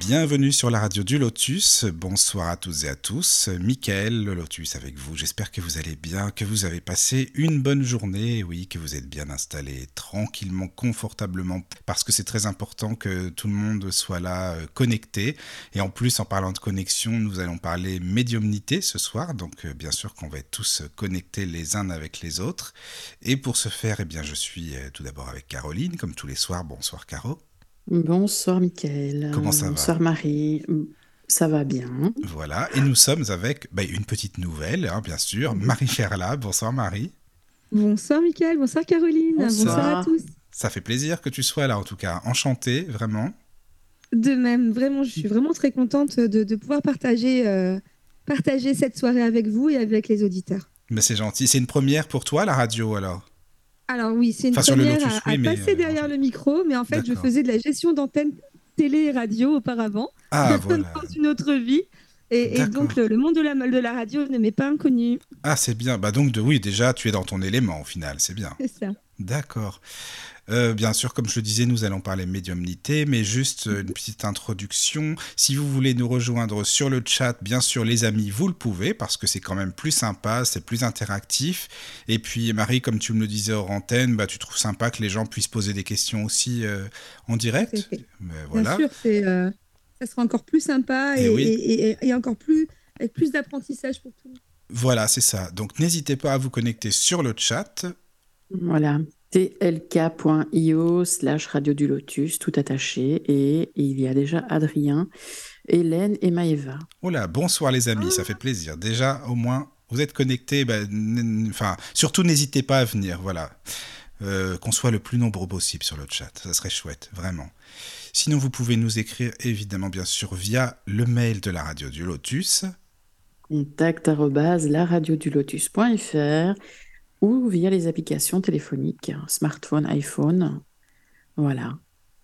Bienvenue sur la radio du Lotus. Bonsoir à toutes et à tous. Michael, le Lotus avec vous. J'espère que vous allez bien, que vous avez passé une bonne journée. Oui, que vous êtes bien installés tranquillement, confortablement, parce que c'est très important que tout le monde soit là euh, connecté. Et en plus, en parlant de connexion, nous allons parler médiumnité ce soir. Donc, euh, bien sûr qu'on va être tous connectés les uns avec les autres. Et pour ce faire, eh bien, je suis euh, tout d'abord avec Caroline, comme tous les soirs. Bonsoir, Caro. Bonsoir Mickaël. Comment ça va Bonsoir Marie. Ça va bien. Voilà, et nous sommes avec bah, une petite nouvelle, hein, bien sûr, Marie Ferla. Bonsoir Marie. Bonsoir Mickaël, bonsoir Caroline, bonsoir. Bonsoir. à tous. Ça fait plaisir que tu sois là en tout cas. Enchanté, vraiment. De même, vraiment, je suis vraiment très contente de, de pouvoir partager, euh, partager cette soirée avec vous et avec les auditeurs. Mais c'est gentil. C'est une première pour toi la radio alors? Alors oui, c'est une Enfin, première Lotus, à, à oui, mais, passer euh, derrière le micro, mais en fait, je faisais de la gestion d'antenne télé et radio auparavant, Ah voilà. dans une autre vie. Et, donc, le, le monde de la, de la radio ne m'est pas inconnu. Ah c'est bien. Bah donc de, oui, déjà tu es dans ton élément au final, c'est bien. C'est ça. D'accord. Euh, bien sûr, comme je le disais, nous allons parler médiumnité, mais juste euh, une petite introduction. Si vous voulez nous rejoindre sur le chat, bien sûr, les amis, vous le pouvez, parce que c'est quand même plus sympa, c'est plus interactif. Et puis, Marie, comme tu me le disais hors antenne, bah, tu trouves sympa que les gens puissent poser des questions aussi euh, en direct. Mais Bien sûr, c'est, euh, ça sera encore plus sympa Eh et, oui. et- et- et encore plus, avec plus d'apprentissage pour tout le monde. Voilà, c'est ça. Donc, n'hésitez pas à vous connecter sur le chat. Voilà. tlk.io slash radio du lotus, tout attaché. Et il y a déjà Adrien, Hélène et Maëva. Oh là, bonsoir les amis, ça fait plaisir. Déjà, au moins, vous êtes connectés. bah, n- n- Enfin, surtout, n'hésitez pas à venir. Voilà. Euh, Qu'on soit le plus nombreux possible sur le chat. Ça serait chouette, vraiment. Sinon, vous pouvez nous écrire, évidemment, bien sûr, via le mail de la radio du Lotus. Contact arrobase laradiodulotus.fr ou via les applications téléphoniques, smartphone, iPhone. Voilà.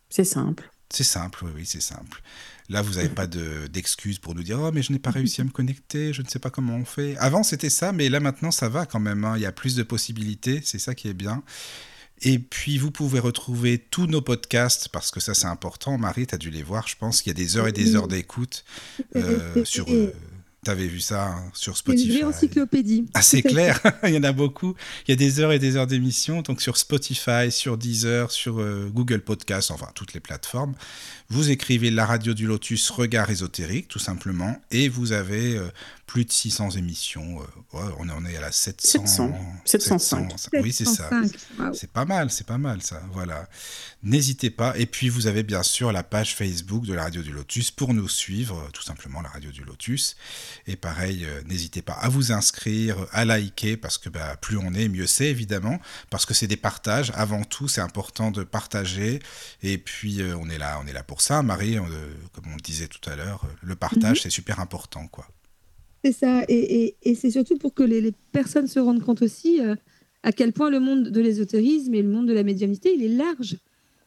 C'est simple. C'est simple, oui, oui, c'est simple. Là, vous n'avez pas de- d'excuses pour nous dire Oh, mais je n'ai pas réussi à me connecter, je ne sais pas comment on fait. Avant, c'était ça, mais là, maintenant, ça va quand même. hein. Il y a plus de possibilités, c'est ça qui est bien. Et puis, vous pouvez retrouver tous nos podcasts, parce que ça, c'est important. Marie, tu as dû les voir, je pense qu'il y a des heures et des heures d'écoute euh, sur. Et- tu avais vu ça hein, sur C'est une Spotify. vraie encyclopédie. Ah, c'est clair, il y en a beaucoup. Il y a des heures et des heures d'émissions, donc sur Spotify, sur Deezer, sur euh, Google Podcast, enfin toutes les plateformes. Vous écrivez la radio du Lotus Regard ésotérique, tout simplement, et vous avez euh, plus de 600 émissions. euh, ouais, on en est à la 700. 700, 705. Oui, c'est ça. 705. Waouh. C'est pas mal, c'est pas mal ça. Voilà. N'hésitez pas. Et puis vous avez bien sûr la page Facebook de la Radio du Lotus pour nous suivre, tout simplement la Radio du Lotus. Et pareil, euh, n'hésitez pas à vous inscrire, à liker, parce que bah, plus on est, mieux c'est évidemment, parce que c'est des partages. Avant tout, c'est important de partager. Et puis euh, on est là, on est là pour ça, Marie. euh, comme on le disait tout à l'heure, euh, le partage c'est super important, quoi. C'est ça. Et, et- et c'est surtout pour que les, les personnes se rendent compte aussi euh, à quel point le monde de l'ésotérisme et le monde de la médiumnité, il est large.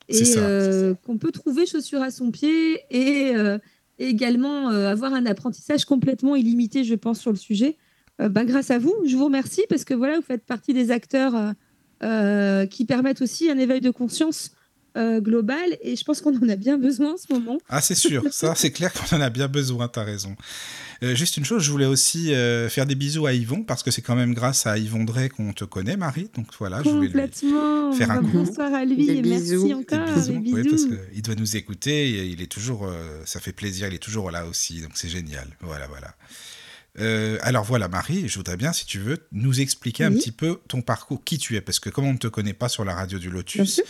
C'est Et ça. euh, qu'on peut trouver chaussure à son pied et euh, également euh, avoir un apprentissage complètement illimité, je pense, sur le sujet. Euh, bah, grâce à vous, je vous remercie parce que voilà, vous faites partie des acteurs qui permettent aussi un éveil de conscience euh, global et je pense qu'on en a bien besoin en ce moment. Ah, c'est sûr, ça, c'est clair qu'on en a bien besoin, t'as raison. Euh, juste une chose, je voulais aussi euh, faire des bisous à Yvon, parce que c'est quand même grâce à Yvon Drey qu'on te connaît, Marie. Donc voilà, je voulais lui Complètement. faire un coup. Bonsoir à lui Des et merci bisous. des encore. bisous. des parce qu'il doit nous écouter, et il est toujours, euh, ça fait plaisir, il est toujours là aussi, donc c'est génial. Voilà, voilà. Euh, alors voilà, Marie, je voudrais bien, si tu veux, nous expliquer un petit peu ton parcours, qui tu es, parce que comme on ne te connaît pas sur la radio du Lotus,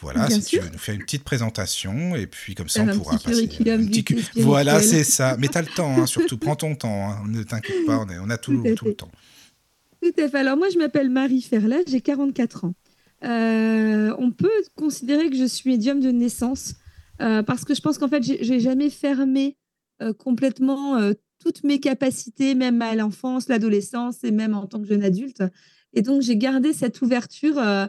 voilà, Bien si tu veux nous faire une petite présentation, et puis comme ça on un pourra petit passer un petit cu-. Voilà, c'est ça. Mais t'as le temps, hein, surtout, prends ton temps, hein, ne t'inquiète pas, on, est- on a tout, Tout le temps. Tout à fait. Alors moi, je m'appelle Marie Ferlat, j'ai 44 ans. Euh, on peut considérer que je suis médium de naissance euh, parce que je pense qu'en fait, j'ai jamais fermé complètement toutes mes capacités, même à l'enfance, l'adolescence et même en tant que jeune adulte. Et donc, j'ai gardé cette ouverture euh,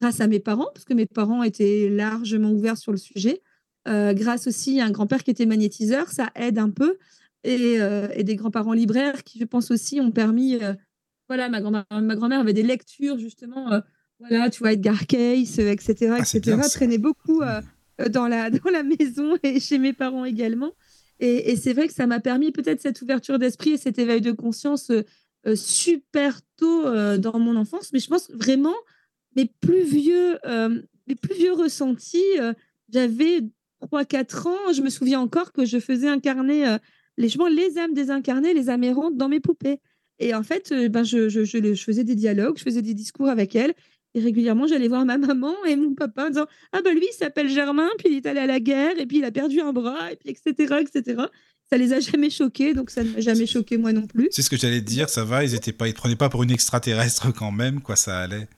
grâce à mes parents, parce que mes parents étaient largement ouverts sur le sujet. Euh, grâce aussi à un grand-père qui était magnétiseur, ça aide un peu. et, euh, et des grands-parents libraires qui, je pense aussi, ont permis. voilà, ma grand-mère, ma grand-mère avait des lectures, justement. voilà, tu vois, Edgar Cayce, euh, etc., Ah, etc. bien. Traînait beaucoup dans, la, dans la maison et chez mes parents également. Et, c'est vrai que ça m'a permis peut-être cette ouverture d'esprit et cet éveil de conscience euh, euh, super tôt euh, dans mon enfance. Mais je pense vraiment, mes plus vieux, mes plus vieux ressentis, j'avais 3-4 ans. Je me souviens encore que je faisais incarner les, justement, les âmes désincarnées, les âmes errantes dans mes poupées. Et en fait, ben, je, je, je, je faisais des dialogues, je faisais des discours avec elle. Et régulièrement, j'allais voir ma maman et mon papa en disant Ah ben lui, il s'appelle Germain, puis il est allé à la guerre, et puis il a perdu un bras, et puis etc. etc. Ça les a jamais choqués, donc ça ne m'a jamais choqué moi non plus. C'est ce que j'allais te dire, ça va, ils étaient pas, ils te prenaient pas pour une extraterrestre quand même, quoi, ça allait.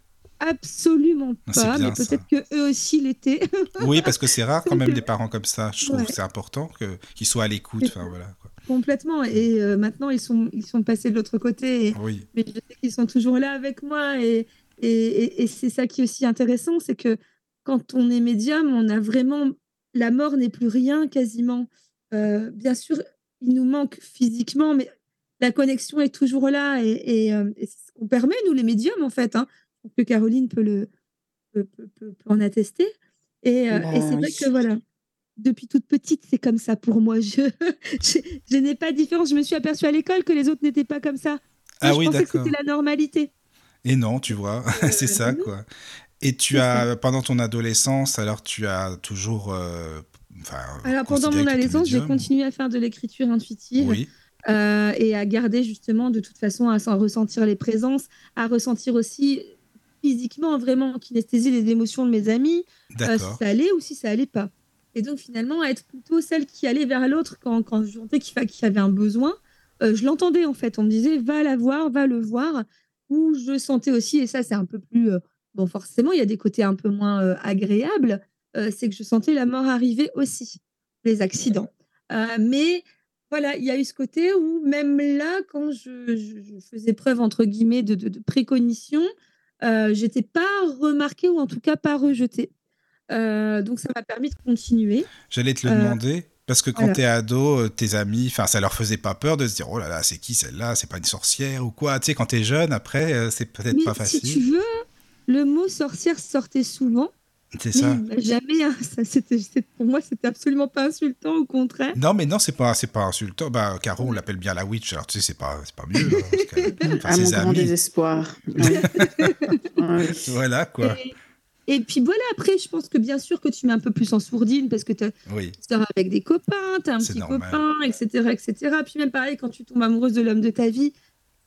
Absolument Ah, pas, bien, mais peut-être que eux aussi l'étaient. Oui, parce que c'est rare quand même des parents comme ça. Je trouve Ouais. que c'est important que qu'ils soient à l'écoute. Enfin voilà. Quoi. Complètement. Et euh, maintenant, ils sont, ils sont passés de l'autre côté. Et, Oui, mais je sais qu'ils sont toujours là avec moi. Et, et, et- et c'est ça qui est aussi intéressant, c'est que quand on est médium, on a vraiment... La mort n'est plus rien quasiment. Euh, bien sûr, il nous manque physiquement, mais la connexion est toujours là. Et, et, euh, et c'est ce qu'on permet, nous, les médiums, en fait. Hein. Que Caroline peut, le, peut, peut- peut- peut en attester. Et, euh, Bah et c'est vrai que, voilà, depuis toute petite, c'est comme ça pour moi. Je, je, je n'ai pas de différence. Je me suis aperçue à l'école que les autres n'étaient pas comme ça. Moi, Ah je oui, pensais que c'était la normalité. Et non, tu vois, c'est ça quoi. Et tu as pendant ton adolescence, alors tu as toujours, euh, enfin, Alors, pendant mon adolescence, j'ai continué à faire de l'écriture intuitive Oui, euh, et à garder justement, de toute façon, à s'en ressentir les présences, à ressentir aussi physiquement, vraiment, en kinesthésie, les émotions de mes amis, euh, si ça allait ou si ça allait pas. Et donc, finalement, être plutôt celle qui allait vers l'autre quand, quand je sentais qu'il y avait un besoin, euh, je l'entendais en fait. On me disait, va la voir, va le voir. Ou je sentais aussi, et ça, c'est un peu plus. euh, bon, forcément, il y a des côtés un peu moins euh, agréables, euh, c'est que je sentais la mort arriver aussi, les accidents. Mais voilà, il y a eu ce côté où, même là, quand je, je- je faisais preuve, entre guillemets, de, de, de précognition, euh, j'étais pas remarquée ou en tout cas pas rejetée. Donc ça m'a permis de continuer. J'allais te le demander parce que quand voilà. t'es ado, euh, tes amis, enfin, ça leur faisait pas peur de se dire oh là là, c'est qui celle-là? C'est pas une sorcière ou quoi? Tu sais, quand t'es jeune, après, euh, c'est peut-être pas si facile. tu veux, le mot sorcière sortait souvent, C'est ça. jamais. hein, ça, c'était, c'est- pour moi, c'était absolument pas insultant, au contraire. Non, mais non, c'est pas, c'est pas insultant. Bah, Caro, on l'appelle bien la witch. Alors, tu sais, c'est pas, c'est pas mieux. hein, à mon grand désespoir. Voilà, quoi. Et, et puis voilà, après, je pense que bien sûr que tu mets un peu plus en sourdine parce que tu sors avec des copains, tu as un petit normal. copain, etc., etc. Puis même pareil, quand tu tombes amoureuse de l'homme de ta vie,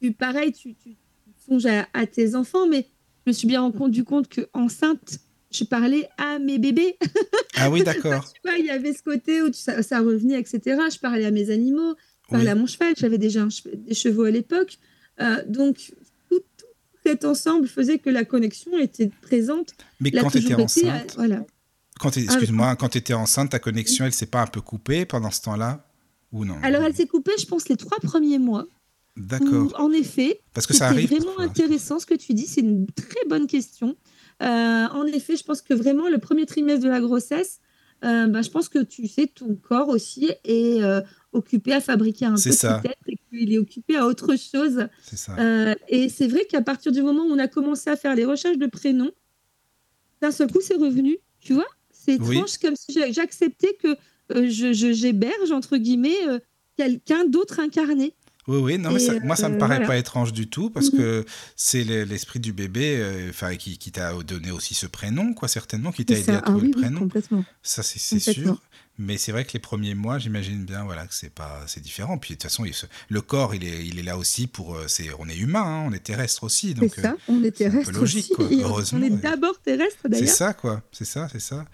tu, pareil, tu, tu- tu songes à, à tes enfants, mais je me suis bien rendu compte que enceinte, je parlais à mes bébés. Ah oui, d'accord. Il y avait ce côté où ça, ça revenait, etc. Je parlais à mes animaux, je parlais Oui. à mon cheval, j'avais déjà che- des chevaux à l'époque. Euh, donc, cet ensemble faisait que la connexion était présente. Mais quand tu étais enceinte, euh, voilà. quand Ah, excuse-moi, quand tu étais enceinte, ta connexion, elle s'est pas un peu coupée pendant ce temps-là Ou non? Alors, elle s'est coupée, je pense, les trois premiers mois. D'accord. en effet, Parce que ça arrive. vraiment parfois. intéressant ce que tu dis. C'est une très bonne question. Euh, en effet, je pense que vraiment, le premier trimestre de la grossesse, euh, bah, je pense que tu sais, ton corps aussi est euh, occupé à fabriquer un petit ça. être et qu'il est occupé à autre chose. C'est ça. Euh, et c'est vrai qu'à partir du moment où on a commencé à faire les recherches de prénoms, d'un seul coup, c'est revenu. Tu vois? C'est Oui. étrange, comme si j'acceptais que euh, je- je- j'héberge, entre guillemets, quelqu'un d'autre incarné. Oui, oui, non, mais ça- moi, ça me euh, paraît voilà. pas étrange du tout parce Mhm. que c'est le- l'esprit du bébé euh, enfin, qui, qui t'a donné aussi ce prénom, quoi, certainement, qui t'a C'est aidé à. Ah trouver oui, le oui, prénom. complètement. Ça, c'est c'est sûr. Mais c'est vrai que les premiers mois, j'imagine bien voilà, que c'est pas c'est différent. Puis de toute façon, il se- le corps, il est, il est là aussi pour. euh, c'est on est humain, hein, on est terrestre aussi. C'est Donc, euh, ça, on est c'est un peu terrestre logique, aussi. quoi. Heureusement, on est d'abord terrestre c'est d'ailleurs. ça, quoi. C'est ça, c'est ça.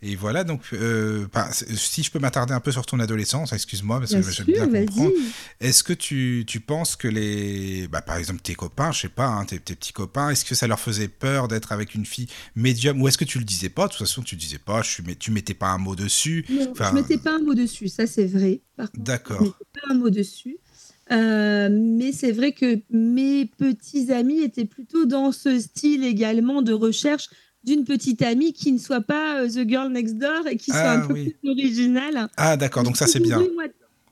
Et voilà, donc, euh, bah, si je peux m'attarder un peu sur ton adolescence, excuse-moi, parce Bien que j'aime bien comprendre. Est-ce que tu, tu penses que les. Bah, par exemple, tes copains, je sais pas, hein, tes, tes petits copains, est-ce que ça leur faisait peur d'être avec une fille médium Ou est-ce que tu le disais pas? De toute façon, tu disais pas, je suis, mais tu mettais pas un mot dessus. Non, Enfin, je mettais pas un mot dessus, ça c'est vrai. D'accord. je mettais pas un mot dessus. Euh, mais c'est vrai que mes petits amis étaient plutôt dans ce style également de recherche d'une petite amie qui ne soit pas euh, The Girl Next Door et qui soit Ah, un peu oui. plus originale. Ah, d'accord, donc ça, c'est bien.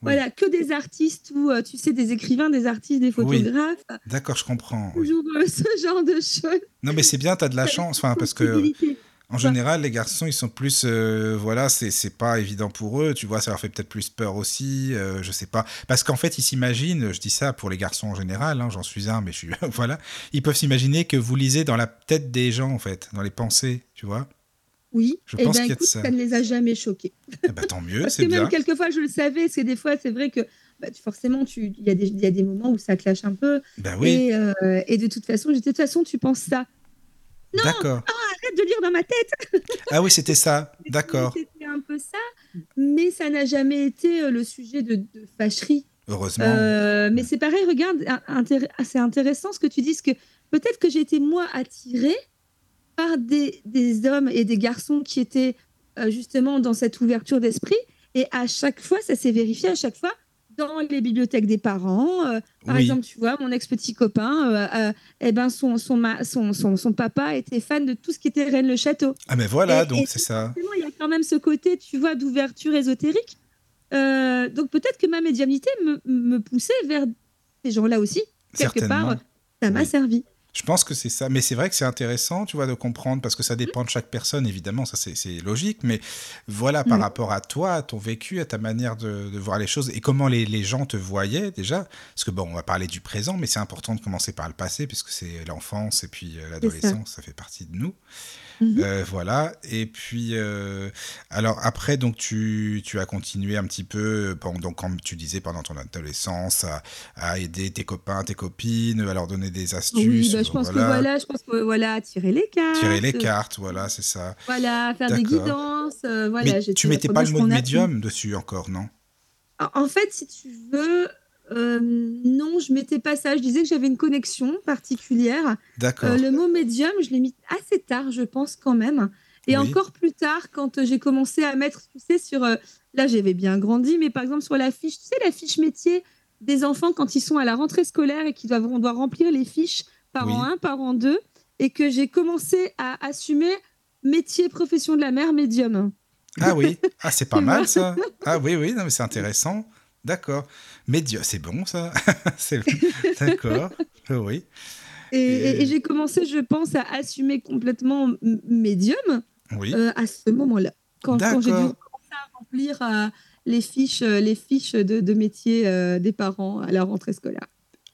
Voilà, que des artistes ou, euh, tu sais, des écrivains, des artistes, des Oui. photographes. D'accord, je comprends. Toujours euh, ce genre de choses. Non, mais c'est bien, tu as de la chance, enfin, parce que. En général, les garçons, ils sont plus, euh, voilà, c'est pas évident pour eux, tu vois, ça leur fait peut-être plus peur aussi, euh, je sais pas. Parce qu'en fait, ils s'imaginent, je dis ça pour les garçons en général, hein, j'en suis un, mais je suis, voilà, ils peuvent s'imaginer que vous lisez dans la tête des gens, en fait, dans les pensées, tu vois. Oui, Je et pense ben écoute, ça. ça. ne les a jamais choqués. Eh ben, tant mieux, Parce c'est que même quelquefois, je le savais, parce que des fois, c'est vrai que bah, tu- forcément, tu- il y, a des- il y a des moments où ça clash un peu. Ben oui, Et, euh, et de toute façon, j'étais de toute façon, tu penses ça. Non. d'accord. Arrête de lire dans ma tête. Ah oui, c'était ça, d'accord. C'était un peu ça, mais ça n'a jamais été euh, le sujet de, de fâcherie. Heureusement. Euh, mais c'est pareil, regarde, intér- c'est intéressant ce que tu dis, parce que peut-être que j'ai été moi attirée par des, des hommes et des garçons qui étaient euh, justement dans cette ouverture d'esprit, et à chaque fois, ça s'est vérifié à chaque fois dans les bibliothèques des parents. euh, par Oui. exemple, tu vois, mon ex-petit copain, euh, euh, eh ben son, son, ma- son, son, son papa était fan de tout ce qui était Rennes le Château. Ah mais voilà, et- donc c'est ça. Il y a quand même ce côté, tu vois, d'ouverture ésotérique. Donc peut-être que ma médiumnité me, me poussait vers ces gens-là aussi. Quelque part, ça m'a Oui. servi. Je pense que c'est ça. Mais c'est vrai que c'est intéressant, tu vois, de comprendre, parce que ça dépend de chaque personne, évidemment, ça c'est- logique. Mais voilà, par Mm. rapport à toi, à ton vécu, à ta manière de, de voir les choses, et comment les, les gens te voyaient déjà. Parce que bon, on va parler du présent, mais c'est important de commencer par le passé, puisque c'est l'enfance et puis euh, l'adolescence, ça. fait partie de nous. Mhm. Euh, voilà. Et puis, euh, alors après, donc tu, tu as continué un petit peu, pendant, comme tu disais, pendant ton adolescence, à, à aider tes copains, tes copines, à leur donner des astuces. Oui, bah, je pense que voilà. voilà, je pense que voilà, tirer les cartes. Tirer les cartes, voilà, c'est ça. Voilà, faire des guidances. euh, voilà, Mais tu mettais pas le mot de médium dessus encore, non? En fait, si tu veux, euh, non, je mettais pas ça. Je disais que j'avais une connexion particulière. D'accord. Euh, le mot médium, je l'ai mis assez tard, je pense quand même. Et Oui. encore plus tard, quand euh, j'ai commencé à mettre, tu sais, sur. euh, là, j'avais bien grandi, mais par exemple, sur la fiche, tu sais, la fiche métier des enfants quand ils sont à la rentrée scolaire et qu'ils doivent, on doit remplir les fiches par Oui. an 1, par an 2, et que j'ai commencé à assumer métier, profession de la mère, médium. Ah oui, ah, c'est pas mal ça. Ah oui, oui, non, mais c'est intéressant. D'accord. Médium, c'est bon ça. C'est- D'accord. Oui. Et, et- Et- et j'ai commencé, je pense, à assumer complètement médium Oui. euh, à ce moment-là. Quand, quand j'ai dû à remplir euh, les fiches, euh, les fiches de, de métier euh, des parents à la rentrée scolaire.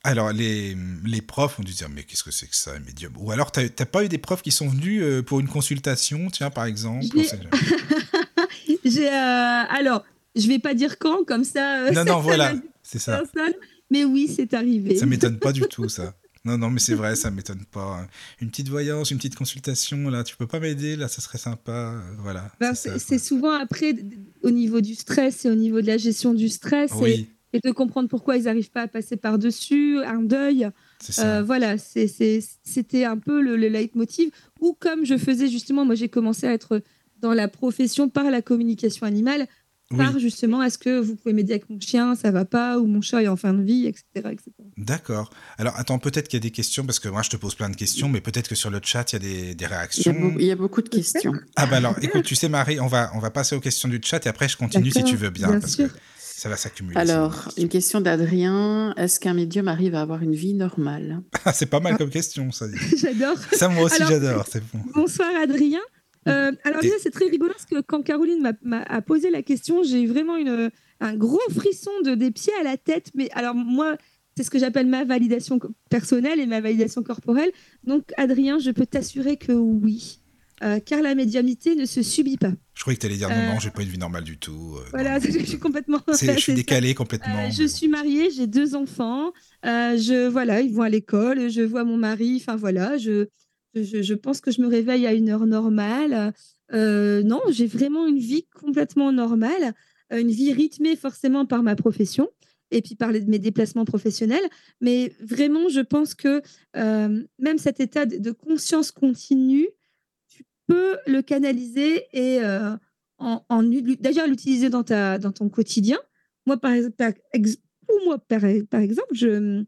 Alors, les, les profs ont dû dire, mais qu'est-ce que c'est que ça, un médium Ou alors, t'as t'as pas eu des profs qui sont venus pour une consultation, tiens, par exemple? J'ai alors, je vais pas dire quand, comme ça. euh, Non, non, voilà, c'est ça. personne. Mais oui, c'est arrivé. Ça m'étonne pas du tout, ça. Non, non, mais c'est vrai, ça m'étonne pas. Une petite voyance, une petite consultation, là, tu peux pas m'aider, là, ça serait sympa. euh, Voilà. Ben, c'est souvent après, au niveau du stress et au niveau de la gestion du stress, et, de comprendre pourquoi ils n'arrivent pas à passer par-dessus, un deuil. c'est ça. Euh, voilà, c'était un peu le, le leitmotiv. Ou comme je faisais justement, moi j'ai commencé à être dans la profession par la communication animale, oui, par justement, est-ce que vous pouvez m'aider avec mon chien, ça va pas, ou mon chat est en fin de vie, etc. etc. d'accord. Alors, attends, peut-être qu'il y a des questions, parce que moi, je te pose plein de questions, mais peut-être que sur le chat, il y a des, des Il y, a réactions. il y a beaucoup de questions. Ah bah alors, écoute, tu sais, Marie, on va, on va passer aux questions du chat et après, je continue si tu veux bien, bien parce sûr. que ça va s'accumuler. Alors, une question d'Adrien. Est-ce qu'un médium arrive à avoir une vie normale? Ah, c'est pas mal comme question, ça. J'adore. Ça, moi aussi, j'adore, c'est bon. Bonsoir Adrien. Euh, alors Et- c'est très rigolo parce que quand Caroline m'a- posé la question, j'ai eu vraiment une, un gros frisson de, des pieds à la tête. Mais alors moi, c'est ce que j'appelle ma validation personnelle et ma validation corporelle. Donc Adrien, je peux t'assurer que oui. Euh, car la médiumnité ne se subit pas. Je croyais que tu allais dire non, Euh, non, j'ai pas une vie normale du tout. euh, Voilà, non, non. je suis complètement. Je suis c'est ça. décalé complètement. Euh, je suis mariée, j'ai deux enfants. euh, je voilà, ils vont à l'école. Je vois mon mari. Enfin voilà, je, je, pense que je me réveille à une heure normale. Euh, non, j'ai vraiment une vie complètement normale, une vie rythmée forcément par ma profession et puis par les- mes déplacements professionnels. Mais vraiment, je pense que euh, même cet état de, conscience continue, tu peux le canaliser et euh, l'utiliser dans, dans ton quotidien. Moi, par, par ex- moi, par exemple, je,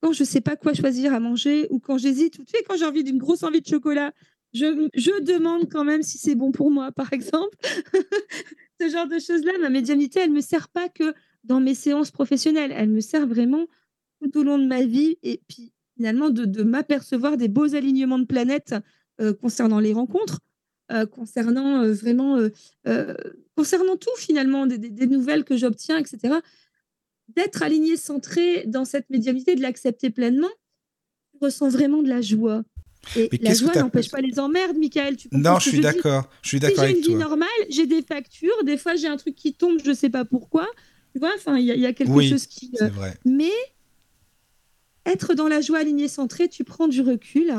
quand je ne sais pas quoi choisir à manger ou quand j'hésite, ou tu sais, quand j'ai envie d'une grosse envie de chocolat, je, je demande quand même si c'est bon pour moi, par exemple. Ce genre de choses-là, ma médiumnité, elle ne me sert pas que dans mes séances professionnelles. Elle me sert vraiment tout au long de ma vie et puis finalement de, m'apercevoir des beaux alignements de planètes euh, concernant les rencontres, euh, concernant euh, vraiment, concernant tout finalement, des, nouvelles que j'obtiens, etc. D'être aligné, centré dans cette médiumnité, de l'accepter pleinement, je ressens vraiment de la joie. Et la joie n'empêche pas les emmerdes, Michael. Tu non, je suis d'accord. Je suis d'accord si avec toi. J'ai une vie normale, j'ai des factures. Des fois, j'ai un truc qui tombe, je ne sais pas pourquoi. Tu vois, enfin, il y, a quelque chose qui. Euh... Vrai. Mais être dans la joie alignée centrée, tu prends du recul.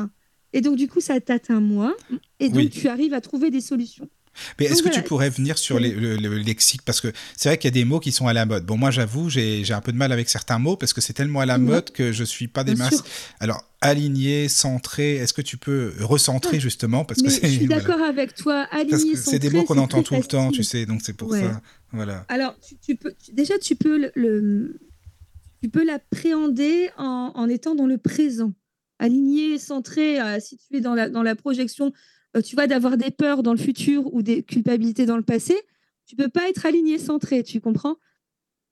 Et donc, du coup, ça t'atteint moins. Et donc, tu arrives à trouver des solutions. Mais est-ce que tu pourrais venir sur le, lexique? Parce que c'est vrai qu'il y a des mots qui sont à la mode. Bon, moi, j'avoue, j'ai un peu de mal avec certains mots parce que c'est tellement à la mode que je suis pas des masses. Alors, aligné, centré, est-ce que tu peux recentrer justement? Parce que Je suis d'accord avec toi. Aligné, c'est des mots qu'on entend tout le temps, tu sais, donc c'est pour ça. Voilà. Alors, tu, peux, déjà, tu peux le, tu peux l'appréhender en, en, étant dans le présent. Aligné, centré, euh, si tu es dans la, dans la projection tu vois, d'avoir des peurs dans le futur ou des culpabilités dans le passé, tu peux pas être aligné, centré, tu comprends?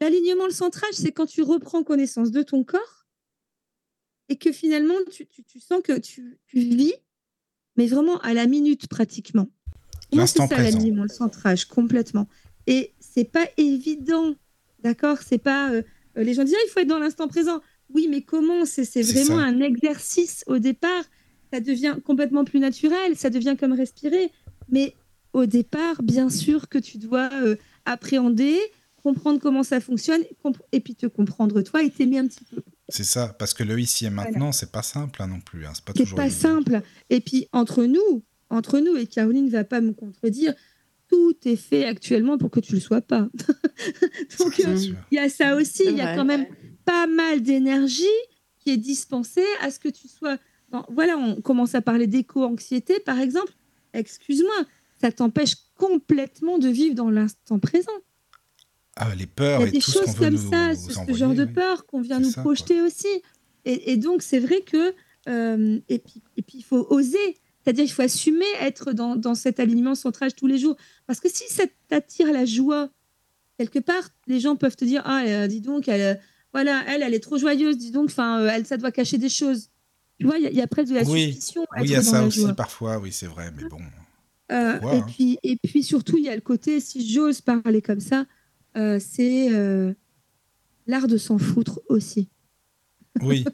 L'alignement, le centrage, c'est quand tu reprends connaissance de ton corps et que finalement, tu, sens que tu, vis, mais vraiment à la minute pratiquement. Moi, c'est ça l'alignement, le centrage, complètement. Et c'est pas évident, d'accord? C'est pas. Euh, les gens disent, ah, il faut être dans l'instant présent. Oui, mais comment? C'est vraiment un exercice au départ ça devient complètement plus naturel, ça devient comme respirer. Mais au départ, bien sûr que tu dois euh, appréhender, comprendre comment ça fonctionne, et puis te comprendre toi et t'aimer un petit peu. C'est ça, parce que le ici et maintenant, c'est pas simple hein, non plus. Hein, c'est pas, pas simple. Et puis entre nous, entre nous, et Caroline ne va pas me contredire, tout est fait actuellement pour que tu le sois pas. Donc euh, il y a ça aussi, il y a quand même pas mal d'énergie qui est dispensée à ce que tu sois voilà, on commence à parler d'éco-anxiété, par exemple. Excuse-moi, ça t'empêche complètement de vivre dans l'instant présent. Ah, les peurs. Il y a des choses comme ça, ce, genre de peur qu'on vient nous projeter aussi. Et, donc, c'est vrai que. Euh, et puis, et puis, il faut oser. C'est-à-dire, il faut assumer être dans, dans cet alignement centrage tous les jours. Parce que si ça t'attire la joie, quelque part, les gens peuvent te dire Ah, euh, dis donc, elle, voilà, elle, elle est trop joyeuse, dis donc, enfin, euh, elle, ça doit cacher des choses. Tu vois, il y, a presque de la oui. suspicion. Oui, il y a ça aussi parfois, oui, c'est vrai, mais bon. Euh, et, hein. puis, et puis surtout, il y a le côté, si j'ose parler comme ça, euh, c'est euh, l'art de s'en foutre aussi. Oui,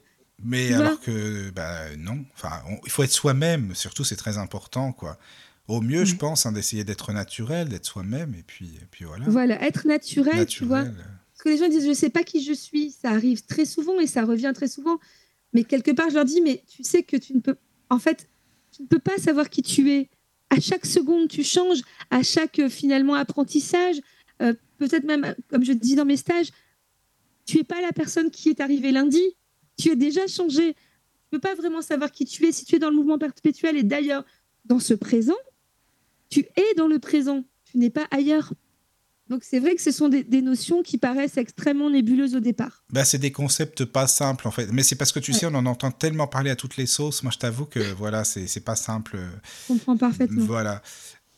mais alors que, bah, non, enfin, il faut être soi-même, surtout, c'est très important, quoi. Au mieux, je pense, hein, d'essayer d'être naturel, d'être soi-même, et puis, et puis voilà. Voilà, être naturel, tu vois. Parce que les gens disent, je ne sais pas qui je suis. Ça arrive très souvent et ça revient très souvent. Mais quelque part, je leur dis, mais tu sais que tu ne peux, en fait, tu ne peux pas savoir qui tu es. À chaque seconde, tu changes. À chaque euh, finalement apprentissage, euh, peut-être même, comme je dis dans mes stages, tu es pas la personne qui est arrivée lundi. Tu es déjà changé. Tu peux pas vraiment savoir qui tu es si tu es dans le mouvement perpétuel. Et d'ailleurs, dans ce présent, tu es dans le présent. Tu n'es pas ailleurs. Donc c'est vrai que ce sont des, notions qui paraissent extrêmement nébuleuses au départ. Bah, c'est des concepts pas simples en fait. Mais c'est parce que tu sais, on en entend tellement parler à toutes les sauces. Moi je t'avoue que voilà, c'est pas simple. Je comprends parfaitement. Voilà.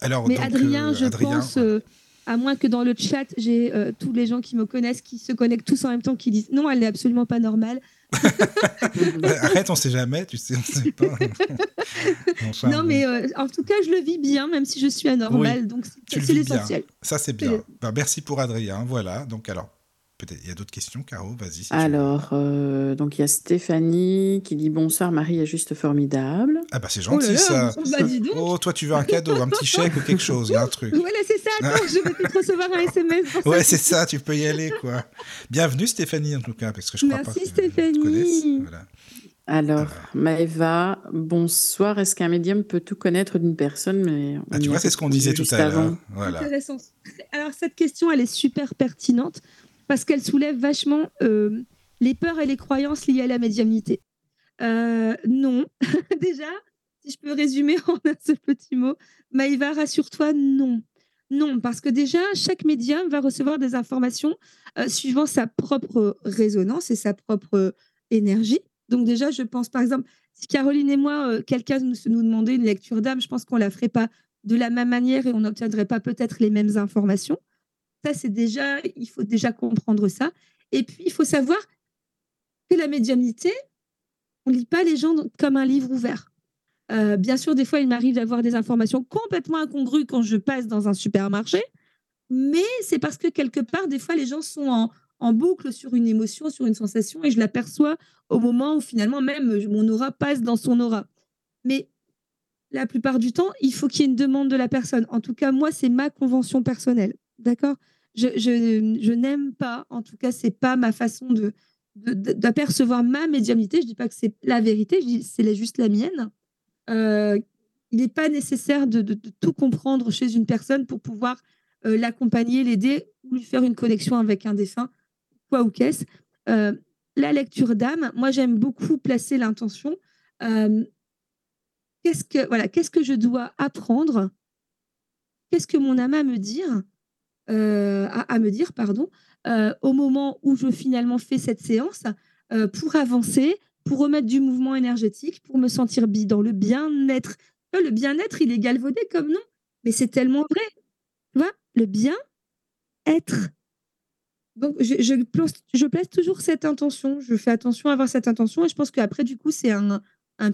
Alors, Mais Adrien, euh, je pense, euh, à moins que dans le chat, j'ai euh, tous les gens qui me connaissent, qui se connectent tous en même temps, qui disent non, elle n'est absolument pas normale. Arrête, on sait jamais, tu sais, on sait pas. non, mais euh, en tout cas, je le vis bien, même si je suis anormale, donc c'est l'essentiel. Ça, c'est bien. Ben, merci pour Adrien. Voilà. Donc, alors, Peut-être il y a d'autres questions, Caro, vas-y. Alors, euh, donc il y a Stéphanie qui dit bonsoir Marie est juste formidable. Ah bah c'est gentil oh ça. Bah, oh toi tu veux un cadeau, un petit chèque ou quelque chose, un truc? Voilà c'est ça, attends, je vais peut-être recevoir un SMS. ouais c'est ça, tu peux y aller quoi. Bienvenue Stéphanie en tout cas, parce que je crois Merci, pas que Stéphanie. Voilà. Alors, Maëva, bonsoir. Est-ce qu'un médium peut tout connaître d'une personne mais ah, Tu vois, c'est ce qu'on disait tout à l'heure. Voilà. Alors, cette question, elle est super pertinente parce qu'elle soulève vachement euh, les peurs et les croyances liées à la médiumnité. Euh, non, déjà, si je peux résumer en un seul petit mot, Maïva, rassure-toi, non. Non, parce que déjà, chaque médium va recevoir des informations euh, suivant sa propre résonance et sa propre énergie. Donc déjà, je pense, par exemple, si Caroline et moi, quelqu'un nous, nous demandait une lecture d'âme, je pense qu'on ne la ferait pas de la même manière et on n'obtiendrait pas peut-être les mêmes informations ça, c'est déjà, il faut déjà comprendre ça. Et puis, il faut savoir que la médiumnité, on lit pas les gens comme un livre ouvert. Euh, bien sûr, des fois, il m'arrive d'avoir des informations complètement incongrues quand je passe dans un supermarché, mais c'est parce que quelque part, des fois, les gens sont en boucle sur une émotion, sur une sensation, et je l'aperçois au moment où finalement même mon aura passe dans son aura. Mais la plupart du temps, il faut qu'il y ait une demande de la personne. En tout cas, moi, c'est ma convention personnelle. D'accord? Je, n'aime pas, en tout cas, c'est pas ma façon de d'apercevoir ma médiumnité. Je dis pas que c'est la vérité, c'est juste la mienne. Euh, il n'est pas nécessaire de, de, tout comprendre chez une personne pour pouvoir euh, l'accompagner, l'aider ou lui faire une connexion avec un défunt, quoi ou qu'est-ce. Euh, la lecture d'âme, moi j'aime beaucoup placer l'intention qu'est-ce que voilà, qu'est-ce que je dois apprendre? Qu'est-ce que mon âme a à me dire? Euh, à, me dire pardon euh, au moment où je finalement fais cette séance euh, pour avancer, pour remettre du mouvement énergétique, pour me sentir bien dans le bien-être. Le bien-être, il est galvaudé comme non, mais c'est tellement vrai. Tu vois, le bien-être. Donc, je, place, toujours cette intention. Je fais attention à avoir cette intention et je pense qu'après, du coup, c'est un,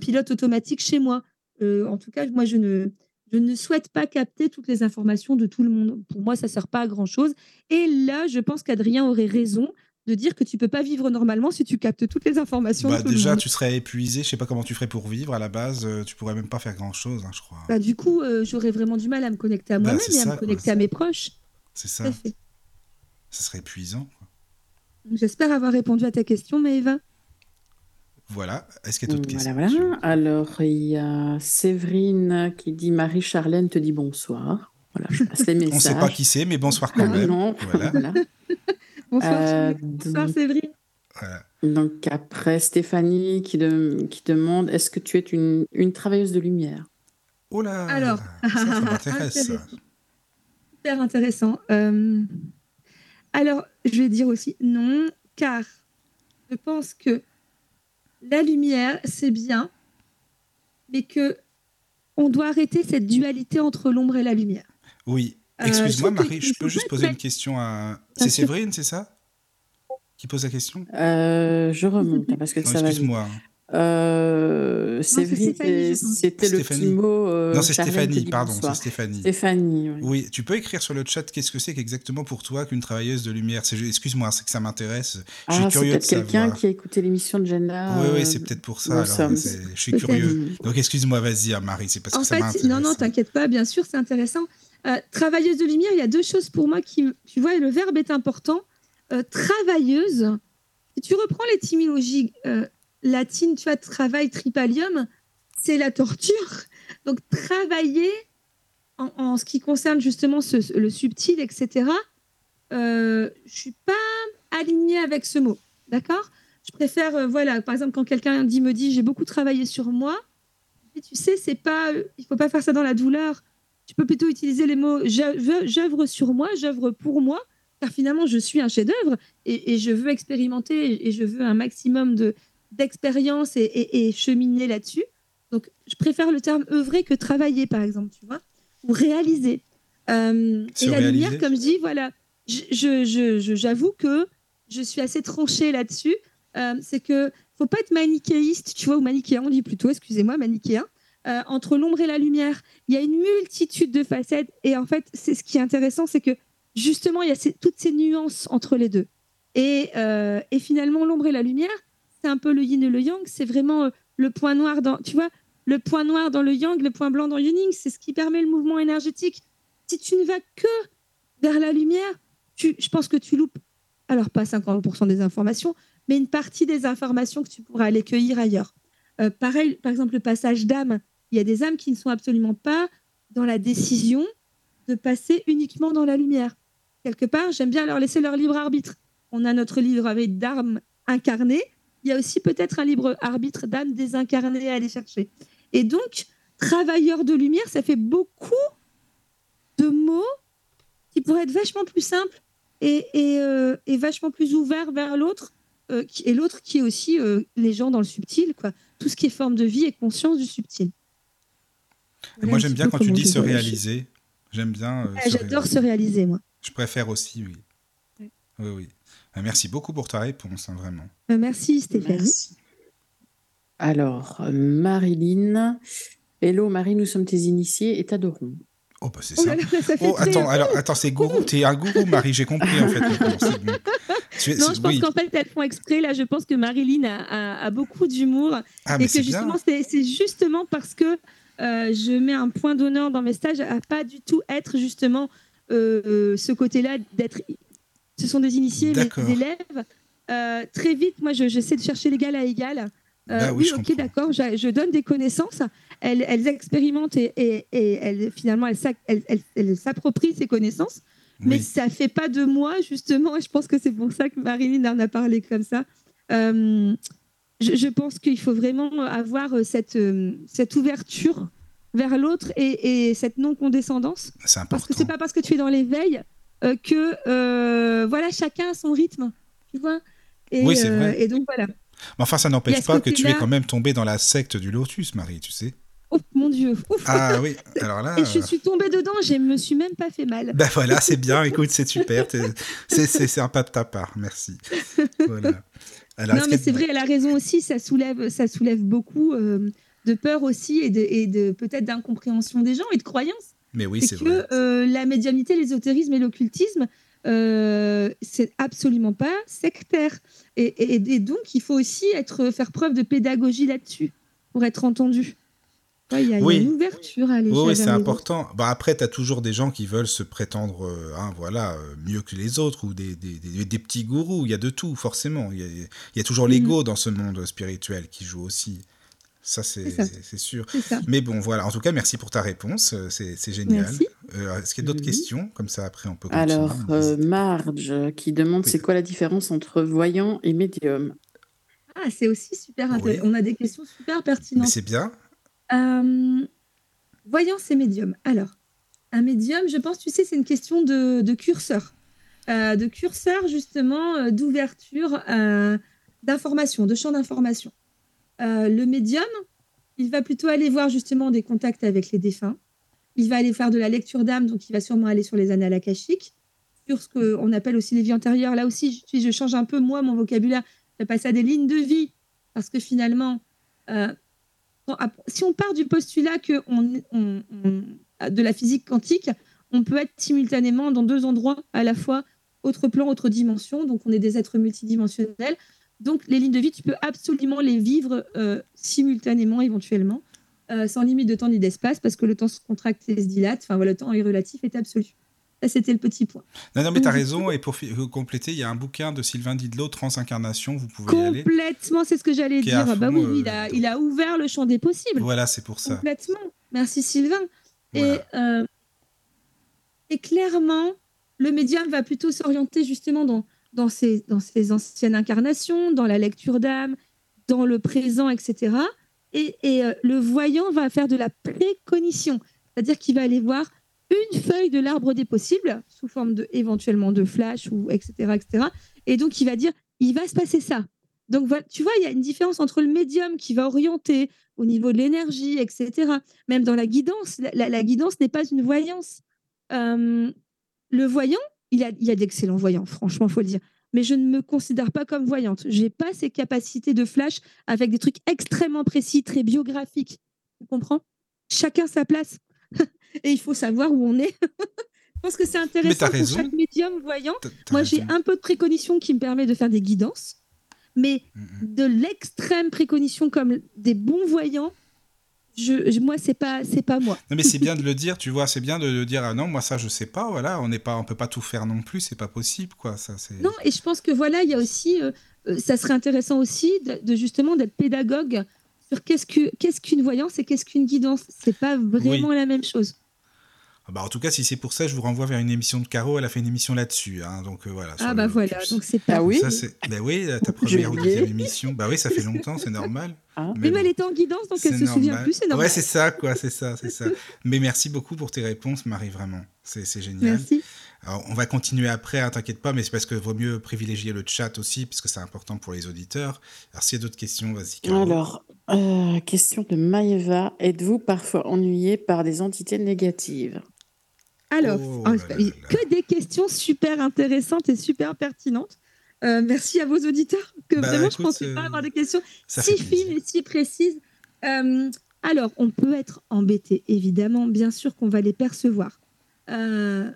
pilote automatique chez moi. En tout cas, moi, je ne, je ne souhaite pas capter toutes les informations de tout le monde. Pour moi, ça ne sert pas à grand-chose. Et là, je pense qu'Adrien aurait raison de dire que tu peux pas vivre normalement si tu captes toutes les informations. Bah, de déjà, tu serais épuisé. Je sais pas comment tu ferais pour vivre. À la base, euh, tu pourrais même pas faire grand-chose, hein, je crois. Bah, du coup, euh, j'aurais vraiment du mal à me connecter à bah, moi-même et à me connecter à mes proches. C'est ça. Ça serait épuisant. J'espère avoir répondu à ta question, Maëva. Voilà. Est-ce qu'il y a d'autres questions voilà. Alors, il y a Séverine qui dit Marie-Charlène te dit bonsoir. Voilà, je passe les messages. On ne sait pas qui c'est, mais bonsoir quand même. Non, voilà. bonsoir, euh, bonsoir Séverine. Voilà. Donc après, Stéphanie qui, de, qui demande est-ce que tu es une, une travailleuse de lumière? Oh là Alors, ça, m'intéresse. Super intéressant. Euh, alors, je vais dire aussi non, car je pense que la lumière, c'est bien, mais que on doit arrêter cette dualité entre l'ombre et la lumière. Oui. Euh, Excuse-moi, Marie, je peux juste poser une question à. C'est Séverine, c'est ça? Qui pose la question? Euh, Je remonte, parce que ça va. Excuse-moi. Euh, c'était le petit mot. Euh, non, c'est Stéphanie, pardon, c'est Stéphanie. Stéphanie, oui. tu peux écrire sur le chat qu'est-ce que c'est exactement pour toi qu'une travailleuse de lumière? Excuse-moi, c'est que ça m'intéresse. Je suis ah, curieux de savoir. quelqu'un qui a écouté l'émission de Jenna. Oui, oui, c'est peut-être pour ça. je suis curieux. Donc, excuse-moi, vas-y, Marie, c'est parce que ça m'intéresse. Non, non, t'inquiète pas, bien sûr, c'est intéressant. Euh, travailleuse de lumière, il y a deux choses pour moi qui, tu vois, le verbe est important. travailleuse, si tu reprends l'étymologie latine, tu vois, travail, tripalium, c'est la torture. Donc, travailler en, ce qui concerne justement le subtil, etc., euh, je suis pas alignée avec ce mot. D'accord? Je préfère, euh, voilà, par exemple, quand quelqu'un dit, me dit, j'ai beaucoup travaillé sur moi, tu sais, c'est pas, il faut pas faire ça dans la douleur. Tu peux plutôt utiliser les mots j'œuvre sur moi, j'œuvre pour moi, car finalement, je suis un chef-d'œuvre et, et, je veux expérimenter et je veux un maximum de, d'expérience et, cheminer là-dessus. Donc, je préfère le terme œuvrer que travailler, par exemple, tu vois, ou réaliser. Euh, et la lumière, comme je dis, voilà, j'avoue je, je, que je suis assez tranchée là-dessus. Euh, c'est que faut pas être manichéiste, tu vois, ou manichéen, on dit plutôt, excusez-moi, manichéen. Euh, entre l'ombre et la lumière, il y a une multitude de facettes. Et en fait, c'est ce qui est intéressant, c'est que justement, il y a toutes ces nuances entre les deux. Et, et finalement, l'ombre et la lumière, c'est un peu le yin et le yang. C'est vraiment euh, le point noir dans, tu vois, le point noir dans le yang, le point blanc dans le yin. C'est ce qui permet le mouvement énergétique. Si tu ne vas que vers la lumière, je pense que tu loupes, alors pas 50% des informations, mais une partie des informations que tu pourras aller cueillir ailleurs. Euh, pareil, par exemple, le passage d'âme. Il y a des âmes qui ne sont absolument pas dans la décision de passer uniquement dans la lumière. Quelque part, j'aime bien leur laisser leur libre arbitre. On a notre livre avec d'armes incarnées il y a aussi peut-être un libre arbitre d'âme désincarnée à aller chercher. Et donc, travailleur de lumière, ça fait beaucoup de mots qui pourraient être vachement plus simples et, et, euh, vachement plus ouverts vers l'autre, euh, et l'autre qui est aussi euh, les gens dans le subtil, quoi. Tout ce qui est forme de vie et conscience du subtil. moi, j'aime bien quand tu dis se réaliser. J'aime bien. J'adore se réaliser, moi. Je préfère aussi, oui. Oui, oui. Euh, Merci beaucoup pour ta réponse, hein, vraiment. Euh, merci Stéphanie. Merci. Alors, Marilyn. Hello Marie, nous sommes tes initiés et t'adorons. Oh, bah c'est Oh ça. là là, ça fait Oh, attends, alors, attends, c'est gourou. T'es un gourou, Marie, j'ai compris, en fait. Bon, Non, je pense oui. qu'en fait, elles font exprès. Là, je pense que Marilyn a, a- a beaucoup d'humour. Ah, et que justement, c'est justement parce que euh, je mets un point d'honneur dans mes stages à pas du tout être justement euh, ce côté-là d'être. Ce sont des initiés, mes élèves. Euh, très vite, moi, je- j'essaie de chercher l'égal à égal. Euh, Bah oui, je ok, d'accord, je, je donne des connaissances. Elles, elles expérimentent et, et- et elles, finalement, elles s'approprient ces connaissances. Mais ça fait pas de moi, justement, et je pense que c'est pour ça que Marilyn en a parlé comme ça. Euh, je, je pense qu'il faut vraiment avoir cette, cette ouverture vers l'autre et, et cette non-condescendance. C'est Parce que important. c'est pas parce que tu es dans l'éveil euh, que euh, voilà, chacun a son rythme. Tu vois et, Oui, c'est euh, vrai. et donc voilà. Mais enfin, ça n'empêche pas que tu es quand même tombé dans la secte du lotus, Marie, tu sais. Oh mon Dieu. Ouf. Ah oui, alors là. Et je suis tombée dedans, je me suis même pas fait mal. Ben voilà, c'est bien, écoute, c'est super. C'est c'est sympa de ta part, merci. Voilà. Alors, non, mais c'est vrai, elle a raison aussi, ça soulève, ça soulève beaucoup euh, de peur aussi et de, et de peut-être d'incompréhension des gens et de croyances. Mais oui, c'est que vrai. euh, la médiumnité, l'ésotérisme et l'occultisme, euh, c'est absolument pas sectaire. Et, et- et donc, il faut aussi être, faire preuve de pédagogie là-dessus pour être entendu. Ouais, Il y, y a Oui. une ouverture à aller Oui, oui, c'est important. Bah, après, tu as toujours des gens qui veulent se prétendre euh, hein, voilà, euh, mieux que les autres ou des, des, des- des petits gourous. Il y a de tout, forcément. Il y a, il y a toujours Mhm. l'ego dans ce monde spirituel qui joue aussi. Ça, c'est C'est c'est- c'est sûr. C'est ça. Mais bon, voilà. En tout cas, merci pour ta réponse. euh, C'est c'est génial. Merci. Euh, Est-ce qu'il y a d'autres questions? Comme ça, après, on peut continuer. Alors, euh, Marge qui demande Oui. c'est quoi la différence entre voyant et médium? Ah, c'est aussi super Oui. intéressant. On a des questions super pertinentes. c'est bien. Euh, voyance et médium. Alors, un médium, je pense, tu sais, c'est une question de, de curseur. Euh, de curseur, justement, euh, d'ouverture euh, d'information, de champ d'information. Euh, le médium, il va plutôt aller voir justement des contacts avec les défunts. Il va aller faire de la lecture d'âme, donc il va sûrement aller sur les annales akashiques, sur ce qu'on appelle aussi les vies antérieures. Là aussi, si je change un peu, moi, mon vocabulaire, je passe à des lignes de vie, parce que finalement, euh, si on part du postulat que on- de la physique quantique, on peut être simultanément dans deux endroits à la fois, autre plan, autre dimension, donc on est des êtres multidimensionnels. Donc les lignes de vie, tu peux absolument les vivre euh, simultanément, éventuellement, euh, sans limite de temps ni d'espace, parce que le temps se contracte et se dilate. Enfin voilà, le temps est relatif, est absolu. Ça, c'était le petit point. Non, non, mais tu as raison. Et pour euh, compléter, il y a un bouquin de Sylvain Didlot, Transincarnation. Vous pouvez y aller. Complètement, c'est ce que j'allais dire. bah fond, oui, euh, il, a, il a ouvert le champ des possibles. Voilà, c'est pour ça. Complètement. Merci Sylvain. Voilà. Et, euh, et clairement, le médium va plutôt s'orienter justement dans, dans, ses, dans ses anciennes incarnations, dans la lecture d'âme, dans le présent, etc. Et, et, euh, le voyant va faire de la précognition, c'est-à-dire qu'il va aller voir une feuille de l'arbre des possibles, sous forme de, éventuellement de flash, ou etc., etc. Et donc, il va dire, il va se passer ça. Donc, tu vois, il y a une différence entre le médium qui va orienter au niveau de l'énergie, etc. Même dans la guidance, la guidance n'est pas une voyance. Euh, le voyant, il a, il y a d'excellents voyants, franchement, faut le dire. Mais je ne me considère pas comme voyante. Je n'ai pas ces capacités de flash avec des trucs extrêmement précis, très biographiques. Tu comprends? Chacun sa place. Et il faut savoir où on est. je pense que c'est intéressant pour raison. chaque médium voyant. T'as Moi, j'ai un peu de précognition qui me permet de faire des guidances. Mais Mhm. de l'extrême précognition comme des bons voyants, je, je- moi, c'est pas, c'est pas moi. Non mais c'est bien de le dire, tu vois, c'est bien de, de dire ah non moi ça je sais pas, voilà, on n'est pas, on peut pas tout faire non plus, c'est pas possible quoi, ça c'est. Non, et je pense que voilà, il y a aussi, euh, euh, ça serait intéressant aussi de, de justement d'être pédagogue sur qu'est-ce que qu'est-ce qu'une voyance et qu'est-ce qu'une guidance. C'est pas vraiment la même chose. Ah Bah, en tout cas si c'est pour ça, je vous renvoie vers une émission de Caro, elle a fait une émission là-dessus, hein, donc euh, voilà. Ah le bah voilà, donc c'est pas. Ah oui Ça ben oui, ta J'ai première ou deuxième émission, bah oui ça fait longtemps, c'est normal. Ah. Mais, bon. elle était en guidance, donc elle se souvient normal. plus, c'est normal. Ouais, c'est ça, quoi, c'est ça, c'est ça. Mais merci beaucoup pour tes réponses, Marie, vraiment. C'est génial. Merci. Alors, on va continuer après, hein, t'inquiète pas, mais c'est parce que vaut mieux privilégier le chat aussi, puisque c'est important pour les auditeurs. Alors, s'il y a d'autres questions, vas-y. Caro. Alors, euh, question de Maëva. Êtes-vous parfois ennuyé par des entités négatives? Alors, Oh là c'est là pas- là que des questions super intéressantes et super pertinentes. Euh, merci à vos auditeurs, que Bah, vraiment, écoute, je ne pensais euh, pas avoir des questions si fines et si précises. Euh, alors, on peut être embêté, évidemment, bien sûr qu'on va les percevoir. Euh,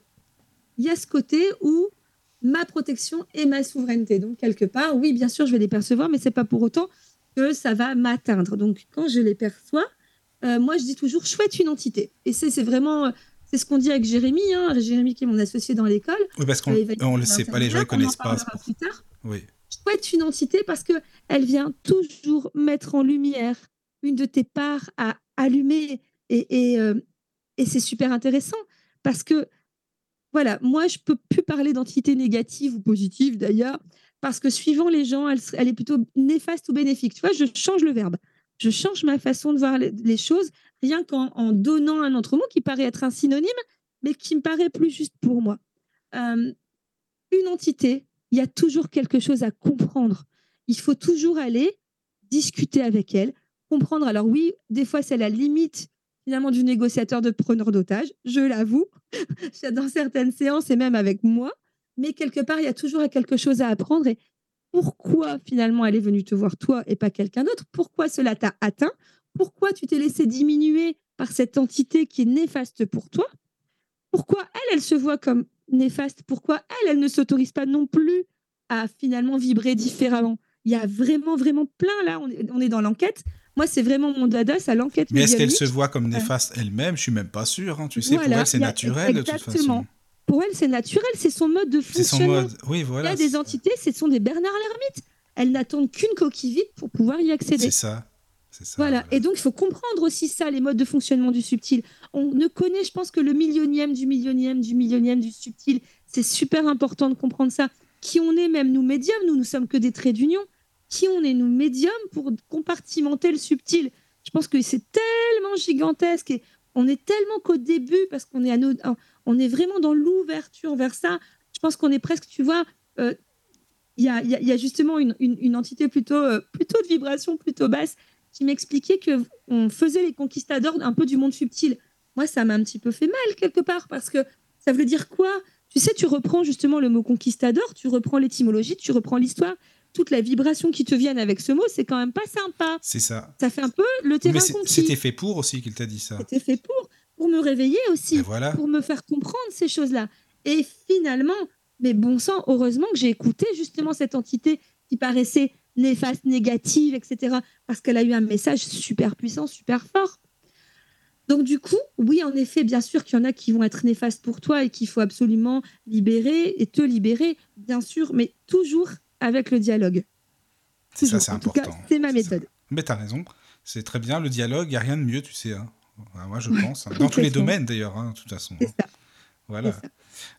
Il y a ce côté où ma protection et ma souveraineté. Donc, quelque part, oui, bien sûr, je vais les percevoir, mais c'est pas pour autant que ça va m'atteindre. Donc, quand je les perçois, euh, moi, je dis toujours chouette une entité. Et c'est c'est vraiment, euh, c'est ce qu'on dit avec Jérémy, hein, Jérémy qui est mon associé dans l'école. Oui, parce qu'on Euh, on avoir le sait pas, les gens ne on en connaissent pas. pour- plus tard Oui. chouette une entité parce que elle vient toujours mettre en lumière une de tes parts à allumer et, et, euh, et c'est super intéressant parce que voilà moi je peux plus parler d'entité négative ou positive d'ailleurs parce que suivant les gens elle, elle est plutôt néfaste ou bénéfique tu vois je change le verbe je change ma façon de voir les, les choses rien qu'en en donnant un autre mot qui paraît être un synonyme mais qui me paraît plus juste pour moi Euh, une entité il y a toujours quelque chose à comprendre. Il faut toujours aller discuter avec elle, comprendre. Alors oui, des fois, c'est la limite finalement du négociateur de preneur d'otage, je l'avoue, dans certaines séances et même avec moi. Mais quelque part, il y a toujours quelque chose à apprendre. Et pourquoi finalement elle est venue te voir toi et pas quelqu'un d'autre? Pourquoi cela t'a atteint? Pourquoi tu t'es laissé diminuer par cette entité qui est néfaste pour toi? Pourquoi elle, elle se voit comme néfaste? Pourquoi elle, elle ne s'autorise pas non plus à finalement vibrer différemment? Il y a vraiment, vraiment plein là. On est, dans l'enquête. Moi, c'est vraiment mon dada, à l'enquête Mais est-ce qu'elle se voit comme néfaste elle-même? Je suis même pas sûr. hein. Tu sais, pour Voilà, elle, c'est naturel de toute exactement. façon. Pour elle, c'est naturel, c'est son mode de C'est son fonctionnement. mode. Oui, Il y voilà. a des entités, ce sont des Bernard l'ermite. Elles n'attendent qu'une coquille vide pour pouvoir y accéder. C'est ça. Voilà. Et donc, il faut comprendre aussi ça, les modes de fonctionnement du subtil. On ne connaît, je pense, que le millionième du millionième du millionième du subtil. C'est super important de comprendre ça. Qui on est, même nous médiums, nous, nous sommes que des traits d'union. Qui on est, nous médiums, pour compartimenter le subtil? Je pense que c'est tellement gigantesque et on est tellement qu'au début, parce qu'on est, à nos- on est vraiment dans l'ouverture vers ça. Je pense qu'on est presque, tu vois, euh, il y, a, justement une entité plutôt, euh, plutôt de vibration plutôt basse qui m'expliquait que on faisait les conquistadors un peu du monde subtil. Moi, ça m'a un petit peu fait mal quelque part parce que ça veut dire quoi? Tu sais, tu reprends justement le mot conquistador, tu reprends l'étymologie, tu reprends l'histoire, toute la vibration qui te vienne avec ce mot, c'est quand même pas sympa. C'est ça. Ça fait un peu le terrain Mais conquis. c'était fait pour aussi qu'il t'a dit ça. C'était fait pour, pour me réveiller aussi voilà. pour me faire comprendre ces choses-là. Et finalement, mais bon sang, heureusement que j'ai écouté justement cette entité qui paraissait néfaste, négative, etc. Parce qu'elle a eu un message super puissant, super fort. Donc du coup, oui, en effet, bien sûr qu'il y en a qui vont être néfastes pour toi et qu'il faut absolument libérer et te libérer, bien sûr, mais toujours avec le dialogue. C'est ça, c'est important. c'est ma ça. méthode. Mais t'as raison. C'est très bien. Le dialogue, il n'y a rien de mieux, tu sais. hein. Enfin, moi, je pense. hein. Dans tous les domaines, d'ailleurs, hein, de toute façon. Ça. Voilà.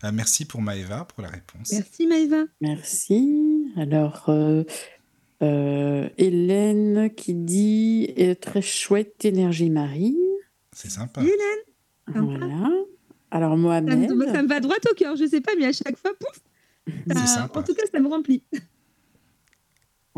Ah, merci pour Maëva, pour la réponse. Merci Maëva. Merci. Alors, euh, euh, Hélène qui dit très chouette énergie marine. C'est sympa. Hélène, Sympa. Voilà. Alors, ça me, Mohamed. ça me va droit au cœur, je sais pas, mais à chaque fois, pouf, C'est ça- sympa. en tout cas, ça me remplit.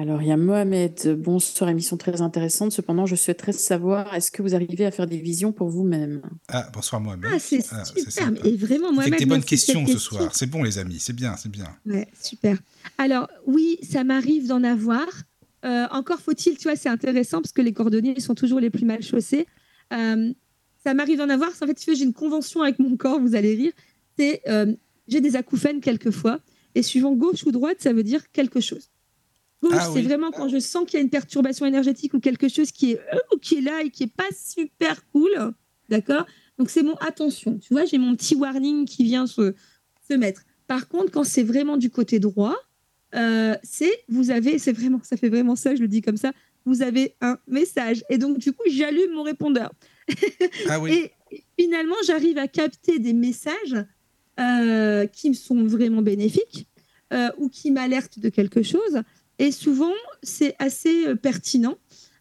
Alors, il y a Mohamed. Bonsoir, émission très intéressante. Cependant, je souhaiterais savoir est-ce que vous arrivez à faire des visions pour vous-même? Ah, bonsoir Mohamed. Ah, c'est Ah, c'est super. Et vraiment, moi, Avec des bonnes questions ce soir. C'est bon, les amis. C'est bien, c'est bien. Ouais, super. Alors, oui, ça m'arrive d'en avoir. Euh, encore faut-il, tu vois, c'est intéressant parce que les cordonniers sont toujours les plus mal chaussés. Euh, ça m'arrive d'en avoir. En fait, tu j'ai une convention avec mon corps, vous allez rire. C'est euh, j'ai des acouphènes quelquefois. Et suivant gauche ou droite, ça veut dire quelque chose. Gauche, Ah c'est oui. vraiment quand je sens qu'il y a une perturbation énergétique ou quelque chose qui est, euh, qui est là et qui est pas super cool. D'accord? Donc, c'est mon attention. Tu vois, j'ai mon petit warning qui vient se, se mettre. Par contre, quand c'est vraiment du côté droit, euh, c'est vous avez, c'est vraiment, ça fait vraiment ça, je le dis comme ça, vous avez un message. Et donc, du coup, j'allume mon répondeur. Ah oui. Et finalement, j'arrive à capter des messages euh, qui me sont vraiment bénéfiques euh, ou qui m'alertent de quelque chose. Et souvent, c'est assez euh, pertinent.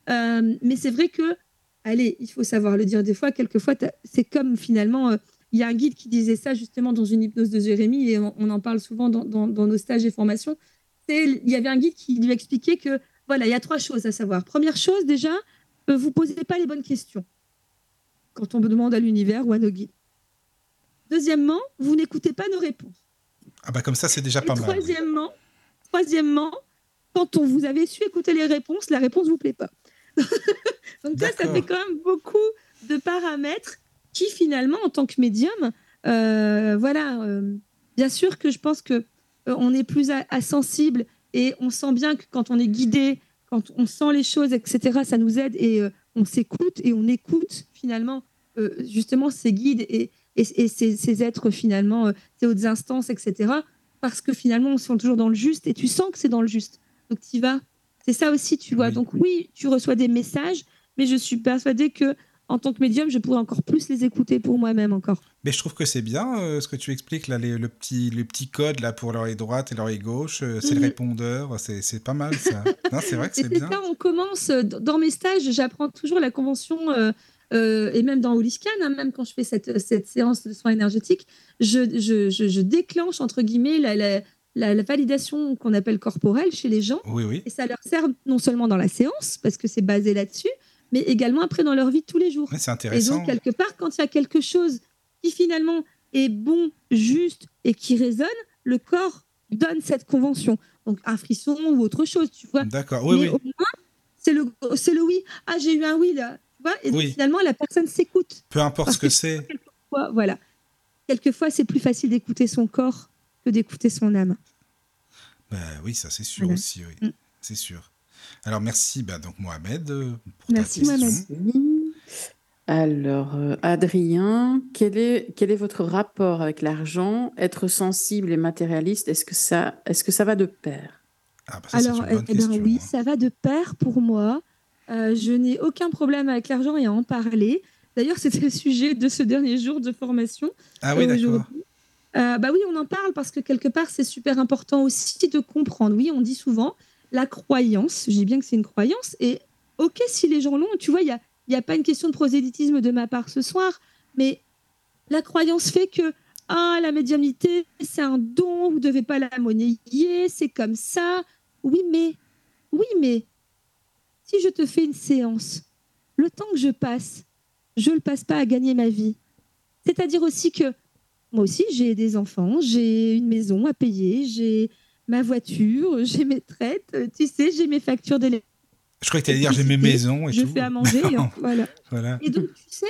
Euh, mais c'est vrai que, allez, il faut savoir le dire des fois, quelquefois, c'est comme finalement, euh, il y a un guide qui disait ça justement dans une hypnose de Jérémy, et on, on en parle souvent dans, dans- dans nos stages et formations. Il y avait un guide qui lui expliquait que, voilà, il y a trois choses à savoir. Première chose, déjà, euh, vous posez pas les bonnes questions quand on demande à l'univers ou à nos guides. Deuxièmement, vous n'écoutez pas nos réponses. Ah bah comme ça, c'est déjà Et pas mal. troisièmement, troisièmement, quand on vous avez su écouter les réponses, la réponse vous plaît pas. Donc ça, ça fait quand même beaucoup de paramètres qui finalement, en tant que médium, euh, voilà, euh, bien sûr que je pense que euh, on est plus à, à sensible et on sent bien que quand on est guidé, quand on sent les choses, etc., ça nous aide et on s'écoute et on écoute finalement justement ces guides et, et, et ces, ces êtres finalement, ces hautes instances, etc. Parce que finalement, on se sent toujours dans le juste et tu sens que c'est dans le juste. Donc tu vas. C'est ça aussi, tu vois. Oui. Donc oui, tu reçois des messages, mais je suis persuadée que en tant que médium, je pourrais encore plus les écouter pour moi-même encore. Mais je trouve que c'est bien euh, ce que tu expliques là, les- le petit le petit code là pour l'oreille droite et l'oreille gauche, euh, c'est le Mhm. répondeur, c'est pas mal ça. c'est vrai que c'est bien. ça, on commence euh, dans mes stages, j'apprends toujours la convention, euh, et même dans Holiscan, hein, même quand je fais cette, cette séance de soins énergétiques, je, je, je, je déclenche, entre guillemets, la, la, la- la validation qu'on appelle corporelle chez les gens, Oui, oui. et ça leur sert non seulement dans la séance, parce que c'est basé là-dessus, mais également après dans leur vie de tous les jours. C'est Et intéressant. donc, quelque part, quand il y a quelque chose qui finalement est bon, juste et qui résonne, le corps donne cette convention. Donc, un frisson ou autre chose, tu vois. D'accord. Oui, Mais oui. au moins, c'est le, c'est le oui. Ah, j'ai eu un oui là. Tu vois et donc, finalement, la personne s'écoute. Peu importe ce que que- c'est. Quoi, Voilà. Quelquefois, c'est plus facile d'écouter son corps que d'écouter son âme. Bah oui, ça c'est sûr Voilà. aussi, oui. Mm. C'est sûr. Alors merci bah, donc Mohamed euh, pour Merci, ta question. Mohamed. Alors, euh, Adrien, quel est, quel est votre rapport avec l'argent? Être sensible et matérialiste, est-ce que ça, est-ce que ça va de pair? Ah bah ça Alors, une bonne eh bien, question. oui, hein. ça va de pair pour moi. Euh, je n'ai aucun problème avec l'argent et à en parler. D'ailleurs, c'était le sujet de ce dernier jour de formation. Ah oui, d'accord. Euh, bah oui, on en parle parce que quelque part, c'est super important aussi de comprendre. Oui, on dit souvent la croyance. Je dis bien que c'est une croyance. Et OK, si les gens l'ont, tu vois, il n'y a, y a pas une question de prosélytisme de ma part ce soir, mais la croyance fait que ah, la médiumnité, c'est un don, vous ne devez pas la monnayer, c'est comme ça. Oui, mais, oui, mais, si je te fais une séance, le temps que je passe, je ne le passe pas à gagner ma vie. C'est-à-dire aussi que moi aussi, j'ai des enfants, j'ai une maison à payer, j'ai ma voiture, j'ai mes traites, euh, tu sais, j'ai mes factures d'électricité, Je croyais que tu allais dire j'ai mes maisons et je tout. fais à manger, et Non, voilà. voilà. Et donc, tu sais,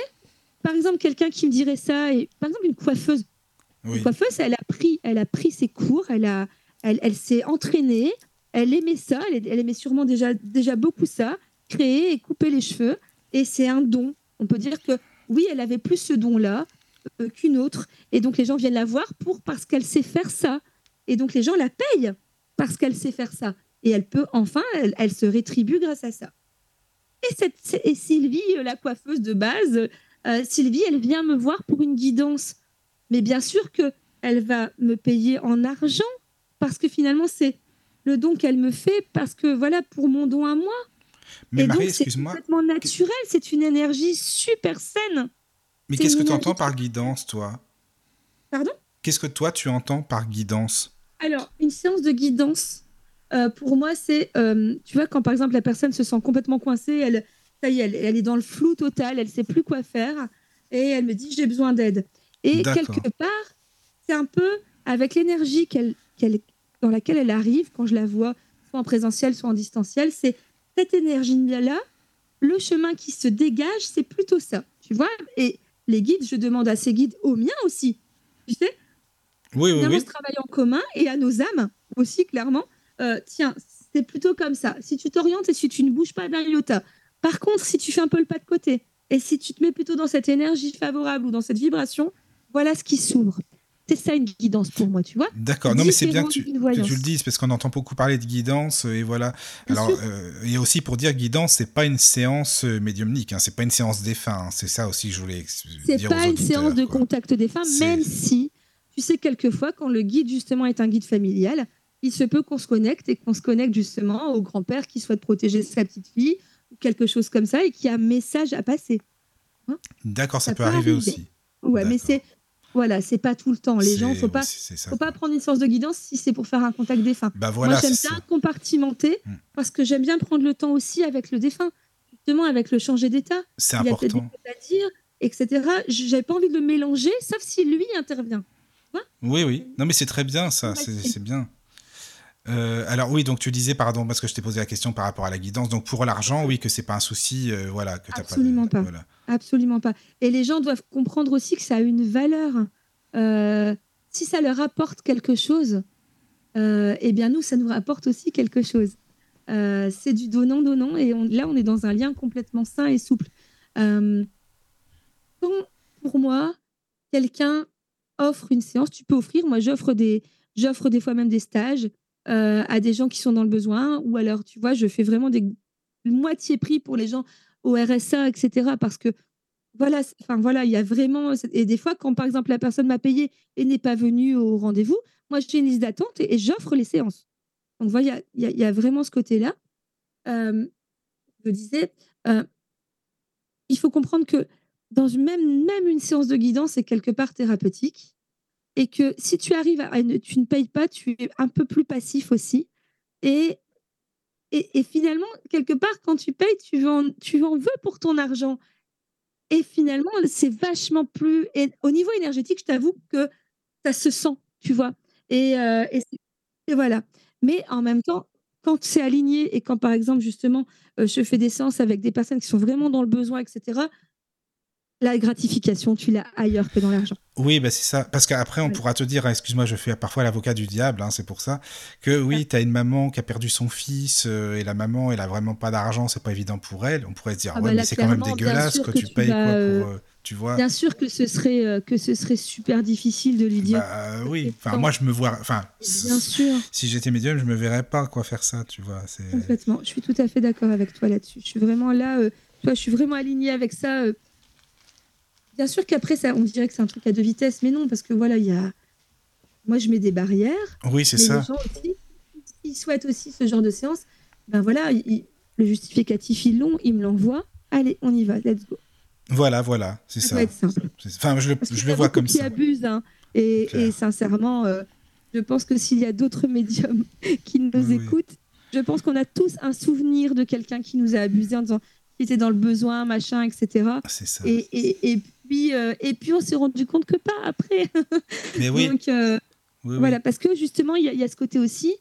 par exemple, quelqu'un qui me dirait ça, et par exemple, une coiffeuse, Oui. une coiffeuse, elle a pris, elle a pris ses cours, elle a, elle, elle s'est entraînée, elle aimait ça, elle, elle aimait sûrement déjà, déjà beaucoup ça, créer et couper les cheveux, et c'est un don. On peut dire que oui, elle avait plus ce don-là euh, qu'une autre, et donc les gens viennent la voir pour parce qu'elle sait faire ça, et donc les gens la payent parce qu'elle sait faire ça, et elle peut enfin, elle, elle se rétribue grâce à ça. Et, cette, et Sylvie, euh, la coiffeuse de base, euh, Sylvie, elle vient me voir pour une guidance. Mais bien sûr que elle va me payer en argent parce que finalement c'est le don qu'elle me fait parce que voilà pour mon don à moi. Mais et Marie, donc c'est complètement naturel, c'est une énergie super saine. Mais qu'est-ce que tu entends par guidance, toi? Pardon? Qu'est-ce que toi tu entends par guidance? Alors, une séance de guidance, euh, pour moi, c'est, euh, tu vois, quand par exemple la personne se sent complètement coincée, elle, ça y est, elle, elle est dans le flou total, elle sait plus quoi faire, et elle me dit j'ai besoin d'aide. Et quelque part, c'est un peu avec l'énergie qu'elle, qu'elle- dans laquelle elle arrive, quand je la vois, soit en présentiel, soit en distanciel, c'est cette énergie-là, le chemin qui se dégage, c'est plutôt ça, tu vois? Et les guides, je demande à ces guides, aux miens aussi, tu sais, Oui, oui, finalement oui. ce travail en commun et à nos âmes aussi clairement. euh, tiens, c'est plutôt comme ça. Si tu t'orientes et si tu ne bouges pas d'un iota. Par contre, si tu fais un peu le pas de côté et si tu te mets plutôt dans cette énergie favorable ou dans cette vibration, voilà ce qui s'ouvre. C'est ça une guidance pour moi, tu vois. D'accord, non mais c'est bien que tu, que le dises parce qu'on entend beaucoup parler de guidance euh, et voilà. Bien Alors euh, et aussi pour dire guidance, c'est pas une séance euh, médiumnique, hein, c'est pas une séance défunt, hein, c'est ça aussi que je voulais ex- C'est dire pas aux une séance de quoi. contact des C'est- même si, tu sais, quelquefois, quand le guide, justement, est un guide familial, il se peut qu'on se connecte et qu'on se connecte, justement, au grand-père qui souhaite protéger sa petite fille ou quelque chose comme ça et qui a un message à passer. D'accord, ça, ça peut peut arriver arriver. aussi. Ouais, mais c'est. Voilà, c'est pas tout le temps. Les gens, faut pas, faut pas prendre une séance de guidance si c'est pour faire un contact défunt. Bah voilà, Moi, j'aime bien ça. compartimenter Mm. parce que j'aime bien prendre le temps aussi avec le défunt, justement avec le changer d'état. C'est Il a peut-être des important. choses à dire. etc. J'avais pas envie de le mélanger, sauf si lui intervient. oui, oui. Non, mais c'est très bien, ça. C'est bien. Euh, alors oui, donc tu disais, pardon, parce que je t'ai posé la question par rapport à la guidance. Donc pour l'argent, oui, que c'est pas un souci, euh, voilà, que Absolument pas. pas. Absolument pas. Et les gens doivent comprendre aussi que ça a une valeur. Euh, si ça leur apporte quelque chose, eh bien nous, ça nous rapporte aussi quelque chose. c'est du donnant-donnant, et là, on est dans un lien complètement sain et souple. quand, pour moi, quelqu'un offre une séance, tu peux offrir. Moi, j'offre des, j'offre des fois même des stages euh, à des gens qui sont dans le besoin, ou alors, tu vois, je fais vraiment des moitié prix pour les gens au RSA, etc. Parce que voilà, enfin voilà, il y a vraiment et des fois quand par exemple la personne m'a payé et n'est pas venue au rendez-vous, moi j'ai une liste d'attente et, j'offre les séances. Donc voilà, il y, a vraiment ce côté-là. Euh, je disais, euh, il faut comprendre que dans même, même une séance de guidance est quelque part thérapeutique et que si tu arrives à tu ne payes pas, tu es un peu plus passif aussi. Et, et, finalement, quelque part, quand tu payes, tu en, tu en veux pour ton argent. Et finalement, c'est vachement plus. Et au niveau énergétique, je t'avoue que ça se sent, tu vois. Et, euh, et, voilà. Mais en même temps, quand c'est aligné et quand, par exemple, justement, euh, je fais des séances avec des personnes qui sont vraiment dans le besoin, etc., la gratification, tu l'as ailleurs que dans l'argent. Oui, bah c'est ça. Parce qu'après, on pourra te dire, hein, excuse-moi, je fais parfois l'avocat du diable, hein, c'est pour ça, que oui, tu as une maman qui a perdu son fils euh, et la maman, elle a vraiment pas d'argent, c'est pas évident pour elle. On pourrait se dire, ah ouais, bah mais c'est quand même dégueulasse que, tu payes quoi, pour. Euh, tu vois. Bien sûr que ce serait euh, que ce serait super difficile de lui dire. Bah, oui, enfin moi je me vois, enfin. Bien sûr. Si j'étais médium, je me verrais pas quoi faire ça, tu vois. Complètement. Je suis tout à fait d'accord avec toi là-dessus. Je suis vraiment là, toi, je suis vraiment alignée avec ça. Bien sûr qu'après, ça, on dirait que c'est un truc à deux vitesses, mais non, parce que voilà, il y a. Moi, je mets des barrières. Oui, c'est ça. Les gens aussi, s'ils souhaitent aussi ce genre de séance, ben voilà, le justificatif, ils l'ont, ils me l'envoient. Allez, on y va, let's go. Voilà, voilà, c'est ça. Ça. Enfin, je, je le vois comme ça. Qui abusent, hein, et, et, sincèrement, euh, je pense que s'il y a d'autres médiums qui nous écoutent, je pense qu'on a tous un souvenir de quelqu'un qui nous a abusé en disant qu'il était dans le besoin, machin, etc. C'est ça. Et, et, et, euh, et puis on s'est rendu compte que pas après. Mais oui. Donc, euh, voilà, parce que justement, il y, a ce côté aussi.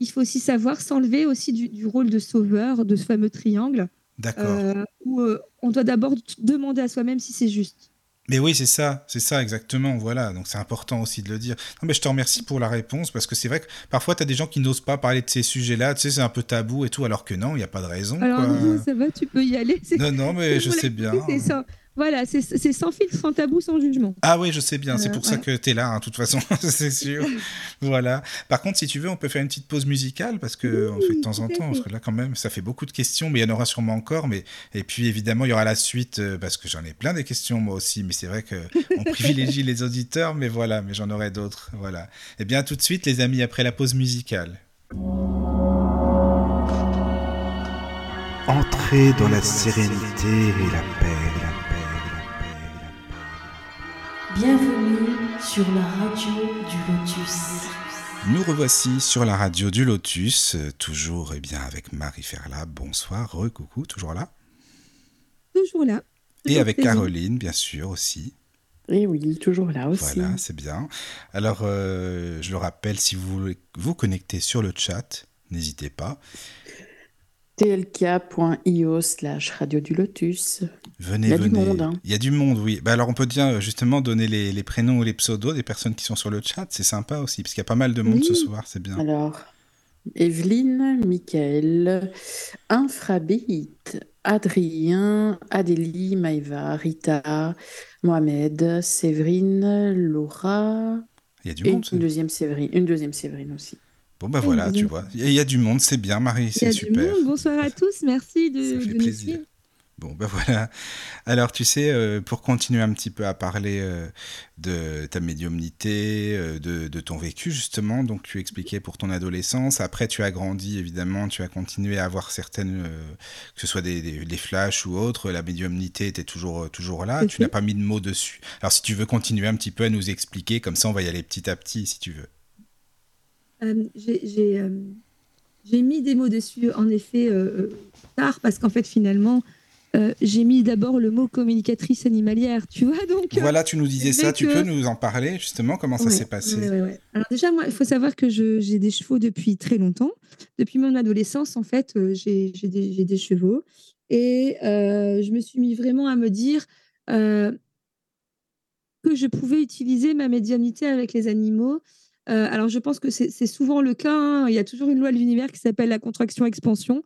Il faut aussi savoir s'enlever aussi du, rôle de sauveur de ce fameux triangle. D'accord. Euh, où on doit d'abord demander à soi-même si c'est juste. Mais oui, c'est ça, c'est ça exactement, voilà. Donc c'est important aussi de le dire. Non, mais je te remercie pour la réponse parce que c'est vrai que parfois tu as des gens qui n'osent pas parler de ces sujets-là, tu sais, c'est un peu tabou et tout, alors que non, il n'y a pas de raison. Alors ça va, tu peux y aller. Non, non, mais je sais bien. C'est ça. Voilà, c'est sans filtre, sans tabou, sans jugement. Ah oui, je sais bien, c'est pour ça que tu es là, hein, de toute façon, c'est sûr. voilà. Par contre, si tu veux, on peut faire une petite pause musicale, parce que on fait de temps en temps, parce que là, quand même, ça fait beaucoup de questions, mais il y en aura sûrement encore. Mais... Et puis, évidemment, il y aura la suite, euh, parce que j'en ai plein de questions, moi aussi, mais c'est vrai qu'on privilégie les auditeurs, mais voilà, mais j'en aurai d'autres. Voilà. Eh bien, tout de suite, les amis, après la pause musicale. Entrez dans la sérénité et la paix Bienvenue sur la radio du Lotus. Nous revoici sur la radio du Lotus, toujours et eh bien avec Marie Ferla. Bonsoir, re-coucou, toujours là? Toujours là. et avec Caroline, bien sûr, aussi. Et oui, toujours là aussi. Voilà, c'est bien. Alors, euh, je le rappelle, si vous voulez vous connecter sur le chat, n'hésitez pas tlk.io slash radio du lotus. Venez, Il y a du monde. Hein. Il y a du monde, oui. Bah alors on peut dire justement donner les, prénoms ou les pseudos des personnes qui sont sur le chat. C'est sympa aussi, parce qu'il y a pas mal de monde ce soir, c'est bien. Alors, Evelyne, Michael, Infrabit, Adrien, Adélie, Maïva, Rita, Mohamed, Séverine, Laura. Il y a du monde. Une deuxième Séverine, une deuxième Séverine aussi. Bon, bah voilà, tu vois. Il y, a du monde, c'est bien, Marie, c'est super. Bonsoir à tous, merci de, Ça fait plaisir. Bon, ben voilà. Alors, tu sais, euh, pour continuer un petit peu à parler euh, de ta médiumnité, euh, de, ton vécu, justement, donc tu expliquais pour ton adolescence. Après, tu as grandi, évidemment, tu as continué à avoir certaines, que ce soit des, des, flashs ou autres, la médiumnité était toujours, toujours là. Tu n'as pas mis de mots dessus. Alors, si tu veux continuer un petit peu à nous expliquer, comme ça, on va y aller petit à petit, si tu veux. Euh, euh, j'ai mis des mots dessus, en effet, euh, tard, parce qu'en fait, finalement, euh, j'ai mis d'abord le mot communicatrice animalière, tu vois. Donc, voilà, tu nous disais ça. Tu peux nous en parler justement Comment ça s'est passé ouais, ouais, ouais. Alors déjà, moi, il faut savoir que j'ai des chevaux depuis très longtemps. Depuis mon adolescence, en fait, euh, j'ai des, des chevaux. Et euh, je me suis mis vraiment à me dire que je pouvais utiliser ma médiumnité avec les animaux. Euh, alors, je pense que c'est souvent le cas. hein. Il y a toujours une loi de l'univers qui s'appelle la contraction-expansion.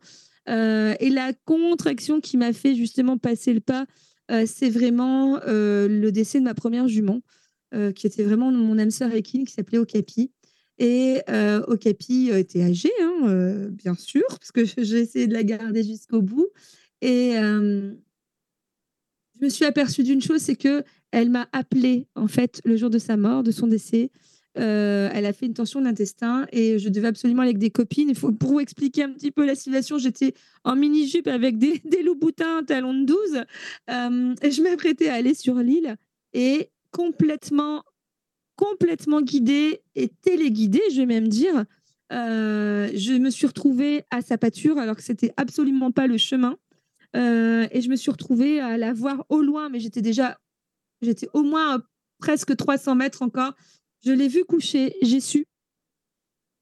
Euh, et la contraction qui m'a fait justement passer le pas, euh, c'est vraiment le décès de ma première jument qui était vraiment mon âme sœur équine, qui s'appelait Okapi. Et Okapi était âgée, hein, bien sûr, parce que j'ai essayé de la garder jusqu'au bout. Et je me suis aperçue d'une chose, c'est que elle m'a appelée en fait le jour de sa mort, de son décès. Euh, elle a fait une tension de l'intestin et je devais absolument aller avec des copines. Pour vous expliquer un petit peu la situation. J'étais en mini jupe avec des, des loups boutins, talons de 12. Euh, je m'apprêtais à aller sur l'île et complètement, complètement guidée et téléguidée, je vais même dire. Euh, je me suis retrouvée à sa pâture alors que c'était absolument pas le chemin. Et je me suis retrouvée à la voir au loin, mais j'étais déjà, j'étais au moins presque 300 mètres encore. Je l'ai vue coucher, j'ai su.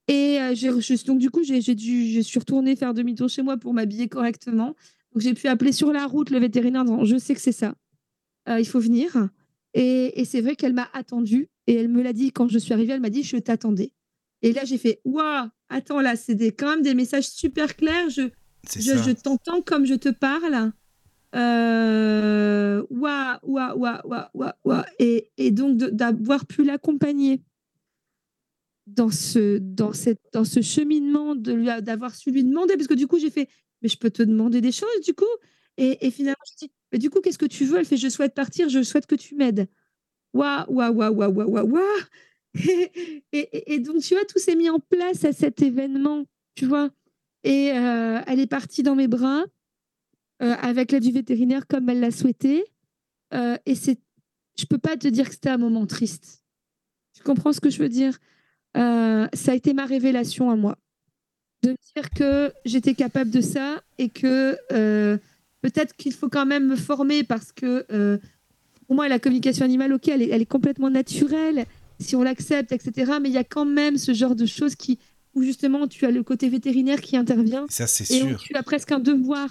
Et euh, je- donc du coup, j'ai, dû, je suis retournée faire demi-tour chez moi pour m'habiller correctement. Donc j'ai pu appeler sur la route le vétérinaire en disant, je sais que c'est ça, Euh, il faut venir. Et, et c'est vrai qu'elle m'a attendue et elle me l'a dit quand je suis arrivée, elle m'a dit, je t'attendais. Et là, j'ai fait, waouh, attends là, c'est quand même des messages super clairs. Je, je t'entends comme je te parle. Euh. Et, et donc d'avoir pu l'accompagner dans ce, dans, cette, dans ce cheminement, d'avoir su lui demander, parce que du coup, j'ai fait, mais je peux te demander des choses, du coup? Et, et finalement, je dis, mais du coup, qu'est-ce que tu veux? Elle fait, je souhaite partir, je souhaite que tu m'aides. Waouh, waouh, waouh, waouh, waouh, waouh. Et, et- et donc, tu vois, tout s'est mis en place à cet événement, tu vois? Et euh, elle est partie dans mes bras euh, avec l'aide du vétérinaire comme elle l'a souhaité. Euh, et c'est, je peux pas te dire que c'était un moment triste. Tu comprends ce que je veux dire? Euh, Ça a été ma révélation à moi. De me dire que j'étais capable de ça et que euh, peut-être qu'il faut quand même me former parce que pour moi, la communication animale, ok, elle est, elle est complètement naturelle si on l'accepte, etc. Mais il y a quand même ce genre de choses qui, où justement tu as le côté vétérinaire qui intervient Ça, c'est sûr. tu as presque un devoir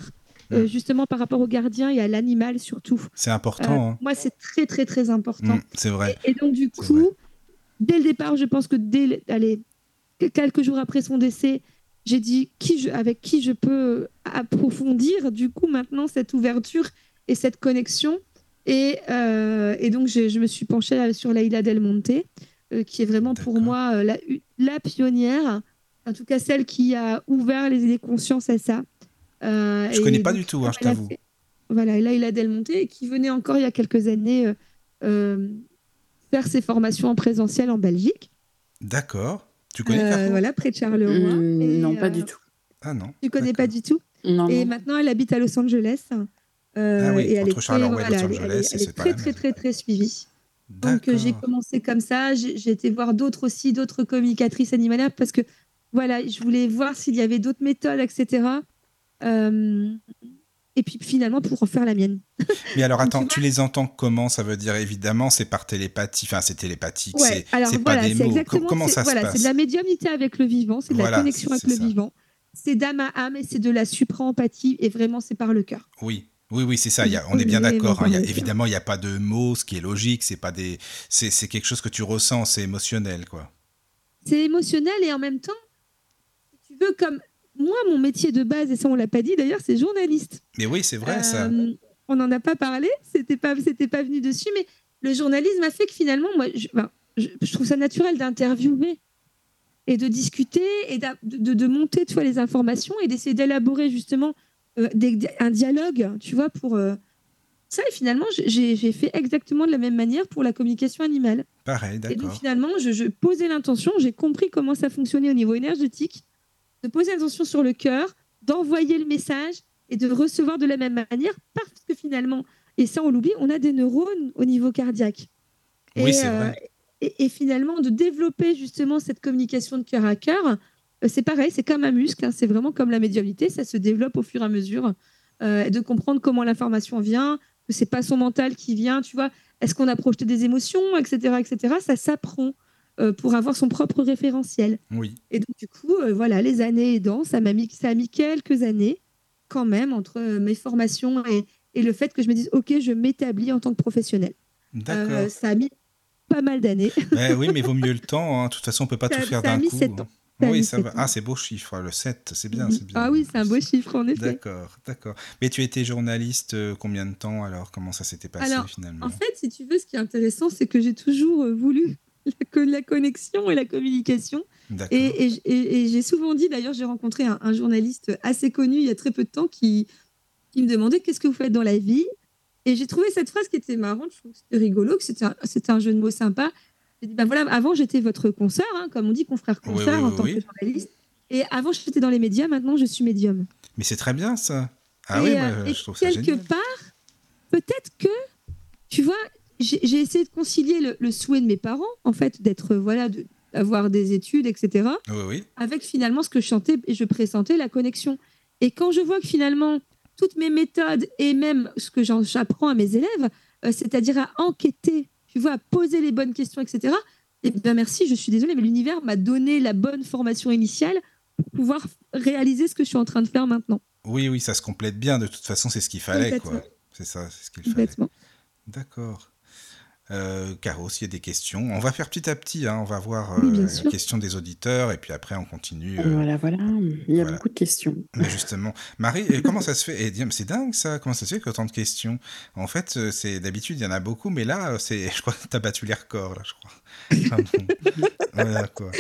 euh, Mm. justement par rapport au gardien et à l'animal surtout. C'est Euh, important. hein. Moi, c'est très très très important. Mm, c'est vrai. Et, et donc du coup, dès le départ, je pense que dès le- allez, quelques jours après son décès, j'ai dit qui je, avec qui je peux approfondir du coup maintenant cette ouverture et cette connexion. Et, euh, et donc je me suis penchée sur Laïla Del Monte, euh, qui est vraiment pour moi euh, la, la pionnière, en tout cas celle qui a ouvert les, les consciences à ça. Euh, Je et connais pas donc, du tout, hein, je a t'avoue. fait- Voilà, Laïla Del Monte, qui venait encore il y a quelques années euh, euh, faire ses formations en présentiel en Belgique. D'accord. Tu connais Euh, Caro voilà, près de Charleroi. Mm, Et, non, pas euh, du tout. Ah non. Tu connais pas du tout? Non, Et non. maintenant, elle habite à Los Angeles. Euh, Ah oui, et elle entre est Charleroi et très, Los voilà, elle est- Angeles, elle est- c'est elle est pas très, très, très, très suivie. Donc, euh, j'ai commencé comme ça. J'ai j'ai été voir d'autres aussi, d'autres communicatrices animalières parce que voilà, je voulais voir s'il y avait d'autres méthodes, etc. Euh, et puis finalement, pour en faire la mienne. Mais alors attends, tu les entends comment? Ça veut dire évidemment, c'est par télépathie. Enfin, c'est télépathique. Ouais, c'est alors c'est voilà, pas des c'est mots. Comment c'est- ça voilà, se c'est de la médiumnité avec le vivant, c'est de Voilà, la connexion avec le ça. vivant. C'est d'âme à âme et c'est de la supra-empathie et vraiment c'est par le cœur. Oui. Oui, oui, c'est ça. il y a- on est bien d'accord. hein, y a- évidemment, il n'y a pas de mots, ce qui est logique. C'est pas des. C'est c'est quelque chose que tu ressens. C'est émotionnel, quoi. C'est émotionnel et en même temps, si tu veux, comme moi, mon métier de base, et ça on l'a pas dit d'ailleurs, c'est journaliste. Mais oui, c'est vrai ça. Euh, on n'en a pas parlé, c'était pas, c'était pas venu dessus, mais le journalisme a fait que finalement, moi, je, ben, je- je trouve ça naturel d'interviewer et de discuter et de, de- de monter, tu vois, les informations et d'essayer d'élaborer justement euh, des- un dialogue, tu vois, pour euh, ça. Et finalement, j'ai fait exactement de la même manière pour la communication animale. Pareil, Et donc d'accord. finalement, je, je posais l'intention, j'ai compris comment ça fonctionnait au niveau énergétique, de poser l'intention sur le cœur, d'envoyer le message et de recevoir de la même manière, parce que finalement, et ça on l'oublie, on a des neurones au niveau cardiaque. Oui, et, c'est vrai. Et, et finalement, de développer justement cette communication de cœur à cœur, euh, c'est pareil, c'est comme un muscle, hein, c'est vraiment comme la médiumnité, ça se développe au fur et à mesure euh, de comprendre comment l'information vient, que c'est pas son mental qui vient, tu vois. Est-ce qu'on a projeté des émotions, etc., etc. Ça s'apprend euh, pour avoir son propre référentiel. Oui. Et donc, du coup, euh, voilà, les années aidant, ça m'a mis, ça a mis quelques années quand même entre euh, mes formations et, et le fait que je me dise, OK, je m'établis en tant que professionnel. D'accord. Ça a mis pas mal d'années. Ben oui, mais vaut mieux le temps. hein. De toute façon, on peut pas Ça- tout faire ça a d'un mis coup. sept ans. Ça a Oui, mis ça sept va. ans. Ah, c'est beau chiffre, le 7, c'est bien, c'est bien. Ah oui, c'est un beau chiffre, en effet. D'accord, d'accord. Mais tu été journaliste euh, combien de temps alors? Comment ça s'était passé Alors, finalement? En fait, si tu veux, ce qui est intéressant, c'est que j'ai toujours voulu la, la connexion et la communication. Et, et j- et- et j'ai souvent dit, d'ailleurs, j'ai rencontré un, un journaliste assez connu il y a très peu de temps qui, qui me demandait qu'est-ce que vous faites dans la vie? Et j'ai trouvé cette phrase qui était marrante, je trouve que c'était rigolo, que c'était un, un jeu de mots sympa. J'ai dit, ben voilà, avant j'étais votre consoeur, hein, comme on dit, confrère Oui, consoeur oui, en tant que journaliste. Et avant j'étais dans les médias, maintenant je suis médium. Mais c'est très bien ça. Ah et, oui, euh, je trouve ça quelque génial. part, peut-être que, tu vois, j'ai essayé de concilier le, le souhait de mes parents, en fait, d'être, euh, voilà, de- d'avoir des études, etc., Oui, oui. avec finalement ce que je chantais et je pressentais la connexion. Et quand je vois que finalement, toutes mes méthodes et même ce que j'apprends à mes élèves, euh, c'est-à-dire à enquêter, tu vois, à poser les bonnes questions, etc., eh bien merci, je suis désolée, mais l'univers m'a donné la bonne formation initiale pour pouvoir réaliser ce que je suis en train de faire maintenant. Oui, oui, ça se complète bien. De toute façon, c'est ce qu'il fallait, quoi. C'est ça, c'est ce qu'il fallait. D'accord. Euh, Caro, s'il y a des questions, on va faire petit à petit. hein, On va voir Oui, euh, les sûr. questions des auditeurs et puis après on continue. euh, Voilà, voilà. Il y a voilà. beaucoup de questions. Mais justement, Marie, euh, comment ça se fait? C'est dingue ça. Comment ça se fait qu'il y a autant de questions? En fait, euh, c'est d'habitude il y en a beaucoup, mais là, euh, c'est, je crois que t'as battu les records là, je crois. Pardon. voilà quoi.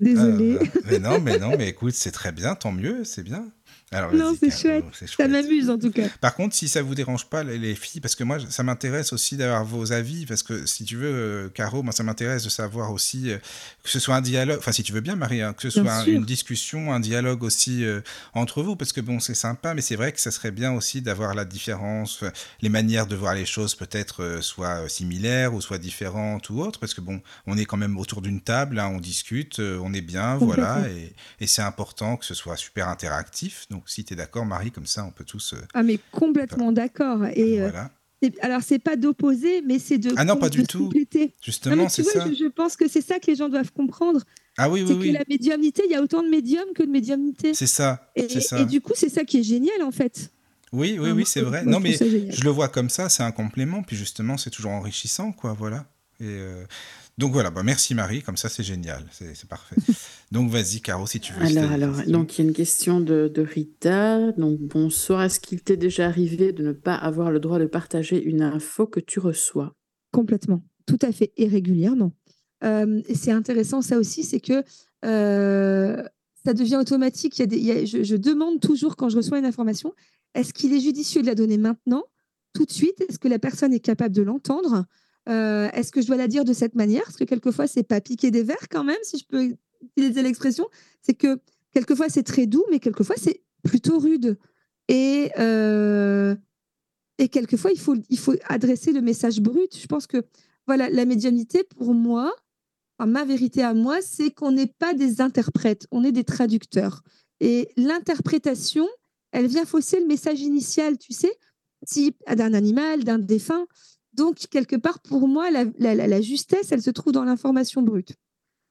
Désolée. Ah, mais non, mais non, mais écoute, c'est très bien, tant mieux, c'est bien. Alors, Non, c'est chouette. c'est Ça chouette. m'amuse en tout cas. Par contre, si ça vous dérange pas, les, les filles, parce que moi, ça m'intéresse aussi d'avoir vos avis, parce que si tu veux, euh, Caro, moi, ça m'intéresse de savoir aussi euh, que ce soit un dialogue, enfin, si tu veux bien, Marie, hein, que ce Bien soit un- une discussion, un dialogue aussi euh, entre vous, parce que bon, c'est sympa, mais c'est vrai que ça serait bien aussi d'avoir la différence, les manières de voir les choses peut-être euh, soit similaires ou soit différentes ou autres, parce que bon, on est quand même autour d'une table, hein, on discute, on est bien, voilà, et, et c'est important que ce soit super interactif. Donc, si tu es d'accord, Marie, comme ça, on peut tous. euh, Ah mais complètement d'accord. Et euh, voilà. c'est- alors c'est pas d'opposer, mais c'est de, Ah non, pas de du tout. compléter. Justement, c'est ça. je, je pense que c'est ça que les gens doivent comprendre. Ah oui, c'est oui, que oui. la médiumnité, il y a autant de médiums que de médiumnité. C'est ça. Et, C'est ça. et du coup, c'est ça qui est génial en fait. Oui, oui, Ah, oui, c'est vrai. Non, je mais je le vois comme ça, c'est un complément. Puis justement, c'est toujours enrichissant, quoi. Voilà. Et euh, donc voilà, bah, merci Marie, comme ça c'est génial, c'est parfait. donc vas-y Caro, si tu veux. Alors, alors, donc il y a une question de, de Rita. Donc, bonsoir. Est-ce qu'il t'est déjà arrivé de ne pas avoir le droit de partager une info que tu reçois? Complètement, tout à fait, et régulièrement. Euh, et c'est intéressant ça aussi, c'est que euh, ça devient automatique. Il y a des, il y a- je, je demande toujours quand je reçois une information, est-ce qu'il est judicieux de la donner maintenant, tout de suite? Est-ce que la personne est capable de l'entendre? Euh, Est-ce que je dois la dire de cette manière? Parce que quelquefois, c'est pas piquer des verres quand même, si je peux utiliser l'expression. C'est que quelquefois, c'est très doux, mais quelquefois, c'est plutôt rude. Et, euh, et quelquefois, il faut, il faut adresser le message brut. Je pense que voilà, la médiumnité, pour moi, ma vérité à moi, c'est qu'on n'est pas des interprètes, on est des traducteurs. Et l'interprétation, elle vient fausser le message initial, tu sais, si, d'un animal, d'un défunt. Donc, quelque part, pour moi, la, justesse, elle se trouve dans l'information brute.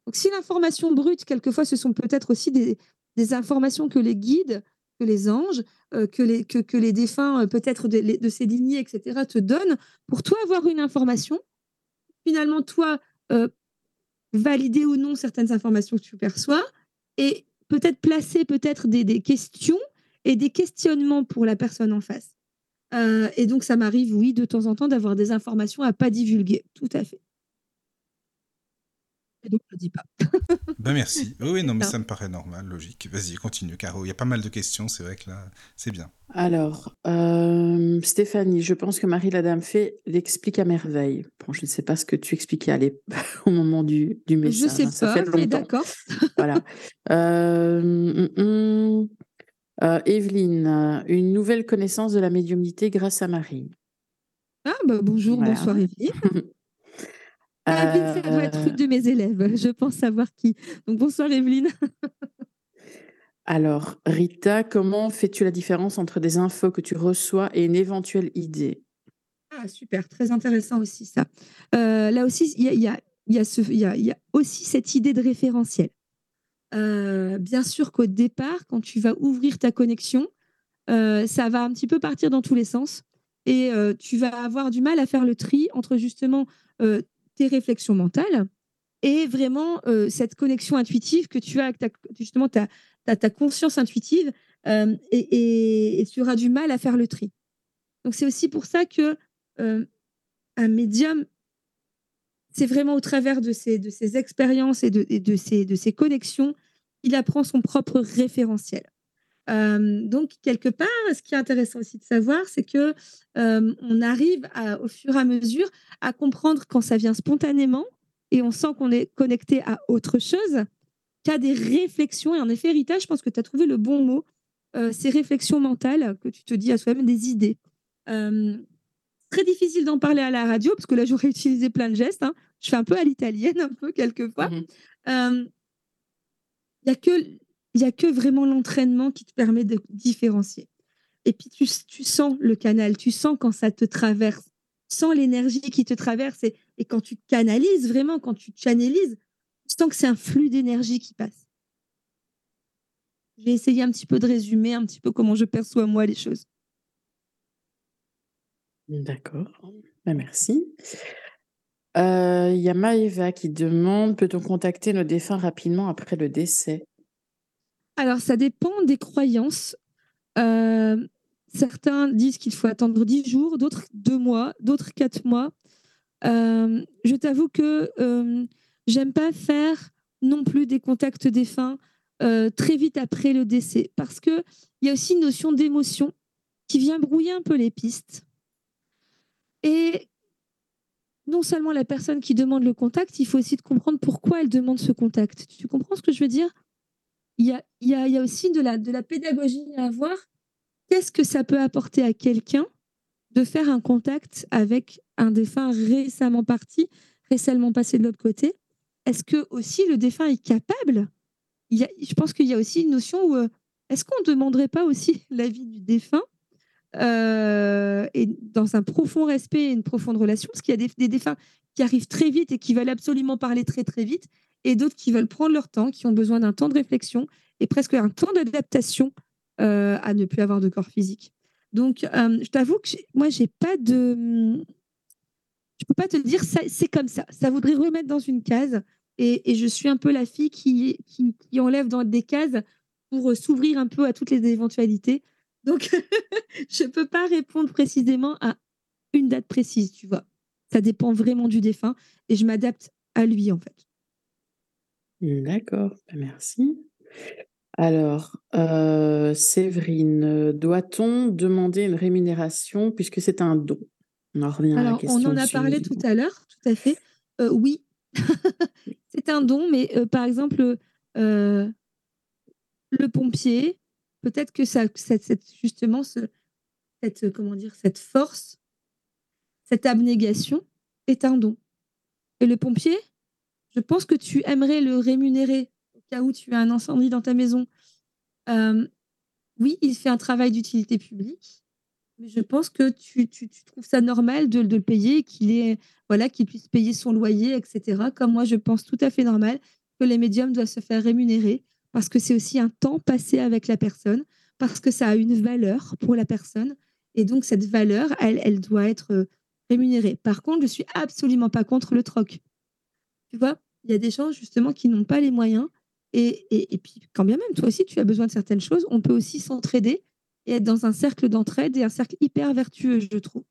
Donc, si l'information brute, quelquefois, ce sont peut-être aussi des, informations que les guides, que les anges, euh, que, les, défunts, euh, peut-être de, ces lignées, etc., te donnent, pour toi avoir une information, finalement, toi, euh, valider ou non certaines informations que tu perçois, et peut-être placer peut-être des questions et des questionnements pour la personne en face. Euh, et donc, ça m'arrive, oui, de temps en temps, d'avoir des informations à pas divulguer. Tout à fait. Et donc, je ne dis pas. Ben merci. Oui, oui, non, mais ça. me paraît normal, logique. Vas-y, continue, Caro. Il y a pas mal de questions, c'est vrai que là, c'est bien. Alors, euh, Stéphanie, je pense que Marie la Dame fait l'explique à merveille. Bon, je ne sais pas ce que tu expliquais au moment du, du Je message. sais hein, ça pas, fait mais d'accord. Voilà. Euh, hum, hum. Euh, Evelyne, euh, une nouvelle connaissance de la médiumnité grâce à Marie. Ah, bah, bonjour, Voilà. bonsoir, Evelyne. Ah, ça doit être une de mes élèves. Je pense savoir qui. Donc, bonsoir, Evelyne. Alors, Rita, comment fais-tu la différence entre des infos que tu reçois et une éventuelle idée? Ah, super, très intéressant aussi ça. Euh, là aussi, il y a, y, a, y, a ce, y, a, y a aussi cette idée de référentiel. Euh, bien sûr qu'au départ, quand tu vas ouvrir ta connexion, euh, ça va un petit peu partir dans tous les sens et euh, tu vas avoir du mal à faire le tri entre justement tes réflexions mentales et vraiment cette connexion intuitive que tu as avec ta, justement ta, ta, conscience intuitive et, tu auras du mal à faire le tri. Donc c'est aussi pour ça que un médium, c'est vraiment au travers de ses, de ses expériences et de, de, de ses connexions, il apprend son propre référentiel. Euh, donc, quelque part, ce qui est intéressant aussi de savoir, c'est que euh, on arrive à, au fur et à mesure à comprendre quand ça vient spontanément et on sent qu'on est connecté à autre chose, a des réflexions. Et en effet, Rita, je pense que tu as trouvé le bon mot. Euh, ces réflexions mentales que tu te dis à soi-même, des idées. Très difficile d'en parler à la radio parce que là, j'aurais utilisé plein de gestes. Hein. Je fais un peu à l'italienne, un peu quelquefois. Il n'y a que a que vraiment l'entraînement qui te permet de différencier. Et puis, tu, tu, sens le canal, tu sens quand ça te traverse, tu sens l'énergie qui te traverse. Et, et, quand tu canalises, vraiment, quand tu channelises, tu sens que c'est un flux d'énergie qui passe. J'ai essayé un petit peu de résumer un petit peu comment je perçois moi les choses. D'accord, ben, merci. Euh, y a Maëva qui demande peut-on contacter nos défunts rapidement après le décès? Alors, ça dépend des croyances. Euh, certains disent qu'il faut attendre 10 jours, d'autres 2 mois, d'autres 4 mois. Euh, je t'avoue que euh, j'aime pas faire non plus des contacts défunts très vite après le décès parce qu'il y a aussi une notion d'émotion qui vient brouiller un peu les pistes. Et non seulement la personne qui demande le contact, il faut aussi comprendre pourquoi elle demande ce contact. Tu comprends ce que je veux dire? Il y a, aussi de la, pédagogie à avoir. Qu'est-ce que ça peut apporter à quelqu'un de faire un contact avec un défunt récemment parti, récemment passé de l'autre côté? Est-ce que aussi le défunt est capable? Je pense qu'il y a aussi une notion où euh, est-ce qu'on ne demanderait pas aussi l'avis du défunt? Euh, et dans un profond respect et une profonde relation Parce qu'il y a des, défunts qui arrivent très vite et qui veulent absolument parler très très vite et d'autres qui veulent prendre leur temps, qui ont besoin d'un temps de réflexion et presque un temps d'adaptation euh, à ne plus avoir de corps physique. Donc, euh, je t'avoue que moi, j'ai pas de. Je peux pas te dire, c'est comme ça. Ça voudrait remettre dans une case. Et, je suis un peu la fille qui, enlève des cases pour s'ouvrir un peu à toutes les éventualités. Donc, je ne peux pas répondre précisément à une date précise, tu vois. Ça dépend vraiment du défunt et je m'adapte à lui, en fait. D'accord, bah, merci. Alors, euh, Séverine, doit-on demander une rémunération puisque c'est un don? On en revient Alors, à la question. On en a parlé tout à l'heure, tout à fait. Euh, oui, c'est un don, mais euh, par exemple, le pompier, peut-être que ça, cette, justement, ce, cette, comment dire, cette force, cette abnégation est un don. Et le pompier, je pense que tu aimerais le rémunérer au cas où tu as un incendie dans ta maison. Euh, oui, il fait un travail d'utilité publique, mais je pense que tu, trouves ça normal de, le payer, qu'il voilà, qu'il puisse payer son loyer, etc. Comme moi, je pense tout à fait normal que les médiums doivent se faire rémunérer parce que c'est aussi un temps passé avec la personne, parce que ça a une valeur pour la personne, et donc cette valeur, elle, elle doit être rémunérée. Par contre, je suis absolument pas contre le troc. Tu vois, il y a des gens justement qui n'ont pas les moyens. Et, et, puis, quand bien même, toi aussi, tu as besoin de certaines choses, on peut aussi s'entraider et être dans un cercle d'entraide et un cercle hyper vertueux, je trouve.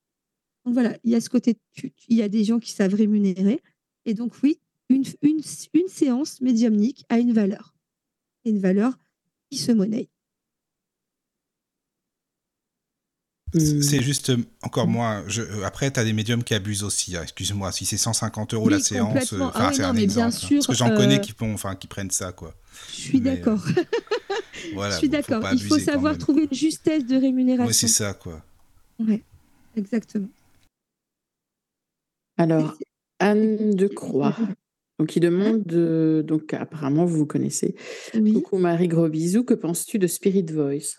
Donc voilà, il y a ce côté, il y a des gens qui savent rémunérer. Et donc, oui, une, une séance médiumnique a une valeur. Et une valeur qui se monnaie. C'est juste, encore moi, je, après, tu as des médiums qui abusent aussi. Hein, Excuse-moi, si c'est 150 euros oui, la séance, ah c'est un mais exemple. bien hein, sûr, parce que j'en euh... connais qui, font, enfin, qui prennent ça, quoi. Je suis d'accord. Euh, voilà, je suis bon, d'accord. Il faut savoir trouver une justesse de rémunération. Oui, c'est ça, quoi. Oui, exactement. Alors, Anne de Croix. Donc, il demande, de... donc apparemment, vous vous connaissez. Oui. Coucou Marie, gros bisous. Que penses-tu de Spirit Voice?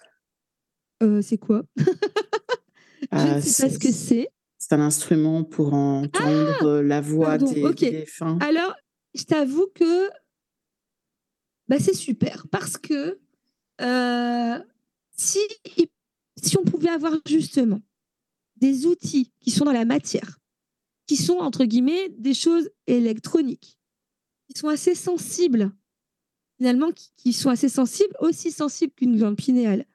Euh, c'est quoi? Je Ah, ne sais pas ce que c'est. C'est un instrument pour entendre la voix pardon, des, ok. des défunts. Alors, je t'avoue que bah, c'est super parce que euh, si, si on pouvait avoir justement des outils qui sont dans la matière, qui sont entre guillemets des choses électroniques, qui sont assez sensibles, finalement, qui, sont assez sensibles, aussi sensibles qu'une glande pinéale,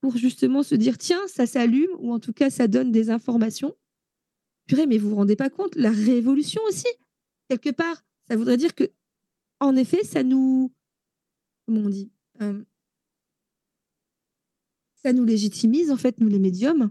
pour justement se dire tiens, ça s'allume ou en tout cas ça donne des informations. Purée, mais vous vous rendez pas compte, la révolution aussi, quelque part, ça voudrait dire que, en effet, ça nous. Comment on dit Euh, Ça nous légitimise, en fait, nous les médiums.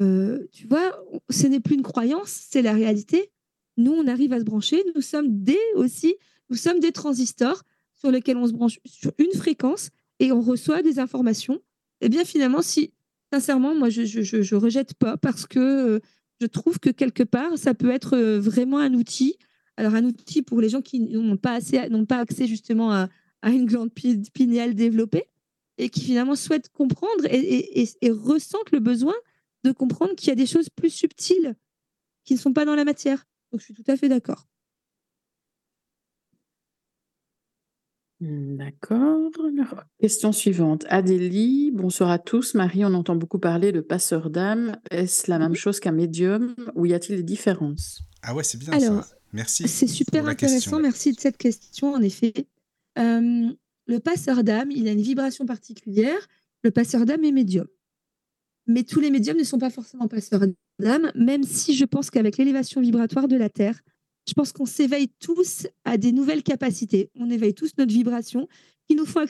Euh, tu vois, ce n'est plus une croyance, c'est la réalité. Nous, on arrive à se brancher. Nous sommes des aussi, nous sommes des transistors sur lesquels on se branche sur une fréquence et on reçoit des informations. Eh bien, finalement, si, sincèrement, moi, je je, je- je rejette pas parce que euh, je trouve que quelque part, ça peut être euh, vraiment un outil. Alors, un outil pour les gens qui n'ont pas, pas accès justement à, une glande pi- pinéale développée et qui finalement souhaitent comprendre et, et- et- et ressentent le besoin de comprendre qu'il y a des choses plus subtiles qui ne sont pas dans la matière. Donc, je suis tout à fait d'accord. Hmm, D'accord. Alors, Question suivante. Adélie, bonsoir à tous. Marie, on entend beaucoup parler de passeur d'âme. Est-ce la même chose qu'un médium ou y a-t-il des différences? Ah ouais, c'est bien Alors, ça. Merci. C'est super pour la intéressant. question. Merci de cette question, en effet. Euh, le passeur d'âme, il a une vibration particulière. Le passeur d'âme est médium. Mais tous les médiums ne sont pas forcément passeurs d'âme, même si je pense qu'avec l'élévation vibratoire de la Terre, je pense qu'on s'éveille tous à des nouvelles capacités. On éveille tous notre vibration qui nous font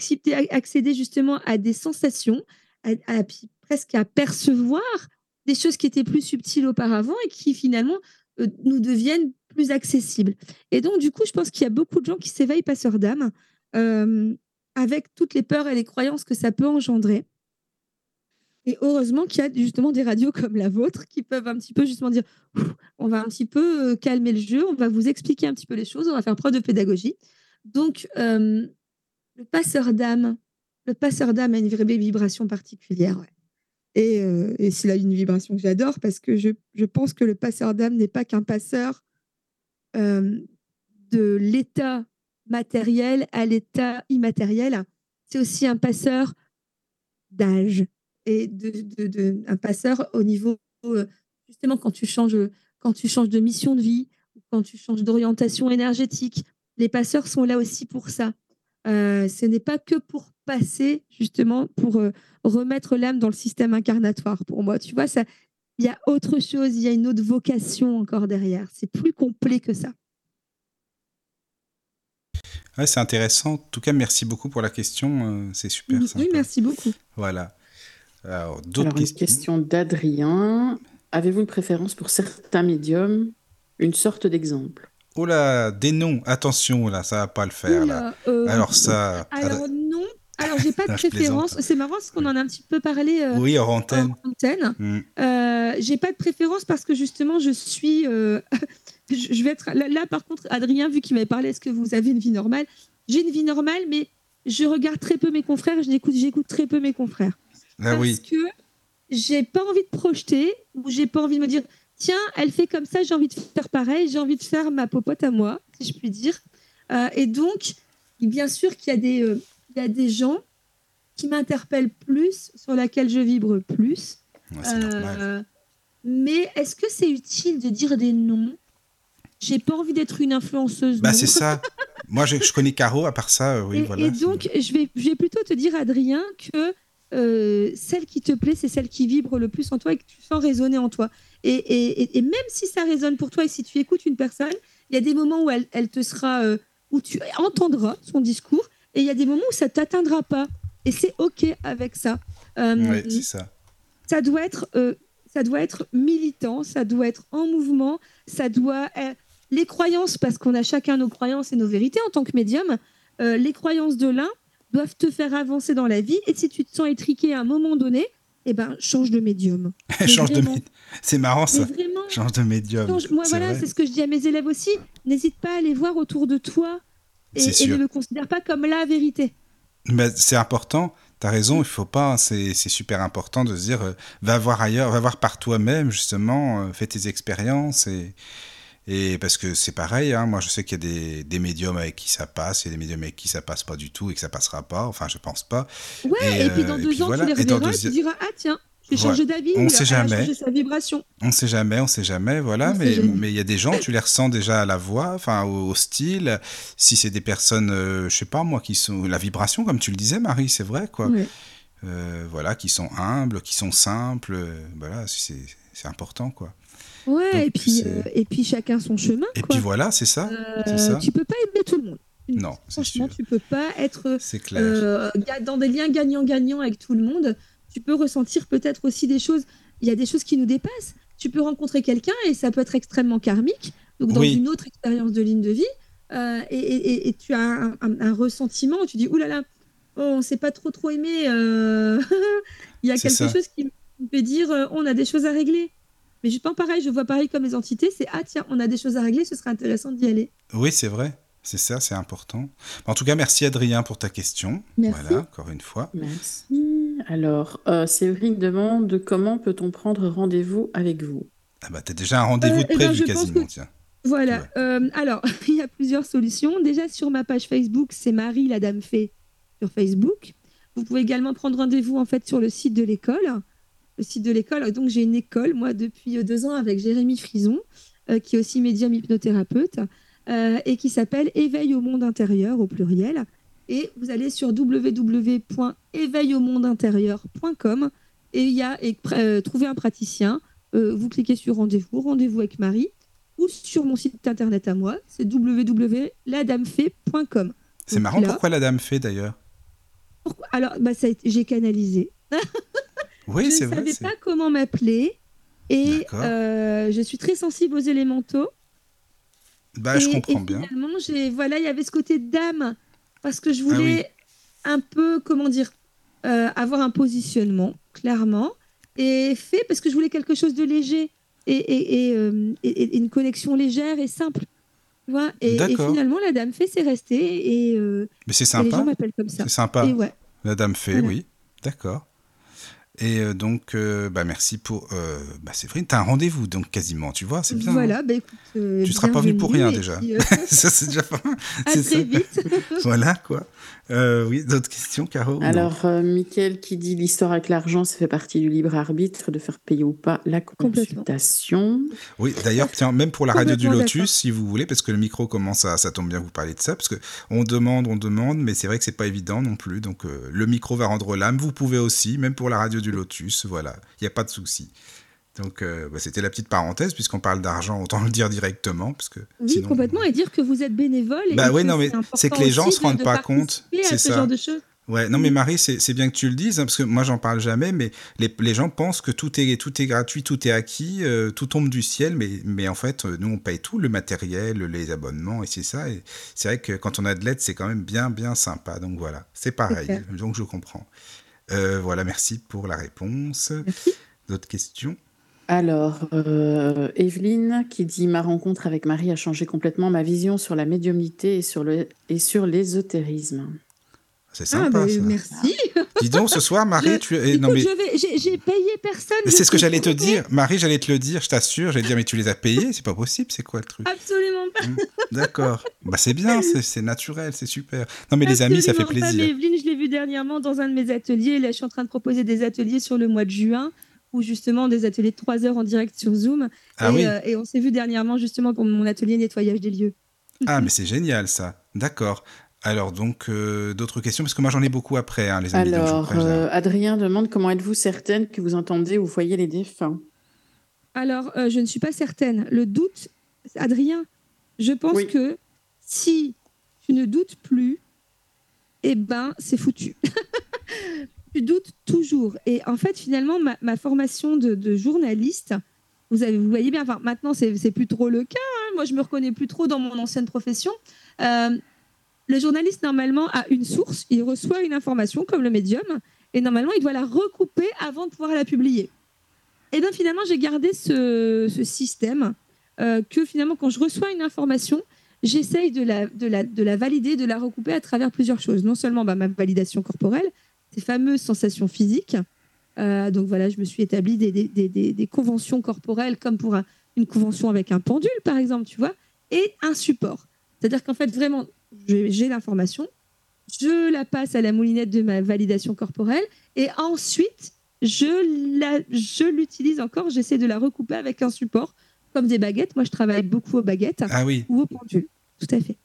accéder justement à des sensations, à- presque à percevoir des choses qui étaient plus subtiles auparavant et qui finalement euh, nous deviennent plus accessibles. Et donc, du coup, je pense qu'il y a beaucoup de gens qui s'éveillent passeurs d'âme euh, avec toutes les peurs et les croyances que ça peut engendrer. Et heureusement qu'il y a justement des radios comme la vôtre qui peuvent un petit peu justement dire on va un petit peu euh, calmer le jeu, on va vous expliquer un petit peu les choses, on va faire preuve de pédagogie. Donc, euh, le passeur d'âme, le passeur d'âme a une vraie vibration particulière. Et, euh, et c'est là une vibration que j'adore parce que je, je pense que le passeur d'âme n'est pas qu'un passeur de l'état matériel à l'état immatériel. C'est aussi un passeur d'âge et de, de- de- un passeur au niveau euh, justement quand tu changes quand tu changes de mission de vie quand tu changes d'orientation énergétique. Les passeurs sont là aussi pour ça. Euh, ce n'est pas que pour passer justement pour euh, remettre l'âme dans le système incarnatoire. Pour moi, tu vois ça. Il y a autre chose, il y a une autre vocation encore derrière. C'est plus complet que ça. Ouais, c'est intéressant. En tout cas, merci beaucoup pour la question. C'est super sympa. Oui, merci beaucoup. Voilà. Alors, d'autres Alors, une questions question d'Adrien. Avez-vous une préférence pour certains médiums Une sorte d'exemple? Oh là, des noms. Attention, là, ça va pas le faire, là. Euh, Alors ça... Alors non. Alors j'ai pas de préférence. C'est marrant parce qu'on en a un petit peu parlé euh, Oui, hors antenne. en antenne. Hmm. Euh, j'ai pas de préférence parce que justement je suis. euh, je je vais être là, là, par contre Adrien vu qu'il m'avait parlé est-ce que vous avez une vie normale? J'ai une vie normale mais je regarde très peu mes confrères. Je n'écoute j'écoute très peu mes confrères Ah parce oui. que j'ai pas envie de projeter ou j'ai pas envie de me dire tiens elle fait comme ça j'ai envie de faire pareil j'ai envie de faire ma popote à moi si je puis dire Euh, et donc bien sûr qu'il y a des euh, il y a des gens qui m'interpellent plus sur laquelle je vibre plus Ouais. Euh, mais est-ce que c'est utile de dire des noms? J'ai pas envie d'être une influenceuse Bah c'est ça. Moi, je, je connais Caro, à part ça, oui, et, voilà. et donc, je vais, je vais plutôt te dire, Adrien, que euh, celle qui te plaît, c'est celle qui vibre le plus en toi et que tu sens résonner en toi. Et, et- et- et même si ça résonne pour toi et si tu écoutes une personne, il y a des moments où elle, elle te sera, euh, où tu entendras son discours, et il y a des moments où ça t'atteindra pas. Et c'est ok avec ça. Euh, Ouais, c'est ça. ça doit être ça doit être militant ça doit être en mouvement ça doit les croyances parce qu'on a chacun nos croyances et nos vérités en tant que médium les croyances de l'un doivent te faire avancer dans la vie et si tu te sens étriqué à un moment donné eh ben change de médium Change de vraiment. mine. C'est marrant, ça. vraiment Change de médium. Change- Moi, voilà, c'est ce que je dis à mes élèves aussi. N'hésite pas à aller voir autour de toi et, ne le considère pas comme la vérité. Mais c'est important, t'as raison, il faut pas, c'est c'est super important de se dire, euh, va voir ailleurs, va voir par toi-même, justement, euh, fais tes expériences et. Et parce que c'est pareil, hein, moi je sais qu'il y a des, des médiums avec qui ça passe, il y a des médiums avec qui ça passe pas du tout et que ça passera pas, enfin je pense pas. Ouais, Et, et, puis euh, dans et deux ans, voilà. tu les reverras et deux- tu diras Ah, tiens, j'ai Voilà. changé d'avis. On sait jamais. changé sa vibration. On sait jamais, on sait jamais, voilà, On mais il y a des gens, tu les ressens déjà à la voix, enfin au, au style, si c'est des personnes, euh, je sais pas moi, qui sont, la vibration comme tu le disais Marie, c'est vrai quoi. Ouais. Euh, voilà, qui sont humbles, qui sont simples, euh, voilà, c'est important quoi. Ouais, Donc, et, puis, euh, et puis chacun son chemin. Et quoi. puis voilà, c'est ça, Euh, ça. tu peux pas aimer tout le monde. Non, Franchement, tu peux pas être clair. euh, dans des liens gagnant-gagnant avec tout le monde. Tu peux ressentir peut-être aussi des choses. Il y a des choses qui nous dépassent. Tu peux rencontrer quelqu'un et ça peut être extrêmement karmique. Donc, dans Oui. une autre expérience de ligne de vie. euh, et, et- et- et tu as un, un- un ressentiment où tu dis Ouh là là, oh, on s'est pas trop trop aimé. euh, Il y a quelque ça. chose qui me fait dire On a des choses à régler. Mais je pense pareil, je vois pareil comme les entités c'est Ah tiens, on a des choses à régler, ce serait intéressant d'y aller. Oui, c'est vrai, c'est ça, c'est important. En tout cas, merci Adrien pour ta question. Merci. Voilà, encore une fois. Merci. Alors, euh, Séverine demande comment peut-on prendre rendez-vous avec vous? Ah bah t'as déjà un rendez-vous Euh, de eh ben, prévu quasiment, que- tiens. Voilà. Ouais. Euh, alors, il y a plusieurs solutions. Déjà, sur ma page Facebook, c'est Marie, la dame fée, sur Facebook. Vous pouvez également prendre rendez-vous en fait sur le site de l'école. Le site de l'école. Donc, j'ai une école, moi, depuis euh, deux ans avec Jérémy Frison, euh, qui est aussi médium hypnothérapeute, euh, et qui s'appelle Éveil au monde intérieur au pluriel. Et vous allez sur www.éveilaumondeintérieur.com et il y a et, euh, trouver un praticien. Vous cliquez sur rendez-vous, rendez-vous avec Marie ou sur mon site internet à moi, c'est www.ladamefait.com. C'est marrant, là- pourquoi la dame fait d'ailleurs? Alors, bah, j'ai canalisé. Oui, je ne savais pas comment m'appeler et euh, je suis très sensible aux élémentaux. Bah, je comprends et bien. Finalement, j'ai voilà, il y avait ce côté d'âme parce que je Ah oui. voulais un peu, comment dire, euh, avoir un positionnement clairement et fait parce que je voulais quelque chose de léger et, et, et, euh, et- une connexion légère et simple. Vois et, finalement, la dame fait, c'est resté et, euh, Mais c'est et les gens sympa. m'appellent comme ça. C'est sympa. Ouais. La dame fait, Voilà. oui. D'accord. Et euh, donc, euh, bah, merci pour. Euh, bah, Séverine, t'as un rendez-vous, donc quasiment, tu vois, c'est bien. hein. Voilà, bah écoute. euh, Tu seras pas venu pour rien, déjà. puis, ça, c'est déjà pas mal. à C'est très ça. vite. Voilà, quoi. Euh, oui, d'autres questions, Caro Alors, euh, Mickaël qui dit l'histoire avec l'argent, ça fait partie du libre arbitre de faire payer ou pas la consultation. Oui, d'ailleurs, tiens, même pour la radio du Lotus, si vous voulez, parce que le micro commence à, ça tombe bien que vous parlez de ça, parce que on demande, on demande, mais c'est vrai que c'est pas évident non plus. Donc, euh, le micro va rendre l'âme. Vous pouvez aussi, même pour la radio du Lotus, voilà, il n'y a pas de souci. Donc, euh, bah, c'était la petite parenthèse, puisqu'on parle d'argent, autant le dire directement, parce que Oui, sinon- complètement. Et dire que vous êtes bénévole. et Bah ouais, non, mais c'est que les gens aussi se rendent de- de pas compte, c'est ce ça. genre de choses. Ouais, non mais Marie, c'est bien que tu le dises, hein, parce que moi j'en parle jamais, mais les, les gens pensent que tout est, tout est gratuit, tout est acquis, euh, tout tombe du ciel, mais, mais en fait, euh, nous on paye tout, le matériel, les abonnements, et c'est ça. Et c'est vrai que quand on a de l'aide, c'est quand même bien, bien sympa. Donc voilà, c'est pareil, donc je comprends. Euh, voilà, merci pour la réponse. Merci. D'autres questions? Alors, euh, Evelyne qui dit Ma rencontre avec Marie a changé complètement ma vision sur la médiumnité et sur le- et sur l'ésotérisme. C'est Ah, sympa bah, ça. merci. Dis donc, ce soir, Marie, Je- tu... eh, Écoute, non mais... je vais- j'ai payé personne. C'est ce que j'allais te dire. Marie, j'allais te le dire, je t'assure. J'allais te dire, mais tu les as payés C'est pas possible, c'est quoi le truc? Absolument pas. D'accord. Bah c'est bien, c'est c'est naturel, c'est super. Non mais les amis, ça fait pas, plaisir. mais Evelyne, je l'ai vu dernièrement dans un de mes ateliers. Là, je suis en train de proposer des ateliers sur le mois de juin, ou justement des ateliers de 3 heures en direct sur Zoom. Ah et, oui. euh, et on s'est vu dernièrement justement pour mon atelier nettoyage des lieux. Ah mais c'est génial ça. D'accord. Alors donc euh, d'autres questions? Parce que moi j'en ai beaucoup après hein, les amis. Alors, euh, Adrien demande Comment êtes-vous certaine que vous entendez ou voyez les défunts Alors, euh, je ne suis pas certaine. Le doute, Adrien, je pense Oui. que si tu ne doutes plus, eh ben, c'est foutu. tu doutes toujours. Et en fait, finalement, ma, ma formation de, journaliste, vous, voyez bien, enfin, maintenant, c'est plus trop le cas. hein. Moi, je me reconnais plus trop dans mon ancienne profession. Euh, le journaliste, normalement, a une source. Il reçoit une information, comme le médium. Et normalement, il doit la recouper avant de pouvoir la publier. Et bien finalement, j'ai gardé ce, système euh, que finalement, quand je reçois une information, j'essaye de la valider, de la recouper à travers plusieurs choses. Non seulement bah, ma validation corporelle, ces fameuses sensations physiques. Euh, donc voilà, je me suis établi des, des, des, des conventions corporelles comme pour un- une convention avec un pendule, par exemple, tu vois, et un support. C'est-à-dire qu'en fait, vraiment, j'ai l'information, je la passe à la moulinette de ma validation corporelle, et ensuite, je la- je l'utilise encore, j'essaie de la recouper avec un support, comme des baguettes. Moi, je travaille beaucoup aux baguettes Ah oui, ou aux pendules. Tout à fait.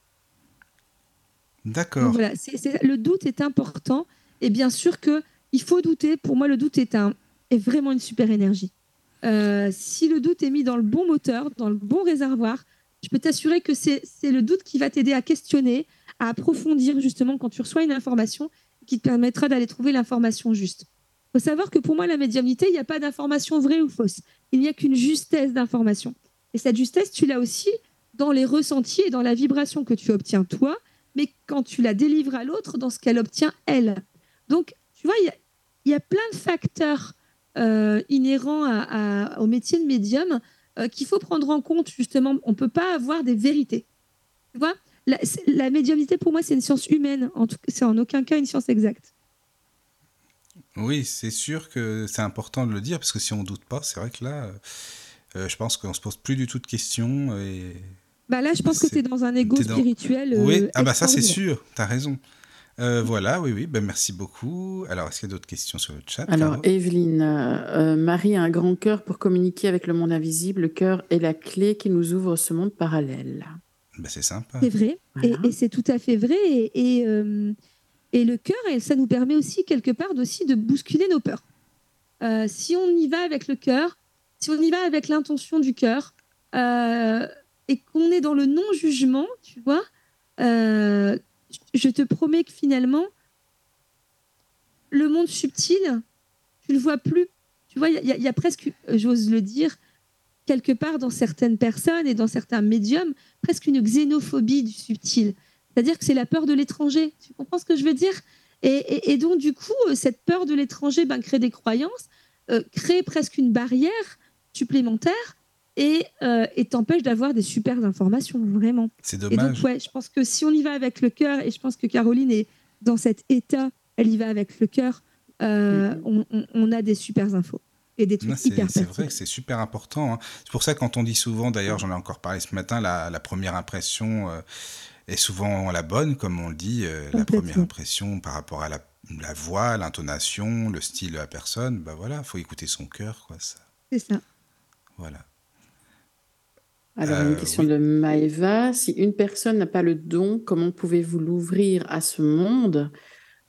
D'accord. voilà, le doute est important. Et bien sûr que il faut douter. Pour moi, le doute est, un, est vraiment une super énergie. Euh, si le doute est mis dans le bon moteur, dans le bon réservoir, je peux t'assurer que c'est le doute qui va t'aider à questionner, à approfondir justement quand tu reçois une information qui te permettra d'aller trouver l'information juste. Il faut savoir que pour moi, la médiumnité, il n'y a pas d'information vraie ou fausse. Il n'y a qu'une justesse d'information. Et cette justesse, tu l'as aussi dans les ressentis et dans la vibration que tu obtiens toi, mais quand tu la délivres à l'autre, dans ce qu'elle obtient elle. Donc, tu vois, il y a, il y a plein de facteurs euh, inhérents à- à- au métier de médium euh, qu'il faut prendre en compte, justement. On ne peut pas avoir des vérités. Tu vois, la, la médiumnité, pour moi, c'est une science humaine. En tout- C'est en aucun cas une science exacte. Oui, c'est sûr que c'est important de le dire, parce que si on doute pas, c'est vrai que là, euh, je pense qu'on se pose plus du tout de questions. Et... Bah là, je pense que tu es dans un ego dans- spirituel. oui, ah bah ça c'est sûr, t'as raison. Euh, voilà, oui, oui, ben merci beaucoup. Alors, est-ce qu'il y a d'autres questions sur le chat Alors, Caro? Evelyne, euh, euh, Marie a un grand cœur pour communiquer avec le monde invisible. Le cœur est la clé qui nous ouvre ce monde parallèle. Ben, C'est sympa. C'est vrai, Voilà. et, et c'est tout à fait vrai. Et, et, euh, et le cœur, ça nous permet aussi quelque part aussi de bousculer nos peurs. Euh, si on y va avec le cœur, si on y va avec l'intention du cœur, euh, et qu'on est dans le non-jugement, tu vois, euh, je te promets que finalement, le monde subtil, tu le vois plus. Tu vois, il y, a- presque, j'ose le dire, quelque part dans certaines personnes et dans certains médiums, presque une xénophobie du subtil. C'est-à-dire que c'est la peur de l'étranger. Tu comprends ce que je veux dire? Et donc, du coup, euh, cette peur de l'étranger ben, crée des croyances, euh, crée presque une barrière supplémentaire et, euh, et t'empêche d'avoir des super informations, vraiment. C'est Et donc, dommage. ouais, je pense que si on y va avec le cœur, et je pense que Caroline est dans cet état, elle y va avec le cœur, euh, Mhm. on, on- on a des super infos et des trucs Non, c'est hyper c'est vrai que c'est super important. hein. C'est pour ça que quand on dit souvent, d'ailleurs, j'en ai encore parlé ce matin, la, la première impression euh, est souvent la bonne, comme on le dit. euh, la première impression par rapport à la, la voix, l'intonation, le style de la personne, bah voilà, faut écouter son cœur, quoi. Ça, C'est ça. voilà. Alors, Euh, une question oui. de Maëva. Si une personne n'a pas le don, comment pouvez-vous l'ouvrir à ce monde?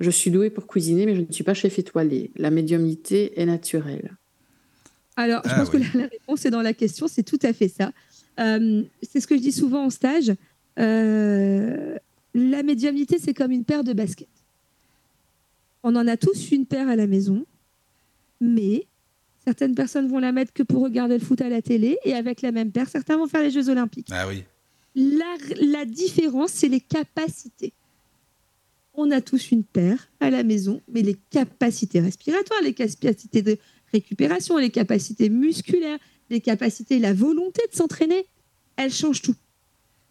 Je suis douée pour cuisiner, mais je ne suis pas chef étoilé. La médiumnité est naturelle. Alors, je Ah pense oui. que la, la réponse est dans la question, c'est tout à fait ça. Euh, c'est ce que je dis souvent en stage. Euh, la médiumnité, c'est comme une paire de baskets. On en a tous une paire à la maison, mais certaines personnes vont la mettre que pour regarder le foot à la télé, et avec la même paire, certains vont faire les Jeux Olympiques. Ah oui, La, la différence, c'est les capacités. On a tous une paire à la maison, mais les capacités respiratoires, les capacités de récupération, les capacités musculaires, les capacités, la volonté de s'entraîner, elles changent tout.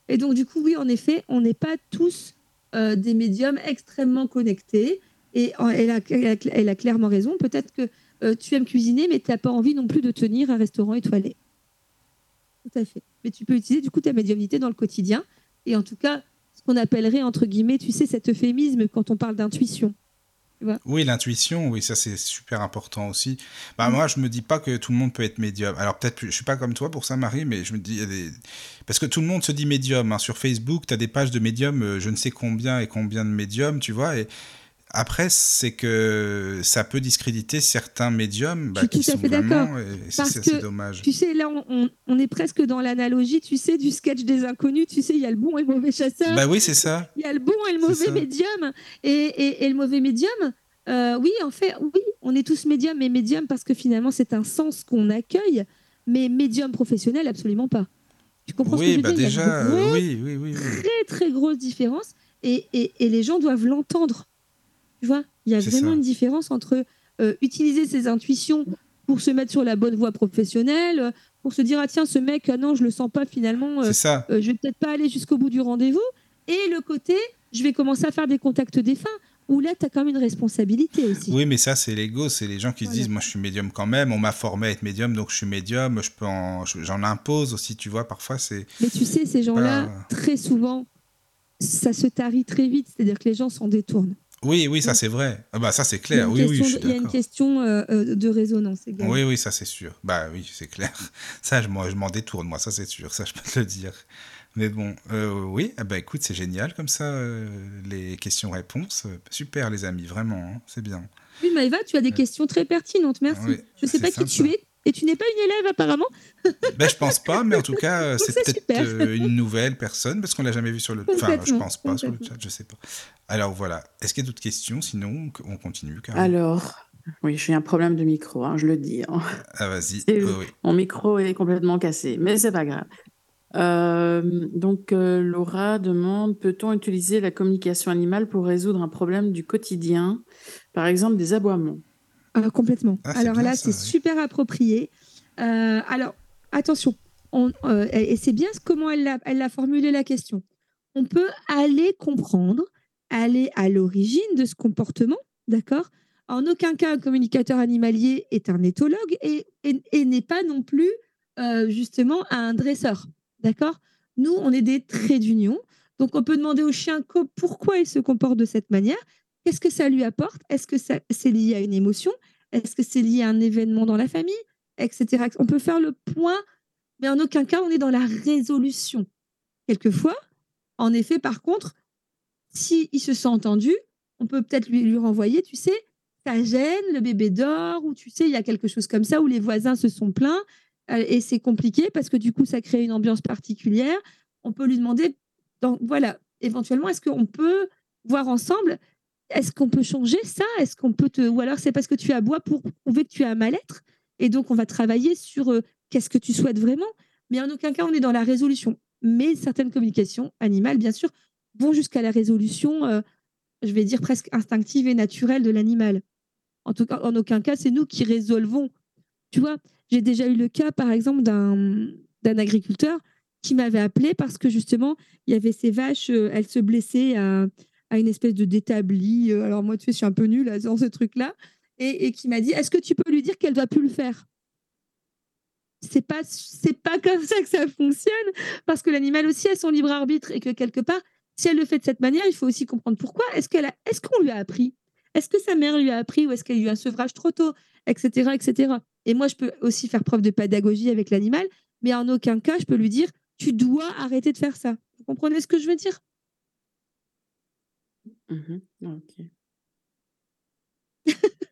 Et donc, du coup, oui, en effet, on n'est pas tous euh, des médiums extrêmement connectés. Et elle a, elle a- elle a clairement raison. Peut-être que euh, tu aimes cuisiner, mais tu n'as pas envie non plus de tenir un restaurant étoilé. Tout à fait. Mais tu peux utiliser du coup ta médiumnité dans le quotidien. Et en tout cas, ce qu'on appellerait, entre guillemets, tu sais, cet euphémisme quand on parle d'intuition. Oui, l'intuition, oui, ça c'est super important aussi. Bah. Moi, je me dis pas que tout le monde peut être médium. Alors peut-être, je suis pas comme toi pour ça, Marie, mais je me dis, parce que tout le monde se dit médium. hein. Sur Facebook, tu as des pages de médium, euh, je ne sais combien et combien de médiums, tu vois. Et après, c'est que ça peut discréditer certains médiums bah, suis qui tout à fait d'accord. c'est dommage. Tu sais, là, on, est presque dans l'analogie, tu sais, du sketch des inconnus. Tu sais, il y a le bon et le mauvais chasseur. Bah oui, c'est ça. Il y a le bon et le mauvais médium. Et, et- et le mauvais médium, euh, oui, en fait, oui, on est tous médiums et médiums parce que finalement, c'est un sens qu'on accueille, mais médium professionnel, absolument pas. Tu comprends ce que je veux bah dire? Il y a déjà, de euh, oui, oui. oui. très, très grosse différence et, et- et les gens doivent l'entendre. Tu vois, il y a vraiment ça. une différence entre euh, utiliser ses intuitions pour se mettre sur la bonne voie professionnelle, euh, pour se dire ah tiens ce mec ah non je le sens pas finalement, euh, ça. euh, je vais peut-être pas aller jusqu'au bout du rendez-vous. Et le côté je vais commencer à faire des contacts défunts où là tu as quand même une responsabilité aussi. Oui, mais ça, c'est l'ego. C'est les gens qui se disent Moi, je suis médium quand même. On m'a formé à être médium, donc je suis médium. Je peux en- J'en impose aussi, tu vois. Parfois, c'est. Mais tu sais ces gens-là Voilà. très souvent ça se tarit très vite, c'est-à-dire que les gens s'en détournent. Oui, oui, ça, c'est vrai. Ah bah, ça, c'est clair. Oui, oui, je suis il y a une question euh, euh, de résonance également. Oui, oui, ça, c'est sûr. Bah oui, c'est clair. Ça, je m'en détourne, moi, ça, c'est sûr. Ça, je peux te le dire. Mais bon, euh, oui, ah bah écoute, c'est génial comme ça, euh, les questions-réponses. Super, les amis, vraiment, hein, c'est bien. Oui, Maëva, tu as des questions très pertinentes, merci. Oui, je ne sais pas qui tu es et tu n'es pas une élève apparemment. Ben, je pense pas, mais en tout cas, c'est peut-être euh, une nouvelle personne parce qu'on l'a jamais vu sur le. Enfin, je pense pas sur le chat, je sais pas. Alors voilà. Est-ce qu'il y a d'autres questions? Sinon, on continue. Carole. Alors, oui, j'ai un problème de micro, hein, je le dis. hein. Ah, vas-y. Oui. Mon micro est complètement cassé, mais c'est pas grave. Euh, donc, euh, Laura demande, peut-on utiliser la communication animale pour résoudre un problème du quotidien, par exemple des aboiements? Ah, complètement. Ah, alors bien là, c'est super approprié. Euh, alors, attention, on- euh, et c'est bien comment elle a, elle a formulé la question. On peut aller comprendre, aller à l'origine de ce comportement, d'accord? En aucun cas, un communicateur animalier est un éthologue et, et- et n'est pas non plus euh, justement un dresseur, d'accord? Nous, on est des traits d'union. Donc, on peut demander au chien pourquoi il se comporte de cette manière. Qu'est-ce que ça lui apporte? Est-ce que c'est lié à une émotion? Est-ce que c'est lié à un événement dans la famille? Etc. On peut faire le point, mais en aucun cas, on est dans la résolution. Quelquefois, en effet, par contre, s'il se sent entendu, on peut peut-être lui, lui renvoyer, tu sais, ça gêne, le bébé dort, ou tu sais, il y a quelque chose comme ça, où les voisins se sont plaints, euh, et c'est compliqué parce que du coup, ça crée une ambiance particulière. On peut lui demander, donc, voilà, éventuellement, est-ce qu'on peut voir ensemble est-ce qu'on peut changer ça? Est-ce qu'on peut te ou alors c'est parce que tu aboies pour prouver que tu as un mal-être et donc on va travailler sur euh, qu'est-ce que tu souhaites vraiment? Mais en aucun cas on est dans la résolution. Mais certaines communications animales bien sûr vont jusqu'à la résolution euh, je vais dire presque instinctive et naturelle de l'animal. En tout cas en aucun cas c'est nous qui résolvons. Tu vois j'ai déjà eu le cas par exemple d'un d'un agriculteur qui m'avait appelé parce que justement il y avait ces vaches euh, elles se blessaient à à une espèce de d'établi. euh, Alors moi, tu sais, je suis un peu nulle dans ce truc-là. Et, qui m'a dit, est-ce que tu peux lui dire qu'elle doit plus le faire? C'est pas, c'est pas comme ça que ça fonctionne, parce que l'animal aussi a son libre arbitre et que quelque part, si elle le fait de cette manière, il faut aussi comprendre pourquoi. Est-ce qu'elle est-ce qu'on lui a appris? Est-ce que sa mère lui a appris ou est-ce qu'elle a eu un sevrage trop tôt, etc., etc. Et moi, je peux aussi faire preuve de pédagogie avec l'animal, mais en aucun cas, je peux lui dire, tu dois arrêter de faire ça. Vous comprenez ce que je veux dire? Mhm, ok.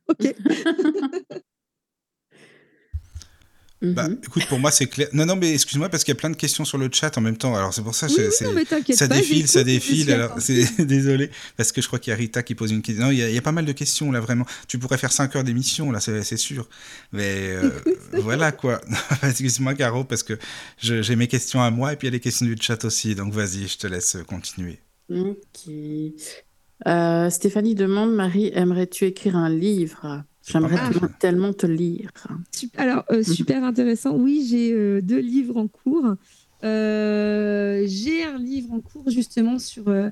Ok. Bah, Mhm. écoute, pour moi, c'est clair. Non, non, mais excuse-moi, parce qu'il y a plein de questions sur le chat en même temps. Alors, c'est pour ça Oui, non, mais t'inquiète ça pas, défile, ça défile. Alors, c'est désolé, parce que je crois qu'il y a Rita qui pose une question. Non, il y, a, il y a pas mal de questions là, vraiment. Tu pourrais faire 5 heures d'émission là, c'est sûr. Mais euh, voilà quoi. Excuse-moi, Caro, parce que j'ai mes questions à moi et puis il y a les questions du chat aussi. Donc, vas-y, je te laisse continuer. Ok. Euh, Stéphanie demande, Marie, aimerais-tu écrire un livre? J'aimerais Ah. tellement- tellement te lire. Alors, euh, super intéressant. Oui, j'ai euh, deux livres en cours. Euh, j'ai un livre en cours justement sur, euh,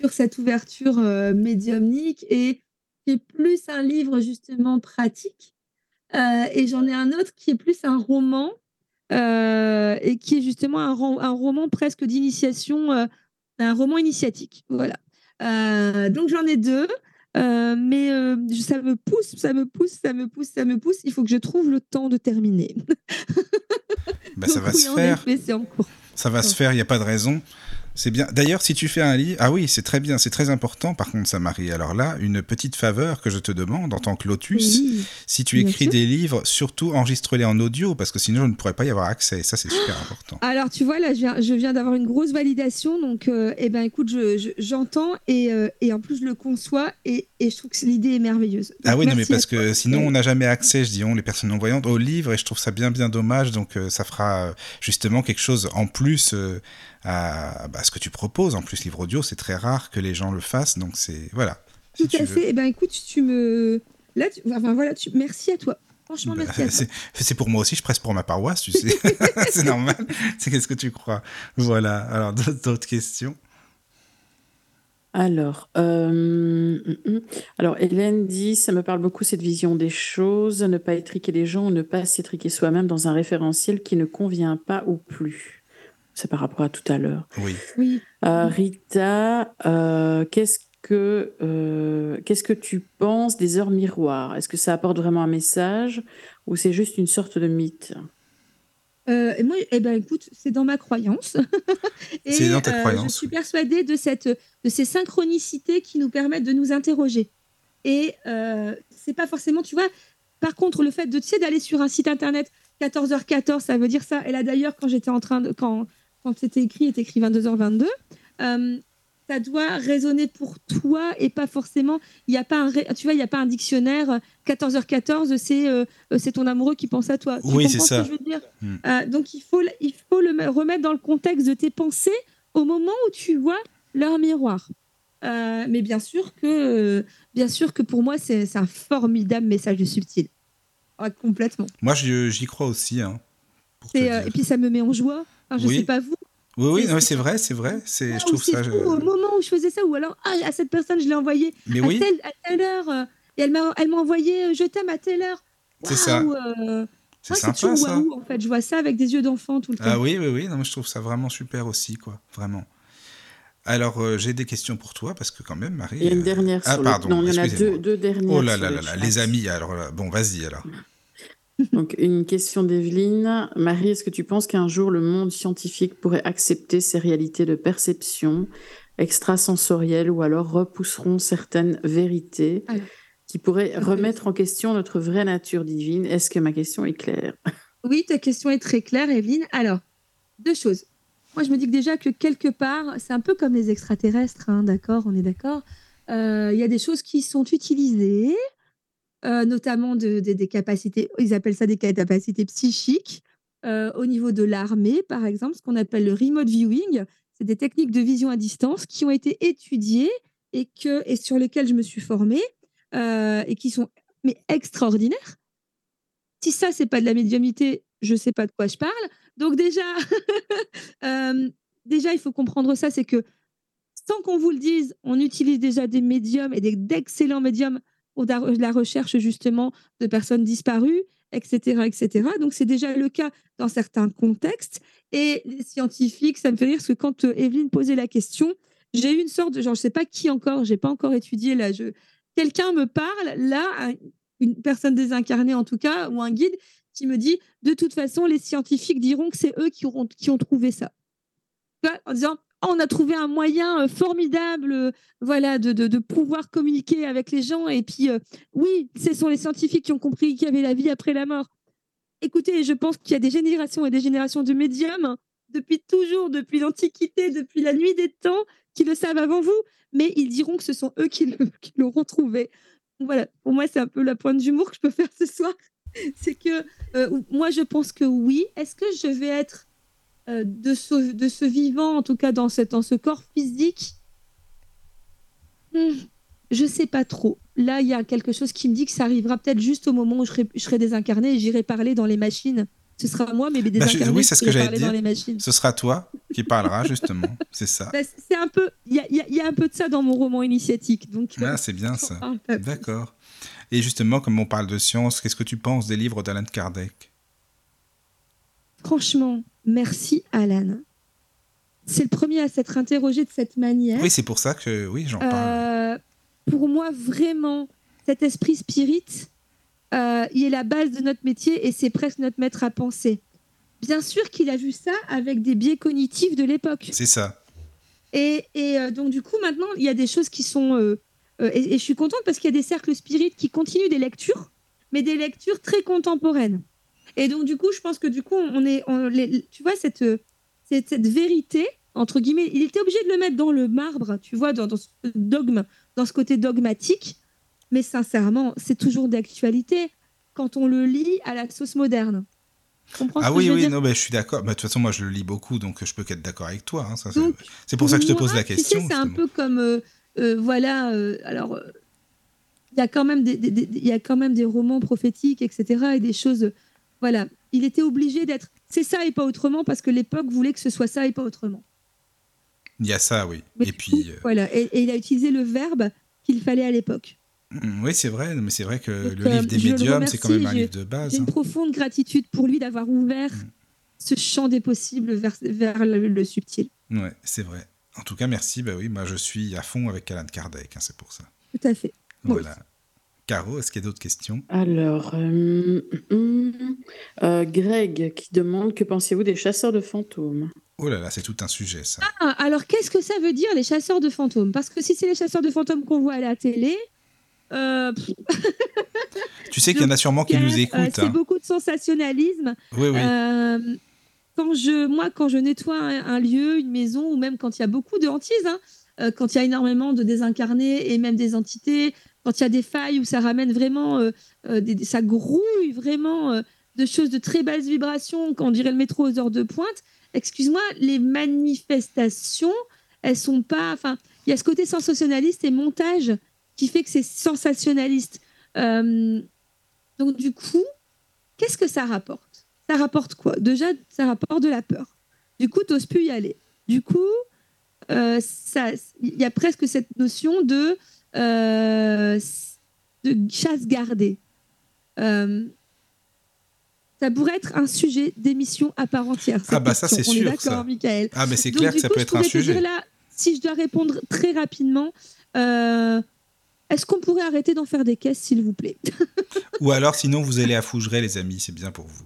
sur cette ouverture euh, médiumnique et qui est plus un livre justement pratique. Euh, et j'en ai un autre qui est plus un roman euh, et qui est justement un, un roman presque d'initiation, euh, un roman initiatique. Voilà. Euh, donc j'en ai deux. Euh, mais euh, ça me pousse, ça me pousse, ça me pousse, ça me pousse. Il faut que je trouve le temps de terminer. Bah, ça va oui, se faire. effet. Ça va se faire, il n'y a pas de raison. C'est bien. D'ailleurs, si tu fais un livre, ah oui, c'est très bien, c'est très important. Par contre, ça, Marie. Alors là, une petite faveur que je te demande en tant que Lotus, Oui. si tu écris sûr. des livres, surtout enregistre-les en audio, parce que sinon, je ne pourrais pas y avoir accès. Ça, c'est super important. Alors, tu vois, là, je viens, je viens d'avoir une grosse validation. Donc, euh, eh ben, écoute, je- je- j'entends et, euh, et en plus, je le conçois et, et je trouve que l'idée est merveilleuse. Donc, Ah oui, non, mais parce toi. que sinon, on n'a jamais accès, je dis on, les personnes non-voyantes, au livre, et je trouve ça bien, bien dommage. Donc, euh, ça fera euh, justement quelque chose en plus à bah, ce que tu proposes. En plus, livre audio, c'est très rare que les gens le fassent. Donc, c'est. Voilà. Si Tout tu à fait. Eh ben, écoute, tu me. Là, tu... enfin voilà, tu... merci à toi. Franchement, Bah, merci à toi. c'est pour moi aussi, je presse pour ma paroisse, tu sais. c'est normal. C'est qu'est-ce que tu crois? Voilà. Alors, d'autres questions? Alors, euh, hum, hum. alors Hélène dit, ça me parle beaucoup cette vision des choses, ne pas étriquer les gens ou ne pas s'étriquer soi-même dans un référentiel qui ne convient pas ou plus. C'est par rapport à tout à l'heure. Oui. Oui. Euh, Rita, euh, qu'est-ce que euh, qu'est-ce que tu penses des heures miroirs? Est-ce que ça apporte vraiment un message ou c'est juste une sorte de mythe? Euh, et moi, eh ben, écoute, c'est dans ma croyance. et C'est dans ta euh, croyance, je suis oui. persuadée de, cette, de ces synchronicités qui nous permettent de nous interroger. Et euh, c'est pas forcément, tu vois, par contre, le fait de, tu sais, d'aller sur un site internet 14h14, ça veut dire ça. Et là, d'ailleurs, quand j'étais en train de. Quand, quand c'était écrit, était écrit 22h22. euh, ça doit résonner pour toi et pas forcément. Il y a pas un, tu vois, il y a pas un dictionnaire. euh, 14h14, c'est euh, euh, c'est ton amoureux qui pense à toi. Tu Oui, c'est ça. que je veux dire. Euh, donc il faut, le- il faut le me- remettre dans le contexte de tes pensées au moment où tu vois leur miroir. Euh, mais bien sûr que, euh, bien sûr que pour moi, c'est un formidable message de subtil. Complètement. Moi, j'y crois aussi. Hein, euh, et puis ça me met en joie. Enfin, je Oui. sais pas vous. Oui, oui, c'est- c'est vrai, c'est vrai. C'est, Ah, je ou trouve c'est ça. fou, je- Au moment où je faisais ça, ou alors ah, à cette personne, je l'ai envoyé Mais à, oui, telle, à telle heure. euh, et elle m'a, elle m'a envoyé euh, je t'aime à telle heure. C'est ça. Euh, c'est sympa toujours ça. waouh, en fait. Je vois ça avec des yeux d'enfant tout le temps. Ah oui, oui, oui. Non, mais je trouve ça vraiment super aussi, quoi. Vraiment. Alors, euh, j'ai des questions pour toi parce que quand même, Marie. Il y a une euh, dernière Ah, sur le- pardon, Non, il y en a deux, deux dernières Oh là là là là, les amis. Alors là, bon, vas-y alors. Donc, une question d'Evelyne. Marie, est-ce que tu penses qu'un jour le monde scientifique pourrait accepter ces réalités de perception extrasensorielles ou alors repousseront certaines vérités Alors. qui pourraient remettre en question notre vraie nature divine? Est-ce que ma question est claire? Oui, ta question est très claire, Evelyne. Alors, deux choses. Moi, je me dis que déjà que quelque part, c'est un peu comme les extraterrestres, hein, d'accord, on est d'accord. Euh, Il y a des choses qui sont utilisées, euh, notamment de- de- des capacités, ils appellent ça des capacités psychiques, euh, au niveau de l'armée, par exemple, ce qu'on appelle le remote viewing. C'est des techniques de vision à distance qui ont été étudiées et, que, et sur lesquelles je me suis formée euh, et qui sont mais extraordinaires. Si ça, c'est pas de la médiumnité, je sais pas de quoi je parle. Donc déjà, déjà, il faut comprendre ça, c'est que sans qu'on vous le dise, on utilise déjà des médiums et d'excellents médiums pour da- la recherche justement de personnes disparues, etc., etc. Donc c'est déjà le cas dans certains contextes. Et les scientifiques, ça me fait rire parce que quand euh, Evelyne posait la question, j'ai eu une sorte de, genre, je sais pas qui encore, j'ai pas encore étudié là. Je... Quelqu'un me parle là, un- une personne désincarnée en tout cas, ou un guide qui me dit, de toute façon, les scientifiques diront que c'est eux qui, auront, qui ont trouvé ça. En disant, Oh, on a trouvé un moyen euh, formidable, euh, voilà, de, pouvoir communiquer avec les gens. Et puis, euh, oui, ce sont les scientifiques qui ont compris qu'il y avait la vie après la mort. Écoutez, je pense qu'il y a des générations et des générations de médiums hein, depuis toujours, depuis l'Antiquité, depuis la nuit des temps, qui le savent avant vous, mais ils diront que ce sont eux qui l'auront trouvé. Voilà, pour moi, c'est un peu la pointe d'humour que je peux faire ce soir. C'est que moi, je pense que oui. Est-ce que je vais être euh, de, ce, de ce vivant, en tout cas dans, cette, dans ce corps physique Hmm, Je sais pas trop. Là, il y a quelque chose qui me dit que ça arrivera peut-être juste au moment où je serai, je serai désincarné et j'irai parler dans les machines. Ce sera moi, mais Bah, désincarné. oui, c'est ce que j'allais dire. dans les machines. Ce sera toi qui parlera, justement. C'est ça. Bah, c'est un peu, il y a, y a- il y a un peu de ça dans mon roman initiatique. Donc, Ah, c'est bien ça. D'accord. Et justement, comme on parle de science, qu'est-ce que tu penses des livres d'Alan Kardec? Franchement, merci Alan. C'est le premier à s'être interrogé de cette manière. Oui, c'est pour ça que oui, j'en parle. Euh, pour moi, vraiment, cet esprit spirit, euh, il est la base de notre métier et c'est presque notre maître à penser. Bien sûr qu'il a vu ça avec des biais cognitifs de l'époque. C'est ça. Et, et, euh, donc, du coup, maintenant, il y a des choses qui sont. euh, et, et je suis contente parce qu'il y a des cercles spirites qui continuent des lectures, mais des lectures très contemporaines. Et donc, du coup, je pense que du coup, on est. on- les- tu vois, cette, cette, cette vérité, entre guillemets, il était obligé de le mettre dans le marbre, tu vois, dans, dans ce dogme, dans ce côté dogmatique. Mais sincèrement, c'est toujours d'actualité quand on le lit à la sauce moderne. Ah oui, oui, non, ben, je suis d'accord. Bah, De toute façon, moi, je le lis beaucoup, donc je peux qu'être d'accord avec toi. hein, c'est- pour ça que je te moi, pose la tu sais, question. c'est un peu comme, euh, euh, voilà, euh, alors, il y a quand même des, des- y a quand même des romans prophétiques, etc. et des choses. Voilà, il était obligé d'être. C'est ça et pas autrement parce que l'époque voulait que ce soit ça et pas autrement. Il y a ça, oui. Mais et puis, euh, voilà, et, et il a utilisé le verbe qu'il fallait à l'époque. mm, oui, c'est vrai, mais c'est vrai que Donc, le euh, livre des je le médiums, c'est quand même un livre de base. J'ai une hein. profonde gratitude pour lui d'avoir ouvert Mm. ce champ des possibles vers, vers le, le subtil. Ouais, c'est vrai. En tout cas, merci. Bah oui, moi je suis à fond avec Alan Kardec, hein, c'est pour ça. Tout à fait. Voilà. Caro, est-ce qu'il y a d'autres questions? Alors, euh, hum, euh, Greg qui demande que pensez-vous des chasseurs de fantômes? Oh là là, c'est tout un sujet, ça. Ah, alors qu'est-ce que ça veut dire les chasseurs de fantômes? Parce que si c'est les chasseurs de fantômes qu'on voit à la télé, euh, Tu sais qu'il y en a sûrement qui nous euh, écoutent. c'est hein. beaucoup de sensationnalisme. Oui, oui. Euh, quand je, moi, quand je nettoie un, un lieu, une maison, ou même quand il y a beaucoup de hantises, hein, quand il y a énormément de désincarnés et même des entités, quand il y a des failles où ça ramène vraiment, euh, euh, ça grouille vraiment euh, de choses de très basses vibrations, quand on dirait le métro aux heures de pointe. Excuse-moi, les manifestations, elles sont pas. Enfin, il y a ce côté sensationnaliste et montage qui fait que c'est sensationnaliste. Donc du coup, qu'est-ce que ça rapporte? Ça rapporte quoi? Déjà, ça rapporte de la peur. Du coup, t'oses plus y aller. Du coup, il y a presque cette notion de, euh, de chasse gardée. Euh, ça pourrait être un sujet d'émission à part entière. Ah bah ça, c'est sûr, d'accord, Michael. Ah, mais c'est clair que ça coup, peut être un sujet. dire là, si je dois répondre très rapidement, euh, est-ce qu'on pourrait arrêter d'en faire des caisses, s'il vous plaît? Ou alors, sinon, vous allez à Fougeray, les amis, c'est bien pour vous.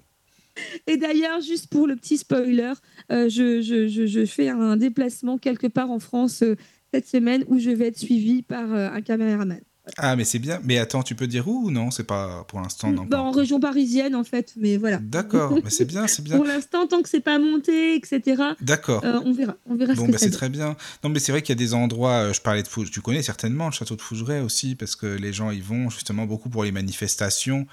Et d'ailleurs, juste pour le petit spoiler, euh, je, je- je- je fais un déplacement quelque part en France euh, cette semaine où je vais être suivie par euh, un caméraman. Ah, mais c'est bien. Mais attends, tu peux dire où ou non? C'est pas pour l'instant, non. Bah, pas en région parisienne, en fait, mais voilà. D'accord, mais c'est bien, c'est bien. Pour l'instant, tant que c'est pas monté, etc., D'accord. euh, on verra. On verra Bon, ce que bah, c'est très bien. Non, mais c'est vrai qu'il y a des endroits, euh, je parlais de Fougeray, tu connais certainement le château de Fougeray aussi, parce que les gens y vont justement beaucoup pour les manifestations,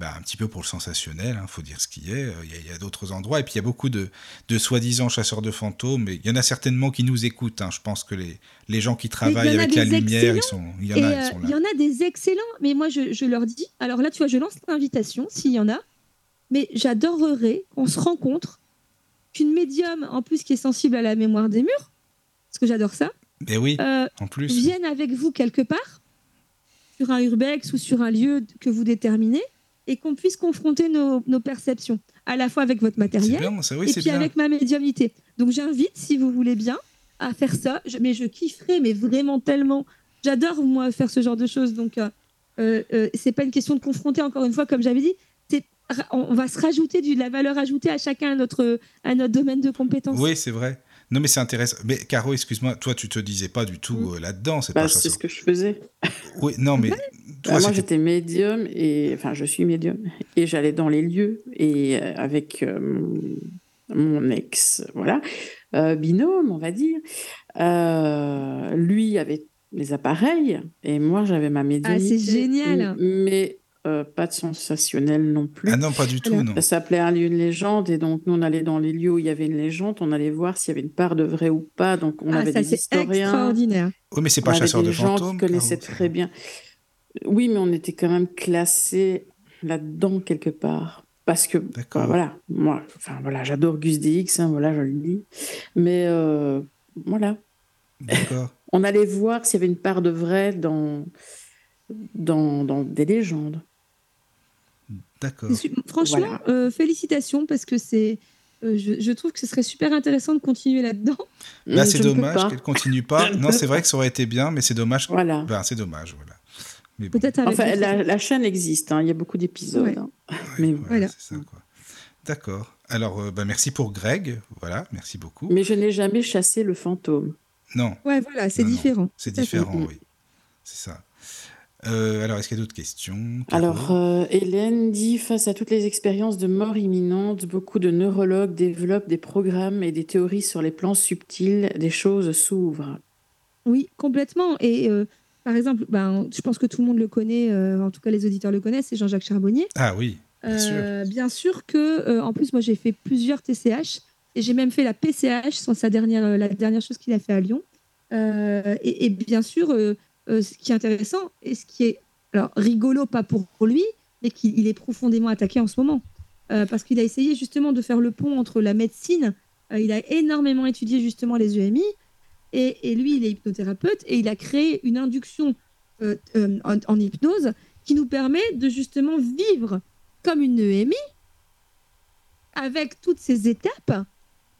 bah, un petit peu pour le sensationnel, il faut dire ce qui est. Euh, Il y a, d'autres endroits, et puis il y a beaucoup de, de soi-disant chasseurs de fantômes, et il y en a certainement qui nous écoutent. hein. Je pense que les, les gens qui travaillent avec la lumière, ils sont, il y en a, euh, ils sont il y là. en a des excellents, mais moi je, je leur dis, alors là tu vois, je lance l'invitation s'il y en a, mais j'adorerais qu'on se rencontre, qu'une médium en plus qui est sensible à la mémoire des murs, parce que j'adore ça, Mais oui, euh, en plus. vienne avec vous quelque part, sur un urbex ou sur un lieu que vous déterminez, et qu'on puisse confronter nos, nos perceptions, à la fois avec votre matériel bien, ça, oui, et puis bien. avec ma médiumnité. Donc j'invite, si vous voulez bien, à faire ça. Je- mais je kifferais, mais vraiment tellement. J'adore, moi, faire ce genre de choses. Donc, euh, euh, euh, c'est pas une question de confronter, encore une fois, comme j'avais dit. C'est, on va se rajouter de la valeur ajoutée à chacun à notre, à notre domaine de compétence. Oui, c'est vrai. Non, mais c'est intéressant. Mais Caro, excuse-moi, toi, tu te disais pas du tout Mm. euh, là-dedans, c'est Bah, c'est ce que je faisais. Oui, non, mais Bah, moi, j'étais médium et enfin, je suis médium et j'allais dans les lieux et euh, avec euh, mon- ex, voilà, euh, binôme, on va dire. Euh, lui avait les appareils et moi j'avais ma médiumnité. Ah, c'est génial. M- Mais euh, pas de sensationnel non plus. Ah non, pas du tout, Alors, non. Ça s'appelait un lieu, une légende, et donc nous on allait dans les lieux où il y avait une légende, on allait voir s'il y avait une part de vrai ou pas. Donc on Ah, avait ça, des c'est historiens. extraordinaire. Oui, mais c'est On pas avait chasseur des de gens fantômes. qui connaissaient Caro, très bien. Oui, mais on était quand même classés là-dedans quelque part. Parce que, D'accord. bah, voilà, moi, enfin voilà, j'adore Gus DX, hein, voilà, je le dis. Mais euh, voilà, D'accord. on allait voir s'il y avait une part de vrai dans, dans, dans des légendes. D'accord. C'est Franchement, Voilà. euh, félicitations parce que c'est. euh, je, je trouve que ce serait super intéressant de continuer là-dedans. Là, c'est je ne peux dommage qu'elle continue pas. Non, c'est vrai que ça aurait été bien, mais c'est dommage. Voilà. Ben, c'est dommage, voilà. Mais bon. Enfin, la, la chaîne existe, hein, il y a beaucoup d'épisodes. Ouais. hein. ouais, mais voilà, c'est. D'accord. Alors, euh, ben, merci pour Greg. Voilà, merci beaucoup. Mais je n'ai jamais chassé le fantôme. Non, Ouais, voilà, c'est différent. c'est différent, Mm. oui. C'est ça. Euh, alors, est-ce qu'il y a d'autres questions? Caro? Alors, euh, Hélène dit, face à toutes les expériences de mort imminente, beaucoup de neurologues développent des programmes et des théories sur les plans subtils, des choses s'ouvrent. Oui, complètement. Et euh, par exemple, ben, je pense que tout le monde le connaît, euh, en tout cas les auditeurs le connaissent, c'est Jean-Jacques Charbonnier. Ah oui, bien sûr. Euh, bien sûr que, euh, en plus, moi j'ai fait plusieurs TCH et j'ai même fait la PCH, sans sa dernière, la dernière chose qu'il a fait à Lyon. Euh, et, et bien sûr, euh, ce qui est intéressant et ce qui est alors rigolo, pas pour lui, mais qu'il il est profondément attaqué en ce moment. Euh, parce qu'il a essayé justement de faire le pont entre la médecine, euh, il a énormément étudié justement les EMI, et, et lui, il est hypnothérapeute, et il a créé une induction en, en hypnose qui nous permet de justement vivre comme une EMI, avec toutes ces étapes,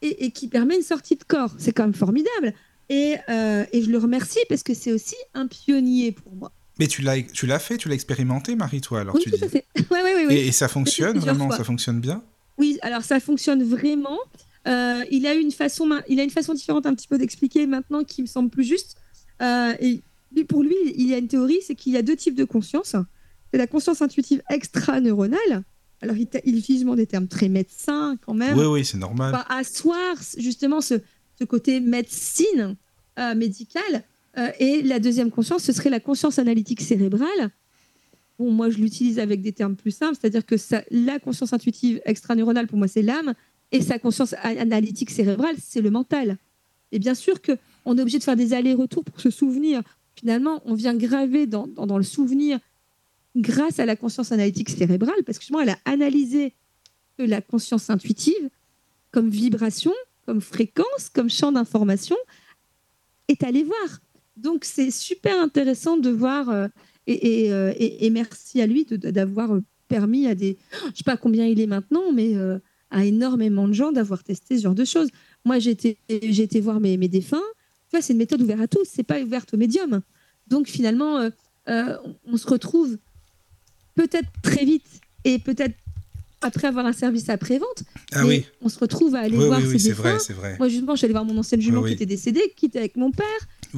et, et qui permet une sortie de corps. C'est quand même formidable. Et, euh, et je le remercie parce que c'est aussi un pionnier pour moi. Mais tu l'as, tu l'as fait, tu l'as expérimenté, Marie, toi, alors oui, tu tout dis. à fait. Ouais, ouais, ouais. Et, et ça fonctionne vraiment, fois. ça fonctionne bien Oui, alors ça fonctionne vraiment. Euh, il, a une façon, il a une façon différente un petit peu d'expliquer maintenant qui me semble plus juste. Euh, et lui, pour lui, il y a une théorie, c'est qu'il y a deux types de conscience. C'est la conscience intuitive extra-neuronale. Alors, il, il utilise des termes très médecins quand même. Oui, oui, c'est normal. Pour asseoir justement ce, côté médecine euh, médicale. Euh, et la deuxième conscience, ce serait la conscience analytique cérébrale. Bon, moi, je l'utilise avec des termes plus simples, c'est-à-dire que la conscience intuitive extraneuronale, pour moi, c'est l'âme, et sa conscience analytique cérébrale, c'est le mental. Et bien sûr que on est obligé de faire des allers-retours pour se souvenir. Finalement, on vient graver dans, dans- le souvenir grâce à la conscience analytique cérébrale, parce que justement, elle a analysé la conscience intuitive comme vibration, comme fréquence, comme champ d'information, est allée voir. Donc, c'est super intéressant de voir, euh, euh, et- merci à lui d'avoir euh, permis à des, je sais pas combien il est maintenant, mais à énormément de gens d'avoir testé ce genre de choses. Moi, j'ai été, été voir mes, défunts. C'est une méthode ouverte à tous, c'est pas ouverte aux médiums. Donc, finalement, on se retrouve peut-être très vite et peut-être après avoir un service après-vente, Ah oui, on se retrouve à aller oui, voir oui, ses oui, vrai, vrai. Moi, justement, j'allais voir mon ancienne jument qui était décédée, qui était avec mon père.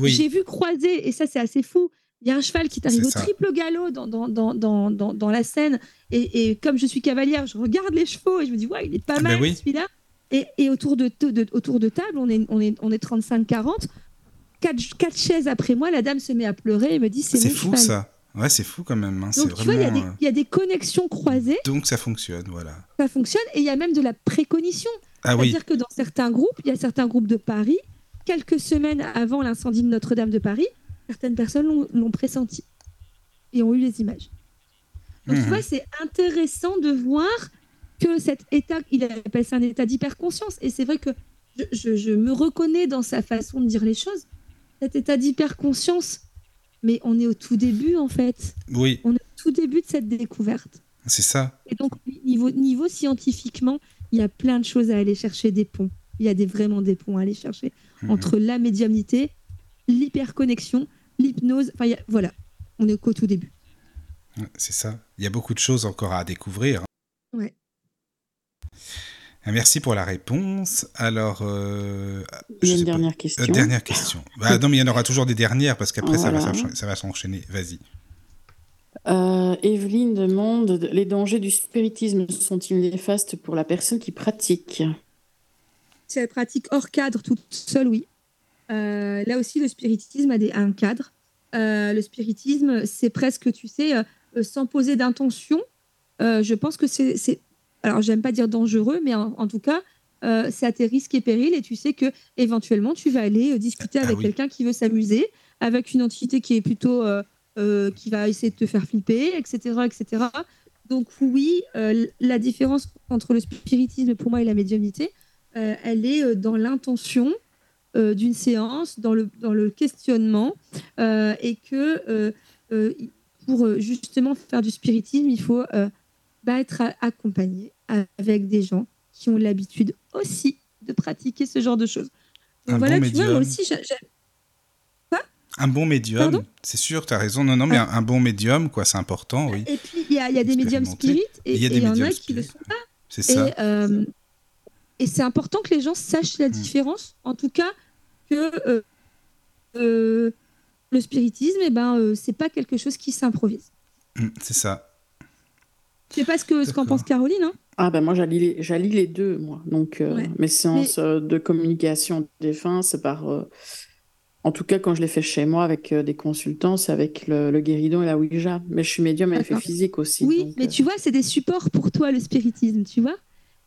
J'ai vu croiser, et ça, c'est assez fou. Il y a un cheval qui t'arrive au triple galop dans, dans, dans, dans, la scène. Et, et comme je suis cavalière, je regarde les chevaux et je me dis, ouais, il est pas Ah mal ben oui. celui-là. Et, et autour, de, de- autour de table, on est, on est, on est 35-40. Quatre, quatre chaises après moi, la dame se met à pleurer et me dit, c'est fou cheval. ça. Ouais, c'est fou quand même. hein, C'est Donc, tu vois, il y, a vraiment. des- euh, il y a des connexions croisées, Donc ça fonctionne, voilà. ça fonctionne. Et il y a même de la précognition. Ah oui, C'est-à-dire que dans certains groupes, il y a certains groupes de Paris, quelques semaines avant l'incendie de Notre-Dame de Paris, certaines personnes l'ont- pressenti et ont eu les images. Donc, tu Mhm. vois, c'est intéressant de voir que cet état, il appelle ça un état d'hyperconscience. Et c'est vrai que je, je- je me reconnais dans sa façon de dire les choses. Cet état d'hyperconscience, mais on est au tout début, en fait. oui, On est au tout début de cette découverte. c'est ça. Et donc, niveau, niveau scientifiquement, il y a plein de choses à aller chercher, des ponts. Il y a des, vraiment des ponts à aller chercher Mhm. entre la médiumnité, l'hyperconnexion, l'hypnose. Enfin, a- voilà, on est qu'au tout début. C'est ça. Il y a beaucoup de choses encore à découvrir. Ouais. Ah, Merci pour la réponse. Alors, euh, je une pas. dernière Euh, question. dernière question. Bah, non, mais il y en aura toujours des dernières parce qu'après ça va Voilà. s'encha- ça va s'enchaîner. Vas-y. Euh, Evelyne demande les dangers du spiritisme sont-ils néfastes pour la personne qui pratique? Si elle pratique hors cadre toute seule, oui. Euh, là aussi, le spiritisme a, des, a un cadre. Euh, le spiritisme, c'est presque, tu sais, euh, euh, sans poser d'intention. Euh, je pense que c'est. Alors, j'aime pas dire dangereux, mais en, en tout cas, euh, c'est à tes risques et périls. Et tu sais que éventuellement, tu vas aller euh, discuter Ah avec oui. quelqu'un qui veut s'amuser, avec une entité qui est plutôt. euh, euh, qui va essayer de te faire flipper, etc. etc. Donc, oui, la différence entre le spiritisme pour moi et la médiumnité, elle est dans l'intention d'une séance, dans le, dans le questionnement, et que pour justement faire du spiritisme, il faut bah, être accompagné avec des gens qui ont l'habitude aussi de pratiquer ce genre de choses. Donc voilà, bon tu vois, moi médium. aussi, Un bon médium, c'est sûr, tu as raison. Non, non, mais Ah. un, un bon médium, quoi, c'est important, oui. Et puis, il y a, y a des médiums spirites et Il y et en a qui le spirites. sont pas. C'est ça. Et, euh, et c'est important que les gens sachent la Mm. différence. En tout cas, que euh, euh, le spiritisme, eh ben, c'est pas quelque chose qui s'improvise. Mm, C'est ça. Je sais pas ce que ce qu'en D'accord. pense Caroline. Hein Ah ben moi j'allie les, les deux moi. Donc euh, Ouais. mes séances euh, de communication des fins, c'est par euh, en tout cas quand je les fais chez moi avec euh, des consultants, c'est avec le, le guéridon et la Ouija. Mais je suis médium effet D'accord. physique aussi. oui, donc, mais euh, tu vois, c'est des supports pour toi le spiritisme, tu vois.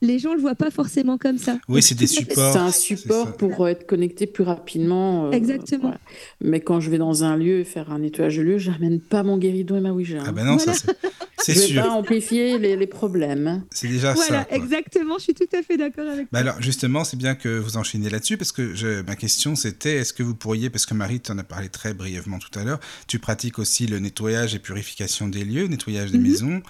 les gens le voient pas forcément comme ça. Oui, c'est des C'est supports. un c'est support ça. pour être connecté plus rapidement. euh, Exactement. Mais quand je vais dans un lieu faire un nettoyage de lieu, j'amène pas mon guéridon et ma Ouija. Ah hein. ben non, ça Voilà. c'est- c'est sûr. pas amplifier les, les problèmes. C'est déjà voilà, ça. quoi. exactement. Je suis tout à fait d'accord avec Bah toi. alors justement, c'est bien que vous enchaîniez là-dessus parce que je, ma question c'était est-ce que vous pourriez, parce que Marie t'en a parlé très brièvement tout à l'heure, tu pratiques aussi le nettoyage et purification des lieux, nettoyage des Mhm. maisons,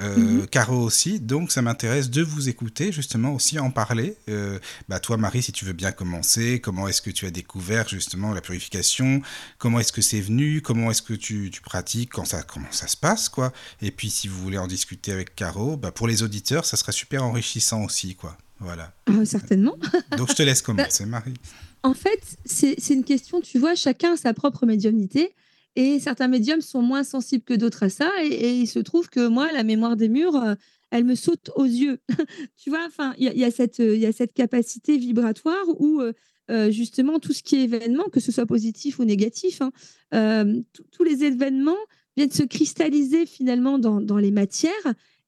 euh. Caro aussi, donc ça m'intéresse de vous écouter justement aussi en parler. Euh, bah toi Marie, si tu veux bien commencer, comment est-ce que tu as découvert justement la purification, comment est-ce que c'est venu, comment est-ce que tu, tu pratiques, quand ça, comment ça se passe quoi, et puis si vous voulez en discuter avec Caro, bah pour les auditeurs, ça serait super enrichissant aussi quoi. Voilà. Ah, certainement. Donc je te laisse commencer, Marie. En fait, c'est une question, tu vois, chacun a sa propre médiumnité. Et certains médiums sont moins sensibles que d'autres à ça. Et, et il se trouve que moi, la mémoire des murs, euh, elle me saute aux yeux. tu vois, enfin, il y, y a cette, euh, il y a cette capacité vibratoire où, euh, euh, justement, tout ce qui est événement, que ce soit positif ou négatif, hein, euh, tous les événements viennent se cristalliser finalement dans, dans les matières.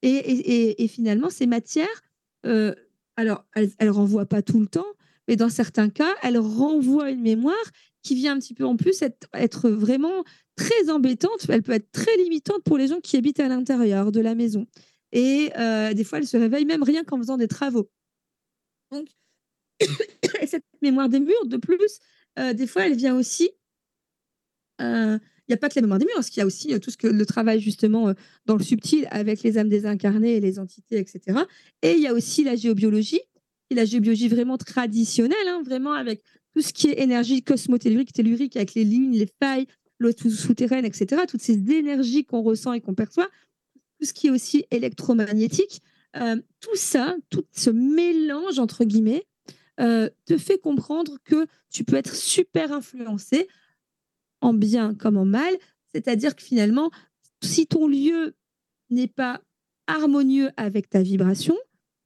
Et, et- finalement, ces matières, euh, alors, elles ne renvoient pas tout le temps, mais dans certains cas, elles renvoient une mémoire qui vient un petit peu en plus être, vraiment très embêtante. Elle peut être très limitante pour les gens qui habitent à l'intérieur de la maison. Et euh, des fois, elle se réveille même rien qu'en faisant des travaux. Donc, et cette mémoire des murs, de plus, euh, des fois, elle vient aussi. N'y a pas que la mémoire des murs, parce qu'il y a aussi euh, tout ce que le travail justement euh, dans le subtil avec les âmes désincarnées et les entités, etc. Et il y a aussi la géobiologie, et la géobiologie vraiment traditionnelle, hein, vraiment avec tout ce qui est énergie cosmotellurique, tellurique, avec les lignes, les failles, l'eau souterraine, etc. Toutes ces énergies qu'on ressent et qu'on perçoit, tout ce qui est aussi électromagnétique, euh, tout ça, tout ce mélange, entre guillemets, te fait comprendre que tu peux être super influencé en bien comme en mal. C'est-à-dire que finalement, si ton lieu n'est pas harmonieux avec ta vibration,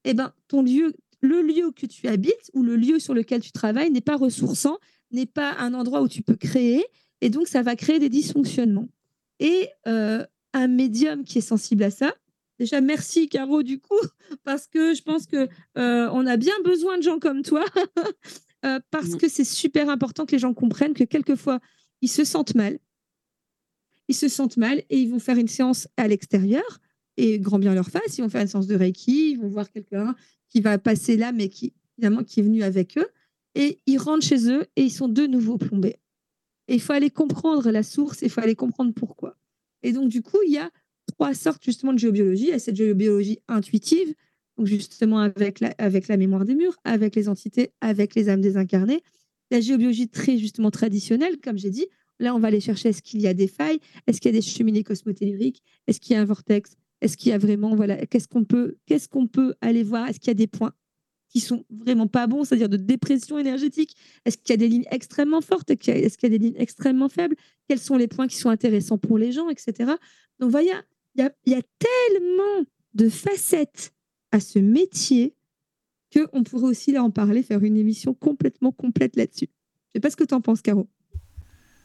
eh ben, ton lieu, le lieu que tu habites ou le lieu sur lequel tu travailles n'est pas ressourçant, n'est pas un endroit où tu peux créer, et donc ça va créer des dysfonctionnements. Et euh, un médium qui est sensible à ça, déjà merci Caro du coup, parce que je pense que euh, on a bien besoin de gens comme toi, euh, parce Mm. que c'est super important que les gens comprennent que quelquefois ils se sentent mal, ils se sentent mal et ils vont faire une séance à l'extérieur et grand bien leur face, ils vont faire une séance de Reiki, ils vont voir quelqu'un qui va passer là, mais qui qui est venu avec eux, et ils rentrent chez eux et ils sont de nouveau plombés. Et il faut aller comprendre la source, il faut aller comprendre pourquoi. Et donc du coup, il y a trois sortes justement de géobiologie. Il y a cette géobiologie intuitive, donc justement avec la, avec la mémoire des murs, avec les entités, avec les âmes désincarnées. La géobiologie très justement traditionnelle, comme j'ai dit. Là, on va aller chercher est-ce qu'il y a des failles, est-ce qu'il y a des cheminées cosmotelluriques, est-ce qu'il y a un vortex, est-ce qu'il y a vraiment voilà, qu'est-ce qu'on peut, aller voir, est-ce qu'il y a des points qui sont vraiment pas bons, c'est-à-dire de dépression énergétique, est-ce qu'il y a des lignes extrêmement fortes, est-ce qu'il y a- des lignes extrêmement faibles, quels sont les points qui sont intéressants pour les gens, etc. Donc a, il y a tellement de facettes à ce métier qu'on pourrait aussi là en parler, faire une émission complètement complète là-dessus. Je sais pas ce que tu en penses, Caro.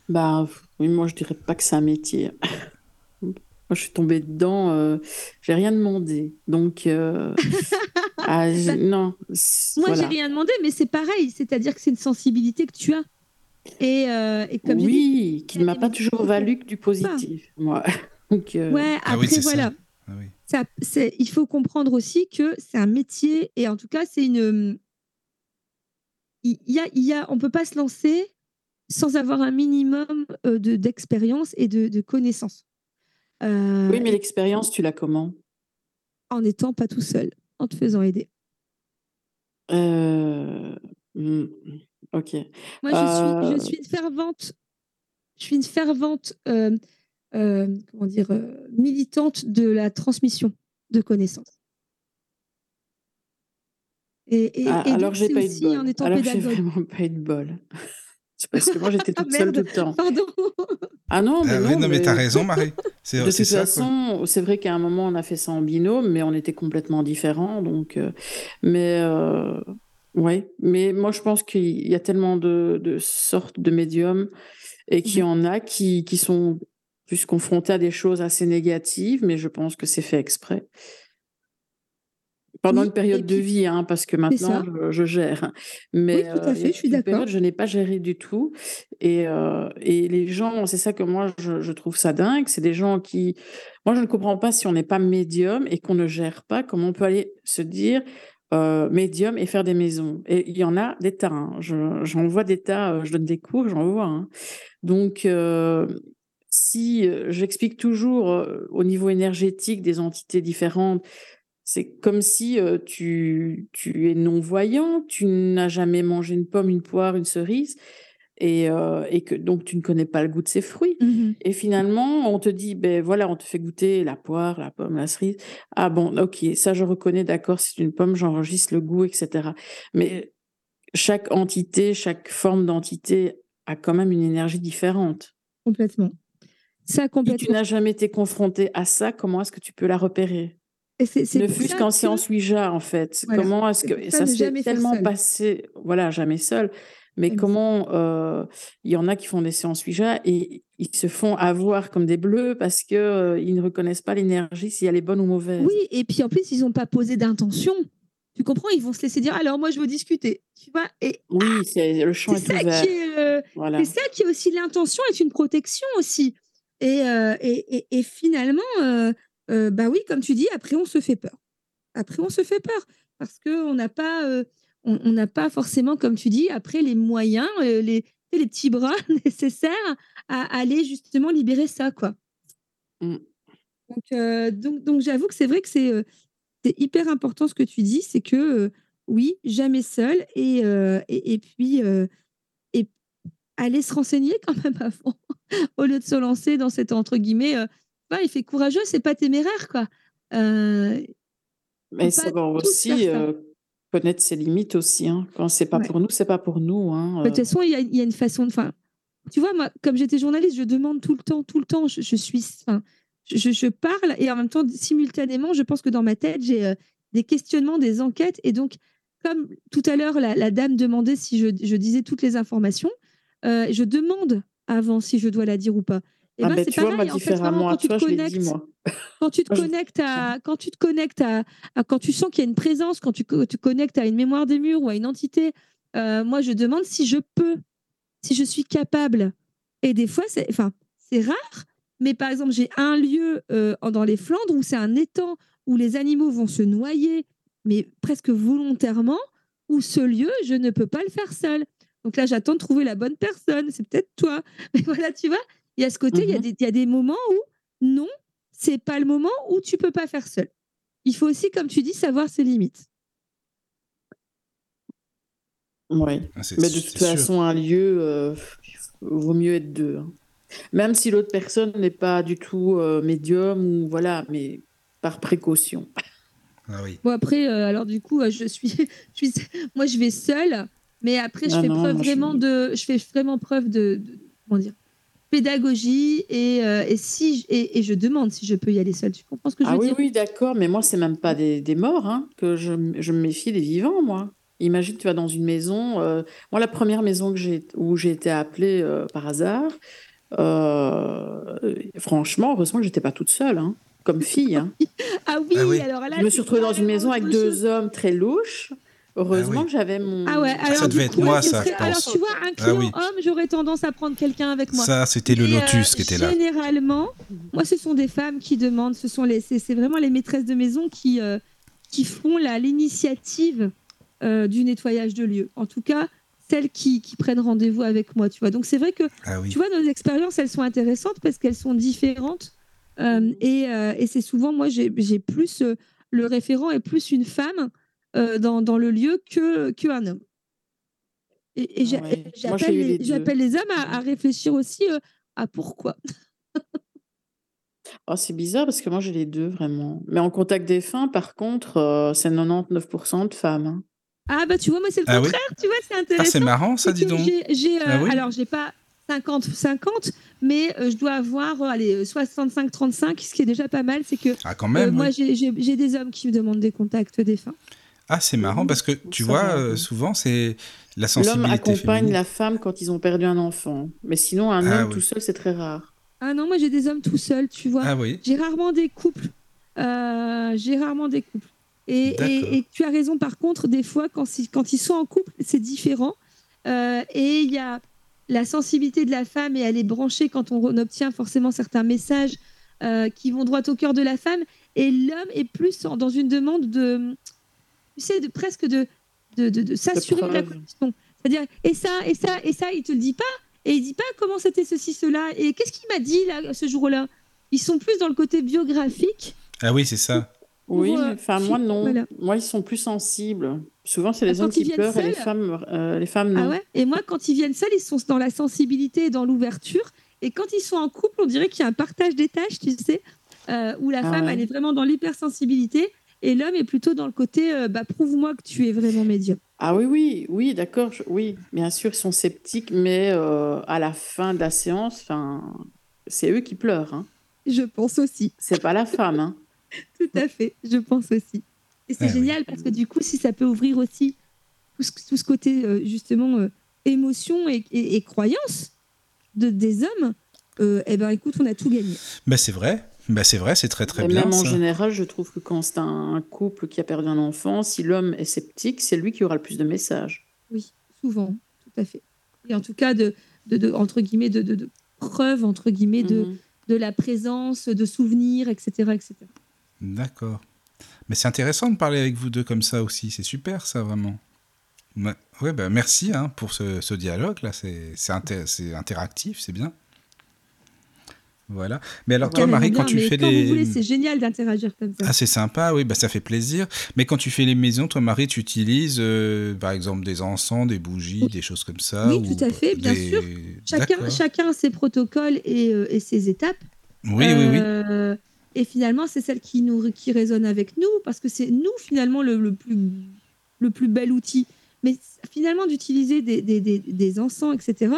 Bah, oui, moi, je dirais pas que c'est un métier. Moi, je suis tombée dedans, euh, j'ai rien demandé. Donc, euh, ah, j'ai- non, Moi, voilà. j'ai rien demandé, mais c'est pareil, c'est-à-dire que c'est une sensibilité que tu as. Et, euh, et comme Oui, qui ne m'a pas toujours valu que du pas. positif, moi. Donc, euh, ouais, Ah oui, après, voilà. Ah oui. Ça, il faut comprendre aussi que c'est un métier et en tout cas, c'est une. Il y a, il y a, on peut pas se lancer sans avoir un minimum euh, de, d'expérience et de, de connaissances. Euh, oui, mais l'expérience, tu l'as comment? en n'étant pas tout seul, en te faisant aider. Euh, hmm, ok. Moi, je suis, je Euh, suis une fervente, je suis une fervente, comment dire, euh, militante de la transmission de connaissances. Et, et, ah, et alors, j'ai pas eu de aussi en bol. étant Alors, j'ai vraiment pas eu de bol. C'est parce que moi, j'étais Ah toute seule tout le temps. pardon. Ah non, mais Ah oui, non, non, mais t'as mais raison, Marie. C'est de toute ça, façon, c'est vrai qu'à un moment, on a fait ça en binôme, mais on était complètement différents. Donc, euh, mais euh, ouais, mais moi, je pense qu'il y a tellement de, de sortes de médiums et qu'il y Mhm. en a qui, qui sont plus confrontés à des choses assez négatives, mais je pense que c'est fait exprès. Pendant Oui, une période de vie, hein, parce que maintenant je, je gère. hein. Oui, Mais tout euh, à a fait, je suis d'accord. je n'ai pas géré du tout. Et, euh, et les gens, c'est ça que moi, je, je trouve ça dingue. C'est des gens qui. Moi, je ne comprends pas si on n'est pas médium et qu'on ne gère pas, comment on peut aller se dire euh, médium et faire des maisons. Et il y en a des tas. hein. Je- J'en vois des tas, euh, je donne des cours, j'en vois. hein. Donc, euh, si euh, j'explique toujours euh, au niveau énergétique des entités différentes, c'est comme si euh, tu, tu es non-voyant, tu n'as jamais mangé une pomme, une poire, une cerise, et, euh, et que donc tu ne connais pas le goût de ces fruits. Mhm. Et finalement, on te dit, ben voilà, on te fait goûter la poire, la pomme, la cerise. Ah bon, ok, ça je reconnais, d'accord, c'est une pomme, j'enregistre le goût, etc. Mais chaque entité, chaque forme d'entité a quand même une énergie différente. Complètement. Ça, Si tu n'as jamais été confronté à ça, comment est-ce que tu peux la repérer? Et Ne fût-ce qu'en que- séance Ouija, en fait? Voilà. Comment est-ce que pour ça s'est tellement passé, voilà, jamais seul. Mais comment euh, il y en a qui font des séances Ouija et ils se font avoir comme des bleus parce que euh, ils ne reconnaissent pas l'énergie si elle est bonne ou mauvaise. Oui, et puis en plus, ils n'ont pas posé d'intention. Tu comprends? Ils vont se laisser dire alors moi je veux discuter. Tu vois? Et Oui, c'est le champ est ça ouvert. qui est, euh, Voilà. ça qui est aussi l'intention est une protection aussi. Et, euh, et, et, et finalement, euh, euh, bah oui, comme tu dis, après on se fait peur. Après on se fait peur parce que on n'a pas, on n'a pas forcément, comme tu dis, après les moyens, les, les petits bras nécessaires à aller justement libérer ça, quoi. Mm. Donc, donc, donc j'avoue que c'est vrai que c'est hyper important ce que tu dis, c'est que oui, jamais seul et, et, puis aller se renseigner quand même avant au lieu de se lancer dans cette entre guillemets, euh, ouais, il fait courageux, c'est pas téméraire quoi. Euh, Mais savoir aussi euh, connaître ses limites aussi. Hein. Quand c'est pas Ouais. pour nous, c'est pas pour nous. Hein. de toute euh. façon, il y, a- il y a une façon de. Tu vois, moi, comme j'étais journaliste, je demande tout le temps, tout le temps. Je, je suis. Je, je parle et en même temps, simultanément, je pense que dans ma tête, j'ai des questionnements, des enquêtes. Et donc, comme tout à l'heure, la, la dame demandait si je, je disais toutes les informations, euh, je demande avant si je dois la dire ou pas. Et Ah ben, ben, c'est tu vois, moi, pareil, en fait, vraiment, quand tu toi, te dit, connectes, quand tu te connectes à, quand tu te connectes à, à- quand tu sens qu'il y a une présence, quand tu tu connectes à une mémoire des murs ou à une entité, euh, moi je demande si je peux, si je suis capable. Et des fois, c'est, enfin, c'est rare. Mais par exemple, j'ai un lieu euh, dans les Flandres où c'est un étang où les animaux vont se noyer, mais presque volontairement. Où ce lieu, je ne peux pas le faire seul. Donc là, j'attends de trouver la bonne personne. C'est peut-être toi. Mais voilà, tu vois, il y a ce côté, il y a Mhm. des- il y, a des moments où non, c'est pas le moment où tu peux pas faire seul. Il faut aussi, comme tu dis, savoir ses limites. Oui. Ah, Mais de c'est toute sûr. façon, un lieu, euh, vaut mieux être deux. hein. Même si l'autre personne n'est pas du tout euh, médium ou voilà, mais par précaution. Ah oui. Bon après, euh, alors du coup, euh, je suis, je suis, moi je vais seule, mais après je Ah fais non, preuve moi, je vraiment de, je fais vraiment preuve de, de- comment dire, pédagogie et, euh, et si et, et je demande si je peux y aller seule. Tu comprends ce que je Ah veux oui, dire? oui, d'accord, mais moi, c'est même pas des, des morts hein, que je, je me méfie des vivants, moi. Imagine, tu vas dans une maison. euh, moi, la première maison que j'ai, où j'ai été appelée euh, par hasard, euh, franchement, heureusement que j'étais pas toute seule, hein, comme fille. hein. Ah oui, Ah oui. alors là, Je me suis retrouvée dans une maison avec deux hommes très louches. Heureusement oui. que j'avais mon. Ah ouais, alors Ça devait coup, être moi, ça, Alors tu vois, un Ah client oui. homme, j'aurais tendance à prendre quelqu'un avec moi. Ça, c'était le euh, lotus qui était là. Généralement, moi, ce sont des femmes qui demandent, ce sont les, c'est c'est vraiment les maîtresses de maison qui, euh, qui font la- l'initiative euh, du nettoyage de lieu. En tout cas, celles qui, qui prennent rendez-vous avec moi, tu vois. Donc c'est vrai que, Ah oui. tu vois, nos expériences, elles sont intéressantes parce qu'elles sont différentes. Euh, et euh, et c'est souvent, moi, j'ai j'ai plus euh, le référent est plus une femme euh, dans, dans le lieu que qu'un homme. Et, et Ah ouais. j'appelle les les, deux. j'appelle les hommes à, à réfléchir aussi euh, à pourquoi. Oh, c'est bizarre parce que moi, j'ai les deux, vraiment. Mais en contact défunt, par contre, euh, c'est 99% de femmes. hein. Ah bah tu vois, moi c'est le Ah oui contraire, tu vois, c'est Ah, intéressant. c'est marrant, ça, dis donc. j'ai- j'ai, euh, Ah oui Alors j'ai pas 50-50, mais euh, je dois avoir euh, allez, 65-35, ce qui est déjà pas mal, c'est que Ah, quand euh, même. moi oui. j'ai- des hommes qui me demandent des contacts défunts. Ah, c'est marrant parce que tu Ça vois, euh, souvent, c'est la L'homme sensibilité accompagne féminine. la femme quand ils ont perdu un enfant. Mais sinon, un Ah homme oui. tout seul, c'est très rare. Ah non, moi j'ai des hommes tout seuls, tu vois. Ah oui. J'ai rarement des couples. Euh, j'ai rarement des couples. Et, D'accord. et- et tu as raison, par contre, des fois, quand, ils- quand ils sont en couple, c'est différent. Euh, et il y a la sensibilité de la femme et elle est branchée quand on obtient forcément certains messages euh, qui vont droit au cœur de la femme. Et l'homme est plus en- dans une demande de, tu sais, de presque de, de, de- de s'assurer de la condition. C'est-à-dire, et ça, et ça, et ça, il te le dit pas. Et il dit pas comment c'était ceci, cela. Et qu'est-ce qu'il m'a dit là, ce jour-là? Ils sont plus dans le côté biographique. Ah oui, c'est ça. Oui, euh, enfin, moi, non. voilà. Moi, ils sont plus sensibles. Souvent, c'est les quand hommes qui viennent pleurent et les seuls femmes, euh, les femmes, non. Ah ouais? Et moi, quand ils viennent seuls, ils sont dans la sensibilité et dans l'ouverture. Et quand ils sont en couple, on dirait qu'il y a un partage des tâches, tu sais, euh, où la Ah femme, ouais. elle est vraiment dans l'hypersensibilité et l'homme est plutôt dans le côté euh, bah, prouve-moi que tu es vraiment médium. Ah oui, oui, oui, d'accord. je- Oui, bien sûr, ils sont sceptiques, mais euh, à la fin de la séance, enfin, c'est eux qui pleurent. Hein. Je pense aussi. C'est pas la femme. Hein. Tout à fait, je pense aussi. Et c'est Ah oui. génial parce que du coup, si ça peut ouvrir aussi tout ce, tout ce côté euh, justement euh, émotion et, et- et croyance de, des hommes, euh, eh ben écoute, on a tout gagné. Bah, c'est vrai. Bah, c'est vrai, c'est très très Et bien. même en ça. général, je trouve que quand c'est un couple qui a perdu un enfant, si l'homme est sceptique, c'est lui qui aura le plus de messages. Oui, souvent, tout à fait. Et en tout cas, de, de, de- entre guillemets, de, de, de preuves, entre guillemets, de, Mhm. de la présence, de souvenirs, etc. etc. D'accord. Mais c'est intéressant de parler avec vous deux comme ça aussi. C'est super, ça, vraiment. Ouais, bah, merci hein, pour ce, ce dialogue là. C'est c'est inter- c'est interactif, c'est bien. Voilà. Mais alors, toi, Marie, quand tu fais quand les. vous voulez, c'est génial d'interagir comme ça. Ah, c'est sympa, oui, bah, ça fait plaisir. Mais quand tu fais les maisons, toi, Marie, tu utilises, euh, par exemple, des encens, des bougies, des choses comme ça Oui, ou tout à fait, bien des- sûr. Chacun, chacun a ses protocoles et, euh, et ses étapes. Oui, oui, oui. Euh, Et finalement, c'est celle qui, nous, qui résonne avec nous, parce que c'est nous, finalement, le, le plus, le plus bel outil. Mais finalement, d'utiliser des, des, des, des encens, etc.,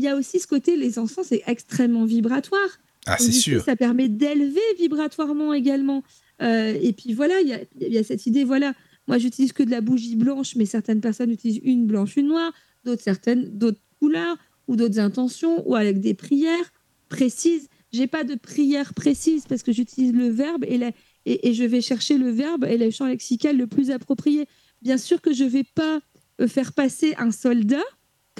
il y a aussi ce côté, les encens, c'est extrêmement vibratoire. Ah, c'est coup, sûr. ça permet d'élever vibratoirement également. Euh, et puis voilà, il y a, il y a cette idée, voilà, moi j'utilise que de la bougie blanche, mais certaines personnes utilisent une blanche, une noire, d'autres certaines, d'autres couleurs ou d'autres intentions, ou avec des prières précises. J'ai pas de prière précise parce que j'utilise le verbe et, la- et, et je vais chercher le verbe et le champ lexical le plus approprié. Bien sûr que je vais pas euh, faire passer un soldat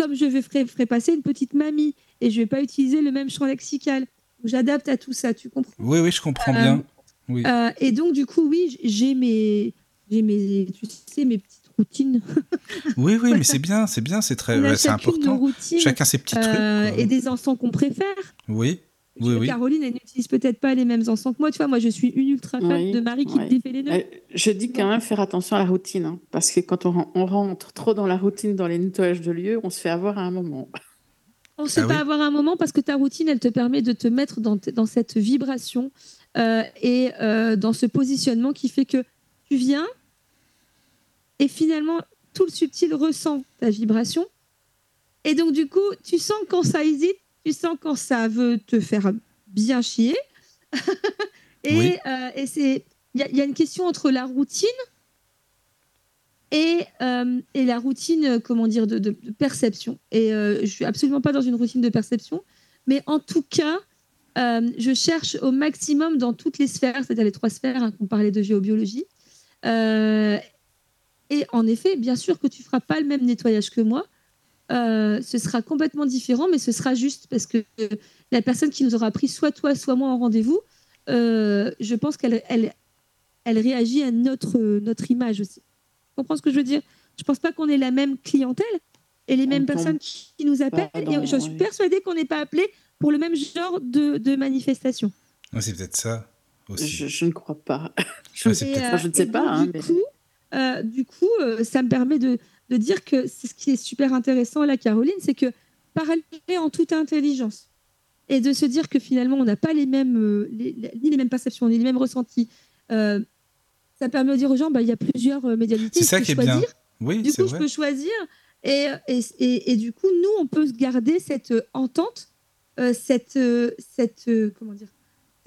comme je vais ferai, ferai passer une petite mamie et je vais pas utiliser le même champ lexical. J'adapte à tout ça, tu comprends? Oui, oui, je comprends Euh, bien. Oui. Euh, Et donc du coup, oui, j'ai mes, j'ai mes, tu sais, mes petites routines. Oui, oui, mais c'est bien, c'est bien, c'est très, ouais, c'est important. Chacun ses petits euh, trucs. et des encens qu'on préfère. Oui, oui, oui. Caroline, elle n'utilise peut-être pas les mêmes encens que moi. Tu vois, moi, je suis une ultra fan Oui, de Marie qui oui. défait les nœuds. Je dis quand même faire attention à la routine, hein, parce que quand on, ren- on rentre trop dans la routine, dans les nettoyages de lieux, on se fait avoir à un moment. On ne sait Ah pas oui. avoir un moment parce que ta routine, elle te permet de te mettre dans cette vibration euh, et euh, dans ce positionnement qui fait que tu viens et finalement, tout le subtil ressent ta vibration. Et donc, du coup, tu sens quand ça hésite, tu sens quand ça veut te faire bien chier. et Oui. euh, et c'est il y, a- il y a une question entre la routine et, euh, et la routine, comment dire, de, de- de perception. Et euh, je suis absolument pas dans une routine de perception, mais en tout cas, euh, je cherche au maximum dans toutes les sphères, c'est-à-dire les trois sphères hein, qu'on parlait de géobiologie. Et en effet, bien sûr que tu feras pas le même nettoyage que moi. Euh, ce sera complètement différent, mais ce sera juste parce que la personne qui nous aura pris soit toi, soit moi en rendez-vous, euh, je pense qu'elle elle, elle réagit à notre, notre image aussi. Tu comprends ce que je veux dire? Je pense pas qu'on ait la même clientèle et les On mêmes personnes qui, qui nous appellent. et je suis ouais. persuadée qu'on n'est pas appelé pour le même genre de, de manifestation. Ouais, c'est peut-être ça aussi. Je, je ne crois pas. Ouais, c'est Et, peut-être- euh, Enfin, je ne sais pas, hein, du, mais- coup, euh, du coup, euh, ça me permet de, de dire que c'est ce qui est super intéressant là, Caroline, c'est que parler en toute intelligence et de se dire que finalement, on n'a pas les mêmes, euh, les- ni les mêmes perceptions, ni les mêmes ressentis. euh, ça permet de dire aux gens, bah, il y a plusieurs euh, médialités. C'est ça qui est bien. Oui, Du coup, je peux choisir. Et, et, et, et du coup, nous, on peut garder cette entente, euh, cette, cette, comment dire,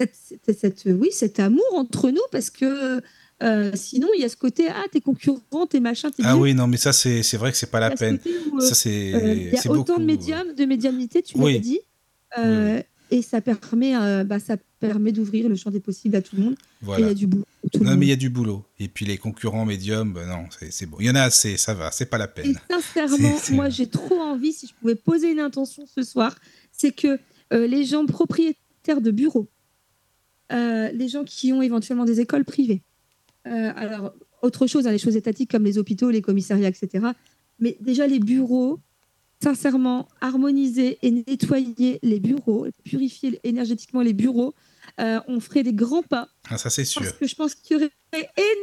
cette, cette- cette- oui, cet amour entre nous, parce que euh, sinon, il y a ce côté, ah, t'es concurrent, t'es machin, t'es Ah oui, non, mais ça, c'est c'est vrai que c'est pas la peine. où, euh, Ça, c'est euh, il y a c'est autant beaucoup. de médiums, de médiumnité, tu Oui. l'avais dit. Euh, et ça permet, euh, bah, ça permet d'ouvrir le champ des possibles à tout le monde. Et il Voilà. y a du boulot. Non, mais il y a du boulot. Et puis les concurrents médiums, ben non, c'est bon. Il y en a assez, ça va, c'est pas la Et peine. sincèrement, C'est- c'est- moi, j'ai trop envie, si je pouvais poser une intention ce soir, c'est que euh, les gens propriétaires de bureaux, euh, les gens qui ont éventuellement des écoles privées, euh, alors autre chose, hein, les choses étatiques comme les hôpitaux, les commissariats, etc. Mais déjà les bureaux, sincèrement, harmoniser et nettoyer les bureaux, purifier énergétiquement les bureaux, euh, on ferait des grands pas Ah, ça, c'est sûr. parce que je pense qu'il y aurait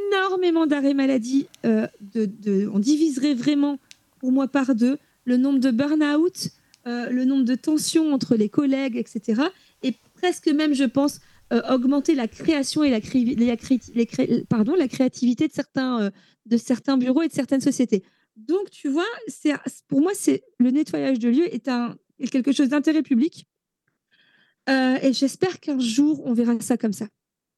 énormément d'arrêts maladie. euh, de, de- on diviserait vraiment, pour moi, par deux le nombre de burn-out, euh, le nombre de tensions entre les collègues, etc. Et presque même, je pense, augmenter la création et la, cré- la cré- les cré- pardon, la créativité de certains, euh, de certains bureaux et de certaines sociétés. Donc, tu vois, c'est, pour moi, c'est le nettoyage de lieux est, un, quelque chose d'intérêt public. Euh, et j'espère qu'un jour, on verra ça comme ça.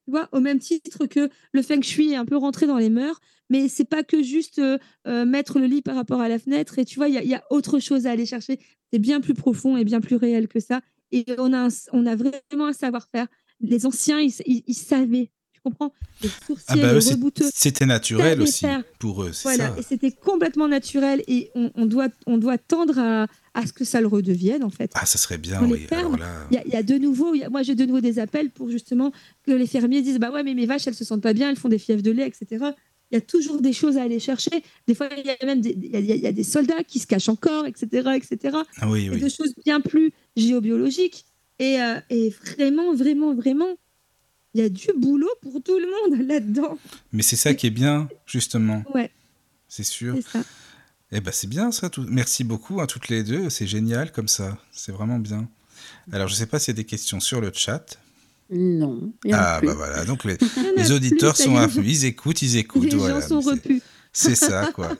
Tu vois, au même titre que le feng shui est un peu rentré dans les mœurs, mais c'est pas que juste euh, euh, mettre le lit par rapport à la fenêtre. Et tu vois, il y, a- autre chose à aller chercher. C'est bien plus profond et bien plus réel que ça. Et on a, on a vraiment un savoir-faire. Les anciens, ils, ils- ils savaient. Tu comprends? Les Ah sourciers, bah les rebouteux. c'était naturel aussi faire. pour eux, Voilà, ça. et c'était complètement naturel et on, on doit, on doit tendre à, à ce que ça le redevienne en fait. Ah, ça serait bien, oui. là, Il y, y a de nouveau, il y a- moi j'ai de nouveau des appels pour justement que les fermiers disent bah ouais mais mes vaches elles se sentent pas bien, elles font des fièvres de lait, etc. Il y a toujours des choses à aller chercher. Des fois il y a même des, y a, il y a des soldats qui se cachent encore, etc., etc. ah oui, Et oui. de choses bien plus géobiologiques. Et, euh, et vraiment, vraiment, vraiment, il y a du boulot pour tout le monde là-dedans. Mais c'est ça qui est bien, justement. Ouais, C'est sûr. c'est ça. Eh ben c'est bien ça. Tout... Merci beaucoup à toutes les deux. C'est génial comme ça. C'est vraiment bien. Alors je sais pas s'il y a des questions sur le chat. Non. Ah plus. bah voilà. Donc les, auditeurs plus, sont à. Ils écoutent, ils écoutent. Les voilà. gens sont repus. C'est ça, quoi.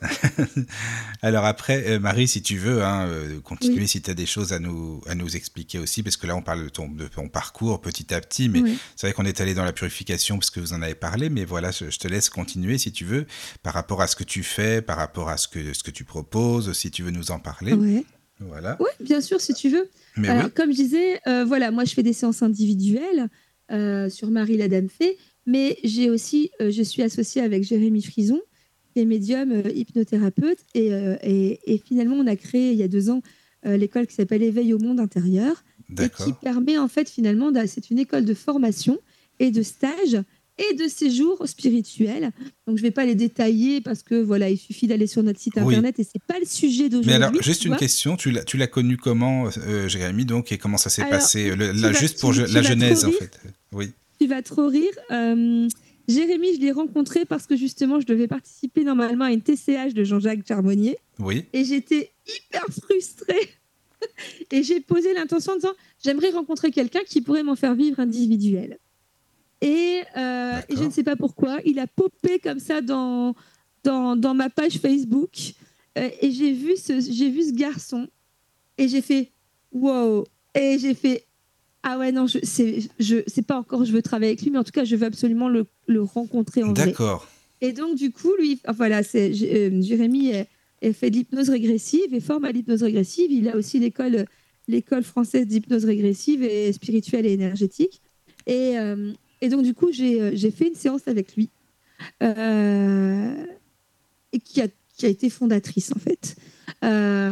Alors après, euh, Marie, si tu veux, hein, euh, continuer Oui. si tu as des choses à nous, à nous expliquer aussi, parce que là, on parle de ton, de ton parcours petit à petit, mais c'est vrai qu'on est allé dans la purification parce que vous en avez parlé, mais voilà, je, je te laisse continuer si tu veux, par rapport à ce que tu fais, par rapport à ce que, ce que tu proposes, si tu veux nous en parler. Ouais. Voilà. Ouais, bien sûr, si tu veux. Mais Alors, oui, comme je disais, euh, voilà, moi, je fais des séances individuelles euh, sur Marie la Dame Fée, mais j'ai aussi, euh, je suis associée avec Jérémy Frison, qui est médium euh, hypnothérapeute, et, euh, et, et finalement, on a créé il y a deux ans euh, l'école qui s'appelle Éveil au monde intérieur, et qui permet en fait finalement, c'est une école de formation et de stage et de séjour spirituel. Donc, je ne vais pas les détailler parce que voilà, il suffit d'aller sur notre site Oui. internet et c'est pas le sujet d'aujourd'hui. Mais alors, juste une question, tu l'as, tu l'as connu comment, euh, Jérémy, donc, et comment ça s'est passé le- Là, vas- juste pour tu- je- tu la genèse, en fait. Oui, Tu vas trop rire. Euh, Jérémy, je l'ai rencontré parce que justement, je devais participer normalement à une TCH de Jean-Jacques Charbonnier oui, et j'étais hyper frustrée. et j'ai posé l'intention en disant j'aimerais rencontrer quelqu'un qui pourrait m'en faire vivre individuel. Et, euh, et je ne sais pas pourquoi, il a popé comme ça dans, dans, dans ma page Facebook Euh, et j'ai vu, ce, j'ai vu ce garçon et j'ai fait wow. Et j'ai fait ah ouais, non, je, c'est, je, c'est pas encore je veux travailler avec lui, mais en tout cas, je veux absolument le, le rencontrer en vrai. d'accord. Et donc, du coup, lui, enfin, voilà, c'est, euh, Jérémy est- est fait de l'hypnose régressive et forme à l'hypnose régressive. Il a aussi l'école, l'école française d'hypnose régressive et spirituelle et énergétique. Et, euh, et donc, du coup, j'ai, euh, j'ai fait une séance avec lui euh, et qui a, qui a été fondatrice, en fait.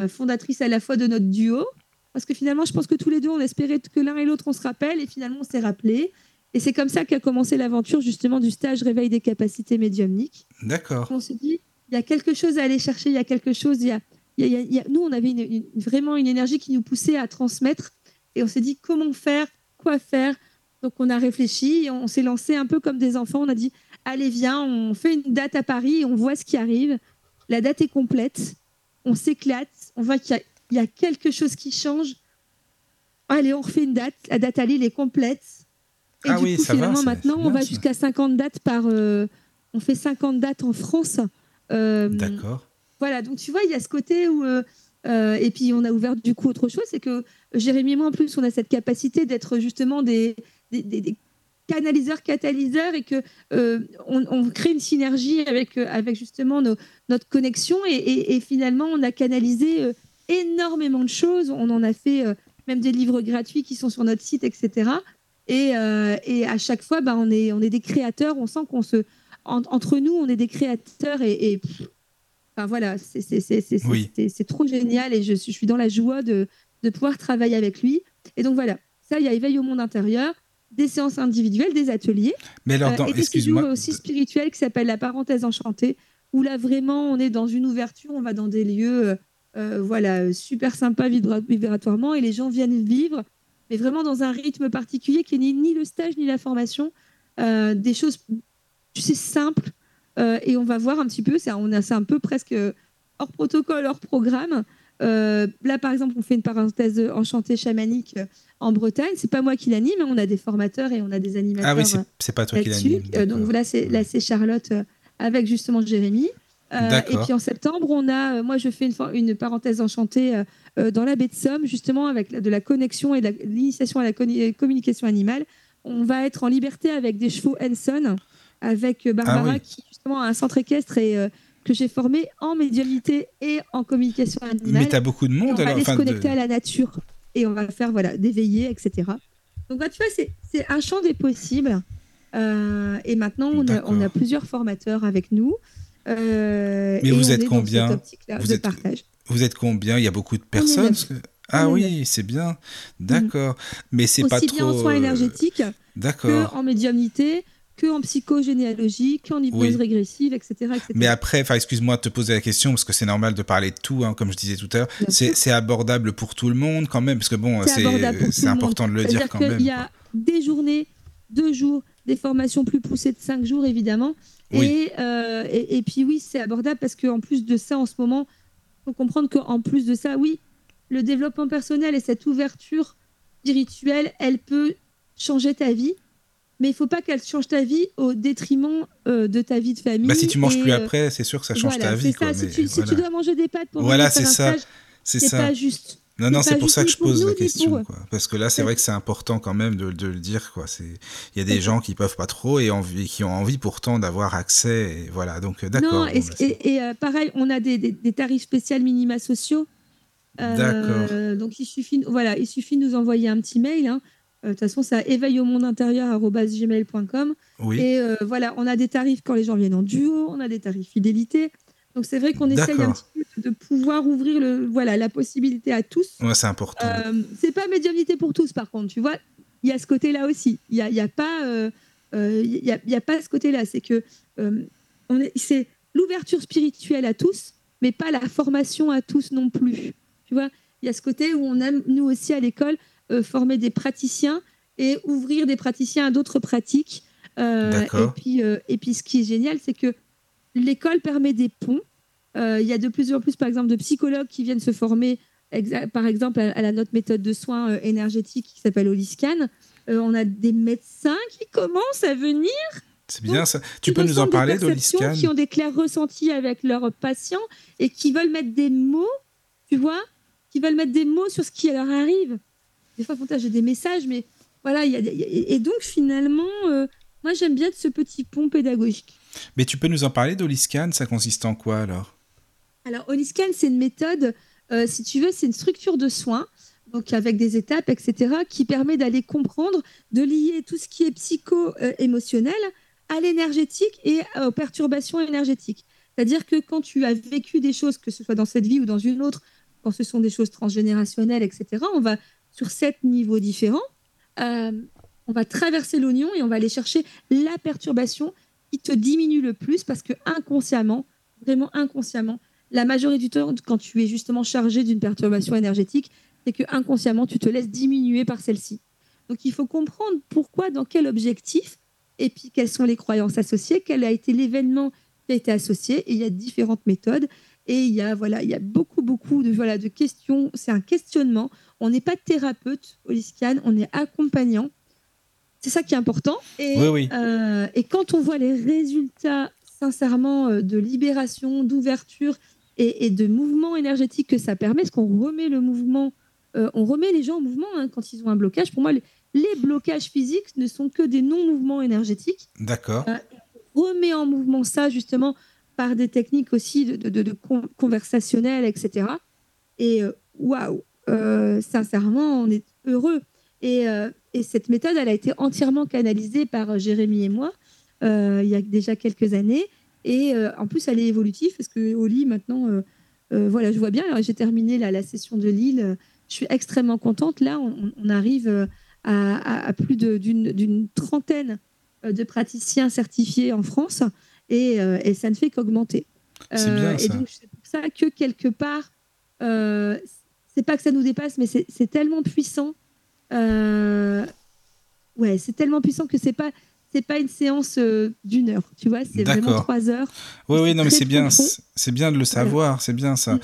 Fondatrice à la fois de notre duo, parce que finalement, je pense que tous les deux, on espérait que l'un et l'autre, on se rappelle, et finalement, on s'est rappelé. Et c'est comme ça qu'a commencé l'aventure, justement, du stage Réveil des capacités médiumniques. D'accord. On s'est dit, il y a quelque chose à aller chercher, il y a quelque chose. Il y a, il y a- il y a- nous, on avait une- une- vraiment une énergie qui nous poussait à transmettre. Et on s'est dit, comment faire, quoi faire? Donc, on a réfléchi, et on s'est lancé un peu comme des enfants. On a dit, allez, viens, on fait une date à Paris, et on voit ce qui arrive. La date est complète, on s'éclate, on voit qu'il y a, il y a quelque chose qui change. Allez, on refait une date. La date à Lille est complète. Et Ah du oui, coup, ça finalement, maintenant, on bien, va jusqu'à 50 dates par. euh, on fait 50 dates en France. Euh, D'accord. voilà, donc tu vois, il y a ce côté où. euh, et puis, on a ouvert du coup autre chose, c'est que Jérémy et moi, en plus, on a cette capacité d'être justement des, des, des- des canaliseurs, catalyseurs, et que euh, on, on crée une synergie avec, euh, avec justement nos- notre connexion. Et, et- et finalement, on a canalisé énormément de choses. On en a fait euh, même des livres gratuits qui sont sur notre site, etc. Et, euh, et à chaque fois, bah, on, est, on est des créateurs. On sent qu'on se. en- entre nous, on est des créateurs et. enfin voilà, c'est c'est- c'est- c'est- Oui. c'est- c'est trop génial et je, suis- je suis dans la joie de, de pouvoir travailler avec lui. Et donc voilà, ça, il y a éveil au monde intérieur, des séances individuelles, des ateliers. Mais alors, Euh, dans- et des séjours aussi spirituels qui s'appelle la parenthèse enchantée, où là vraiment on est dans une ouverture, on va dans des lieux euh, voilà, super vibra- vibratoirement et les gens viennent vivre, mais vraiment dans un rythme particulier qui n'est ni le stage ni la formation, euh, des choses, tu sais, simples. euh, et on va voir un petit peu, c'est un peu presque hors protocole, hors programme. Là, par exemple, on fait une parenthèse enchantée chamanique en Bretagne. C'est pas moi qui l'anime, on a des formateurs et on a des animateurs. Ah oui, c'est- pas toi qui l'anime. Donc voilà, c'est là c'est Charlotte avec justement Jérémy. Euh, et puis en septembre, on a, euh, moi je fais une, une parenthèse enchantée euh, dans la baie de Somme, justement avec de la connexion et de l'initiation à la communication animale. On va être en liberté avec des chevaux Henson, avec Barbara Ah oui. qui justement a un centre équestre et que j'ai formé en médiumnité et en communication animale. Mais t'as beaucoup de Et on monde va aller se connecter de- à la nature et on va faire voilà d'éveiller, etc. Donc bah, tu vois, c'est un champ des possibles. Euh, et maintenant, on a, D'accord. on a plusieurs formateurs avec nous. Euh, Mais vous êtes combien Vous êtes- partage. Vous êtes combien Il y a beaucoup de personnes Ah oui, c'est bien. D'accord. Mais c'est Aussi pas bien trop. en soins euh, énergétiques que en médiumnité, que en psychogénéalogie, qu'en hypnose Oui. régressive, etc. etc. Mais après, excuse-moi de te poser la question parce que c'est normal de parler de tout, hein, comme je disais tout à l'heure. Bien C'est abordable pour tout le monde quand même, parce que bon, C'est important de le dire quand qu'il même. y a des journées, deux jours, des formations plus poussées de cinq jours, évidemment. Oui. Et, euh, et, et puis oui, c'est abordable parce qu'en plus de ça, en ce moment, il faut comprendre qu'en plus de ça, oui, le développement personnel et cette ouverture spirituelle, elle peut changer ta vie. Mais il faut pas qu'elle change ta vie au détriment euh, de ta vie de famille. Bah, si tu manges et, plus après, c'est sûr que ça change voilà, ta vie. c'est ça. Quoi, Si, tu, si voilà. tu dois manger des pâtes pour Voilà, c'est un ça. stage, C'est pas juste. Non, non, c'est pour ça que je pose la question. Quoi. Parce que là, c'est vrai que c'est important quand même de, de le dire. Quoi. C'est- Il y a des gens qui peuvent pas trop et envie, qui ont envie pourtant d'avoir accès. Et voilà, donc euh, d'accord. Non, bon, bah, et- et, euh, pareil, on a des, des- des tarifs spéciaux minima sociaux. Euh, D'accord. Donc il suffit, voilà, il suffit de nous envoyer un petit mail. hein. De toute façon, ça éveille au monde oui, Et euh, voilà, on a des tarifs quand les gens viennent en duo, on a des tarifs fidélité. Donc c'est vrai qu'on essaye un petit peu de pouvoir ouvrir le, voilà, la possibilité à tous. Ouais, c'est important. Euh, c'est pas médiumnité pour tous, par contre. Tu vois, il y a ce côté-là aussi. Il y a, y a pas, euh, euh, y a, il y a pas ce côté-là. C'est que euh, c'est l'ouverture spirituelle à tous, mais pas la formation à tous non plus. Tu vois, il y a ce côté où on aime nous aussi à l'école euh, former des praticiens et ouvrir des praticiens à d'autres pratiques. Euh, et D'accord. puis, euh, et puis, ce qui est génial, c'est que l'école permet des ponts. Euh, Il y a de plus en plus, par exemple, de psychologues qui viennent se former, par exemple, à, à la notre méthode de soins euh, énergétiques qui s'appelle Holiscan. Euh, on a des médecins qui commencent à venir. C'est bien ça. Tu peux nous en parler d'Oliscan? Qui ont des clairs ressentis avec leurs patients et qui veulent mettre des mots, tu vois, qui veulent mettre des mots sur ce qui leur arrive. Des fois, j'ai des messages, mais voilà. il y a des- il y a- et donc, finalement, euh, moi, j'aime bien ce petit pont pédagogique. Mais tu peux nous en parler d'Oliscan Ça consiste en quoi alors? Alors, Holiscan, c'est une méthode, euh, si tu veux, c'est une structure de soins, donc avec des étapes, etc., qui permet d'aller comprendre, de lier tout ce qui est psycho-émotionnel à l'énergétique et aux perturbations énergétiques. C'est-à-dire que quand tu as vécu des choses, que ce soit dans cette vie ou dans une autre, quand ce sont des choses transgénérationnelles, etc., on va sur sept niveaux différents, euh, on va traverser l'oignon et on va aller chercher la perturbation qui te diminue le plus parce que inconsciemment, vraiment inconsciemment, la majorité du temps, quand tu es justement chargé d'une perturbation énergétique, c'est que inconsciemment, tu te laisses diminuer par celle-ci. Donc, il faut comprendre pourquoi, dans quel objectif, et puis quelles sont les croyances associées, quel a été l'événement qui a été associé. Et il y a différentes méthodes. Et il y a, voilà, il y a beaucoup, beaucoup de, voilà, de questions. C'est un questionnement. On n'est pas thérapeute, Holiscan, on est accompagnant. C'est ça qui est important. Et, Oui, oui. euh, et quand on voit les résultats, sincèrement, euh, de libération, d'ouverture et, et de mouvement énergétique que ça permet, parce qu'on remet le mouvement, euh, on remet les gens en mouvement hein, quand ils ont un blocage. Pour moi, les, les blocages physiques ne sont que des non-mouvements énergétiques. D'accord. On remet en mouvement ça justement par des techniques aussi de, de, de- de con- conversationnelles, etc. Et waouh, euh, sincèrement, on est heureux. Et, euh, et, cette méthode, elle a été entièrement canalisée par Jérémy et moi il y a déjà quelques années. Et en plus, elle est évolutive parce que au lit, maintenant, voilà, je vois bien. J'ai terminé la, la, session de Lille. Je suis extrêmement contente. Là, on, on arrive à, à, plus d'une trentaine de praticiens certifiés en France et, et ça ne fait qu'augmenter. C'est bien. Et donc, c'est pour ça que quelque part, euh, c'est pas que ça nous dépasse, mais c'est tellement puissant. Euh, ouais, c'est tellement puissant que c'est pas c'est pas une séance euh, d'une heure, tu vois, c'est vraiment trois heures. Oui, oui, non, mais c'est bien, c'est bien de le savoir, c'est bien ça.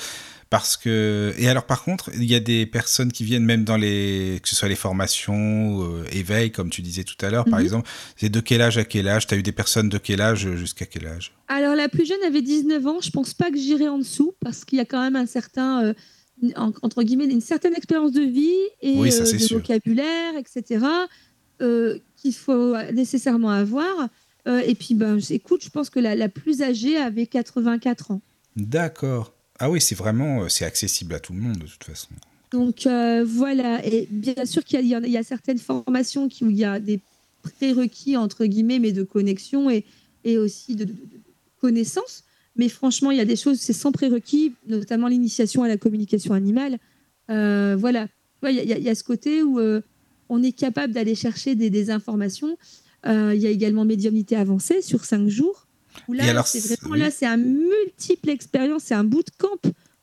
Parce que et alors par contre, il y a des personnes qui viennent même dans les que ce soit les formations, euh, éveil comme tu disais tout à l'heure par mhm. exemple, c'est de quel âge à quel âge? Tu as eu des personnes de quel âge jusqu'à quel âge? Alors la plus jeune avait 19 ans, je pense pas que j'irai en dessous parce qu'il y a quand même un certain euh, entre guillemets une certaine expérience de vie et euh, de vocabulaire, etc. qu'il faut nécessairement avoir. et puis ben écoute, je pense que la, la plus âgée avait 84 ans. D'accord. Ah oui, c'est vraiment euh, c'est accessible à tout le monde de toute façon. Donc euh, voilà, et bien sûr qu'il y, y, a certaines formations qui, où il y a des prérequis entre guillemets, mais de connexion et, et aussi de, connaissances. Mais franchement, il y a des choses, c'est sans prérequis, notamment l'initiation à la communication animale. Euh, voilà, il y, y, a ce côté où on est capable d'aller chercher des, des informations. il y a également médiumnité avancée sur cinq jours là, c'est vraiment là, c'est un multiple expérience, c'est un bootcamp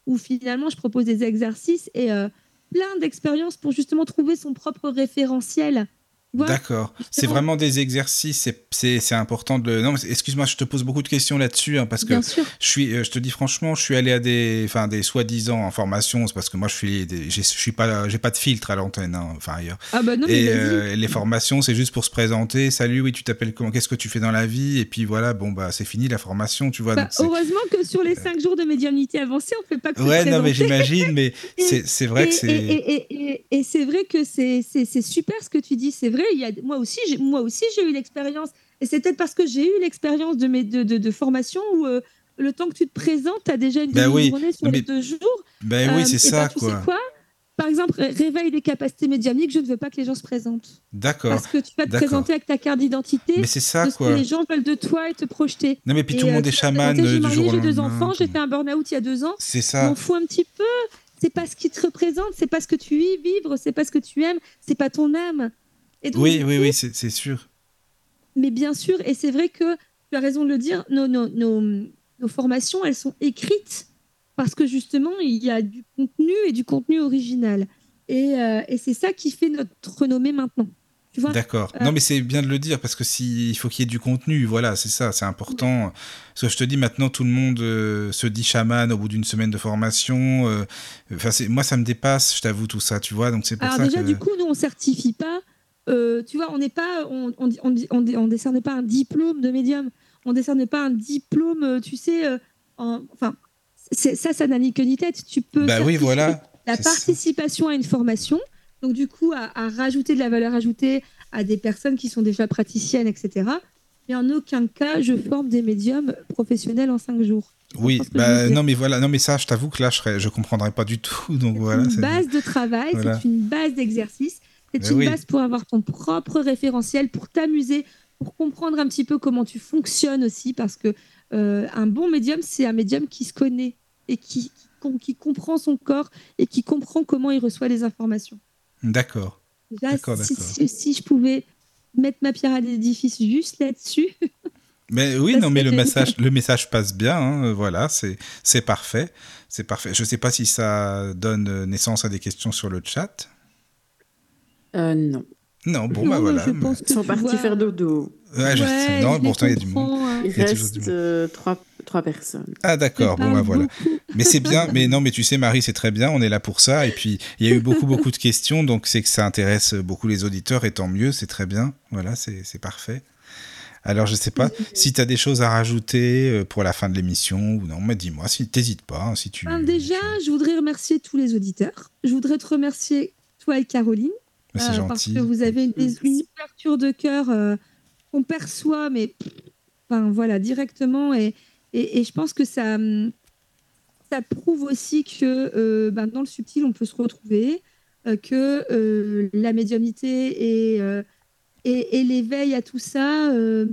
où finalement je propose des exercices et euh, plein d'expériences pour justement trouver son propre référentiel D'accord. C'est vraiment des exercices. C'est important de. Non, excuse-moi, je te pose beaucoup de questions là-dessus hein, parce que je suis. Euh, je te dis franchement, je suis allé à des, enfin des soi-disant en formation, c'est parce que moi je suis, je suis pas, j'ai pas de filtre à l'antenne, hein, enfin ailleurs. Ah bah non, et euh, les formations, c'est juste pour se présenter. Salut, oui, tu t'appelles comment Qu'est-ce que tu fais dans la vie Et puis voilà, bon bah c'est fini la formation, tu vois. Bah, heureusement que sur les 5 jours de médiumnité avancée, on fait pas que. Ouais, non, mais j'imagine, mais c'est vrai que c'est. Et, et c'est vrai que c'est super ce que tu dis. C'est vrai moi aussi, j'ai, moi aussi, j'ai eu l'expérience. Et c'est peut-être parce que j'ai eu l'expérience de, mes, de, de, formation où euh, le temps que tu te présentes, tu as déjà une ben journée sur les deux jours. Ben oui, c'est euh, ça, ben, tu Sais quoi? Par exemple, réveil des capacités médiumniques, je ne veux pas que les gens se présentent. D'accord. Parce que tu vas te présenter avec ta carte d'identité. Mais c'est ça, quoi. Que les gens veulent de toi et te projeter. Non, mais puis tout le monde euh, est chaman du jour au J'ai deux enfants, j'ai fait un burn-out il y a deux ans. C'est ça. m'en fous un petit peu. C'est pas ce qui te représente, c'est pas ce que tu y vivre, c'est pas ce que tu aimes, c'est pas ton âme oui, oui, oui, c'est sûr. Mais bien sûr, et c'est vrai que tu as raison de le dire, nos, nos, nos, formations, elles sont écrites parce que justement, il y a du contenu et du contenu original. Et, euh, et c'est ça qui fait notre renommée maintenant. D'accord. Euh, non, mais c'est bien de le dire parce que s'il faut qu'il y ait du contenu, voilà, c'est ça, c'est important. Parce que je te dis maintenant, tout le monde euh, se dit chaman au bout d'une semaine de formation. Enfin, moi, ça me dépasse, je t'avoue tout ça, tu vois. Donc c'est pour Alors ça déjà, du coup, nous on certifie pas euh, tu vois, on n'est pas, on, on, on, décerne pas un diplôme de médium, on décerne pas un diplôme, euh, tu sais, euh, enfin, ça, ça n'a ni queue ni tête. Tu peux bah oui, voilà. la participation à une formation, donc du coup, à, rajouter de la valeur ajoutée à des personnes qui sont déjà praticiennes, etc. Et en aucun cas, je forme des médiums professionnels en cinq jours. Oui, bah, non mais voilà, non mais ça, je t'avoue que là, je, je comprendrais pas du tout. Donc voilà. Une base de travail, c'est une base d'exercice. C'est une base pour avoir ton propre référentiel, pour t'amuser, pour comprendre un petit peu comment tu fonctionnes aussi, parce que euh, un bon médium, c'est un médium qui se connaît et qui, qui, comprend son corps et qui comprend comment il reçoit les informations. D'accord. Si, si, je pouvais mettre ma pierre à l'édifice juste là-dessus. Mais oui, non, mais le message, le message passe bien. Hein, voilà, c'est c'est parfait, c'est parfait. Je ne sais pas si ça donne naissance à des questions sur le chat. Euh, non. Non, bon, bah voilà. Ils sont partis faire dodo. Ouais, je... non, pourtant, il y a du monde. Hein. Il, reste euh, trois, trois, personnes. Ah, d'accord, bon, bah voilà. Mais c'est bien, mais non, mais tu sais, Marie, c'est très bien, on est là pour ça. Et puis, il y a eu beaucoup, beaucoup de questions, donc c'est que ça intéresse beaucoup les auditeurs, et tant mieux, c'est très bien. Voilà, c'est parfait. Alors, je sais pas si tu as des choses à rajouter euh, pour la fin de l'émission ou non, mais dis-moi, si t'hésites pas, hein, si tu. déjà, je voudrais remercier tous les auditeurs. Je voudrais te remercier, toi et Caroline, euh, parce que vous avez une, ouverture de cœur euh, qu'on perçoit, mais enfin voilà, directement. Et, et, je pense que ça, hum, ça prouve aussi que euh, ben, dans le subtil, on peut se retrouver, euh, que euh, la médiumnité et, euh, et, et l'éveil à tout ça, euh,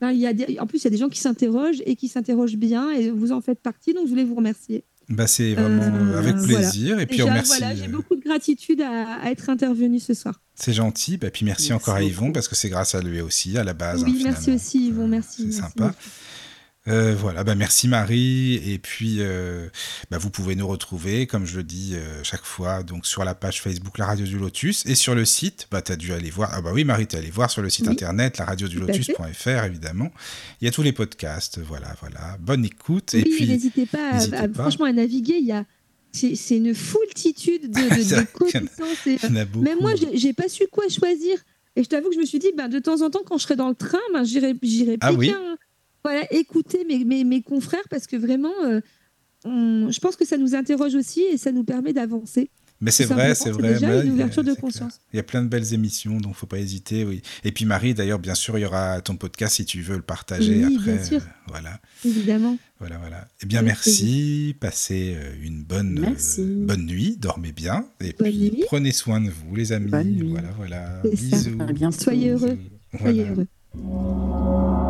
ben, il y a des- en plus, il y a des gens qui s'interrogent et qui s'interrogent bien, et vous en faites partie, donc je voulais vous remercier. Bah, c'est vraiment Euh, euh, avec voilà. plaisir. Et puis, Déjà, on remercie. voilà, j'ai beaucoup de gratitude à, à être intervenue ce soir. C'est gentil. Bah, puis merci, Merci encore à Yvon parce que c'est grâce à lui aussi, à la base. oui, hein, merci finalement. aussi, Yvon, merci. C'est merci sympa. beaucoup. Euh, voilà, bah merci Marie. Et puis, euh, bah vous pouvez nous retrouver, comme je le dis euh, chaque fois, donc sur la page Facebook La Radio du Lotus et sur le site. Bah, tu as dû aller voir. Ah, bah oui, Marie, tu es allé voir sur le site Oui. internet laradiodulotus.fr, évidemment. Il y a tous les podcasts. Voilà, voilà. Bonne écoute. et oui, puis, n'hésitez pas, à- n'hésitez à- pas. franchement, à naviguer. Il y a, c'est une foultitude de, de, de connaissances. et. Même moi, j'ai pas su quoi choisir. Et je t'avoue que je me suis dit, ben, de temps en temps, quand je serai dans le train, ben, j'irai j'irai Ah oui piquer un- voilà, écouter mes, mes, mes confrères parce que vraiment, euh, on- je pense que ça nous interroge aussi et ça nous permet d'avancer. Mais c'est vrai, c'est vrai. déjà bah, une il y a- ouverture de clair. conscience. Il y a plein de belles émissions, donc faut pas hésiter, oui. Et puis Marie, d'ailleurs, bien sûr, il y aura ton podcast si tu veux le partager Oui, après. bien sûr. euh, voilà, Évidemment. voilà, voilà. Eh bien, merci. Passez euh, une bonne, euh, bonne nuit. Dormez bien. Et Bonne puis, nuit. prenez soin de vous, les amis. Bonne nuit. Voilà, voilà. Ça. Bisous. Soyez heureux. Soyez Voilà. heureux.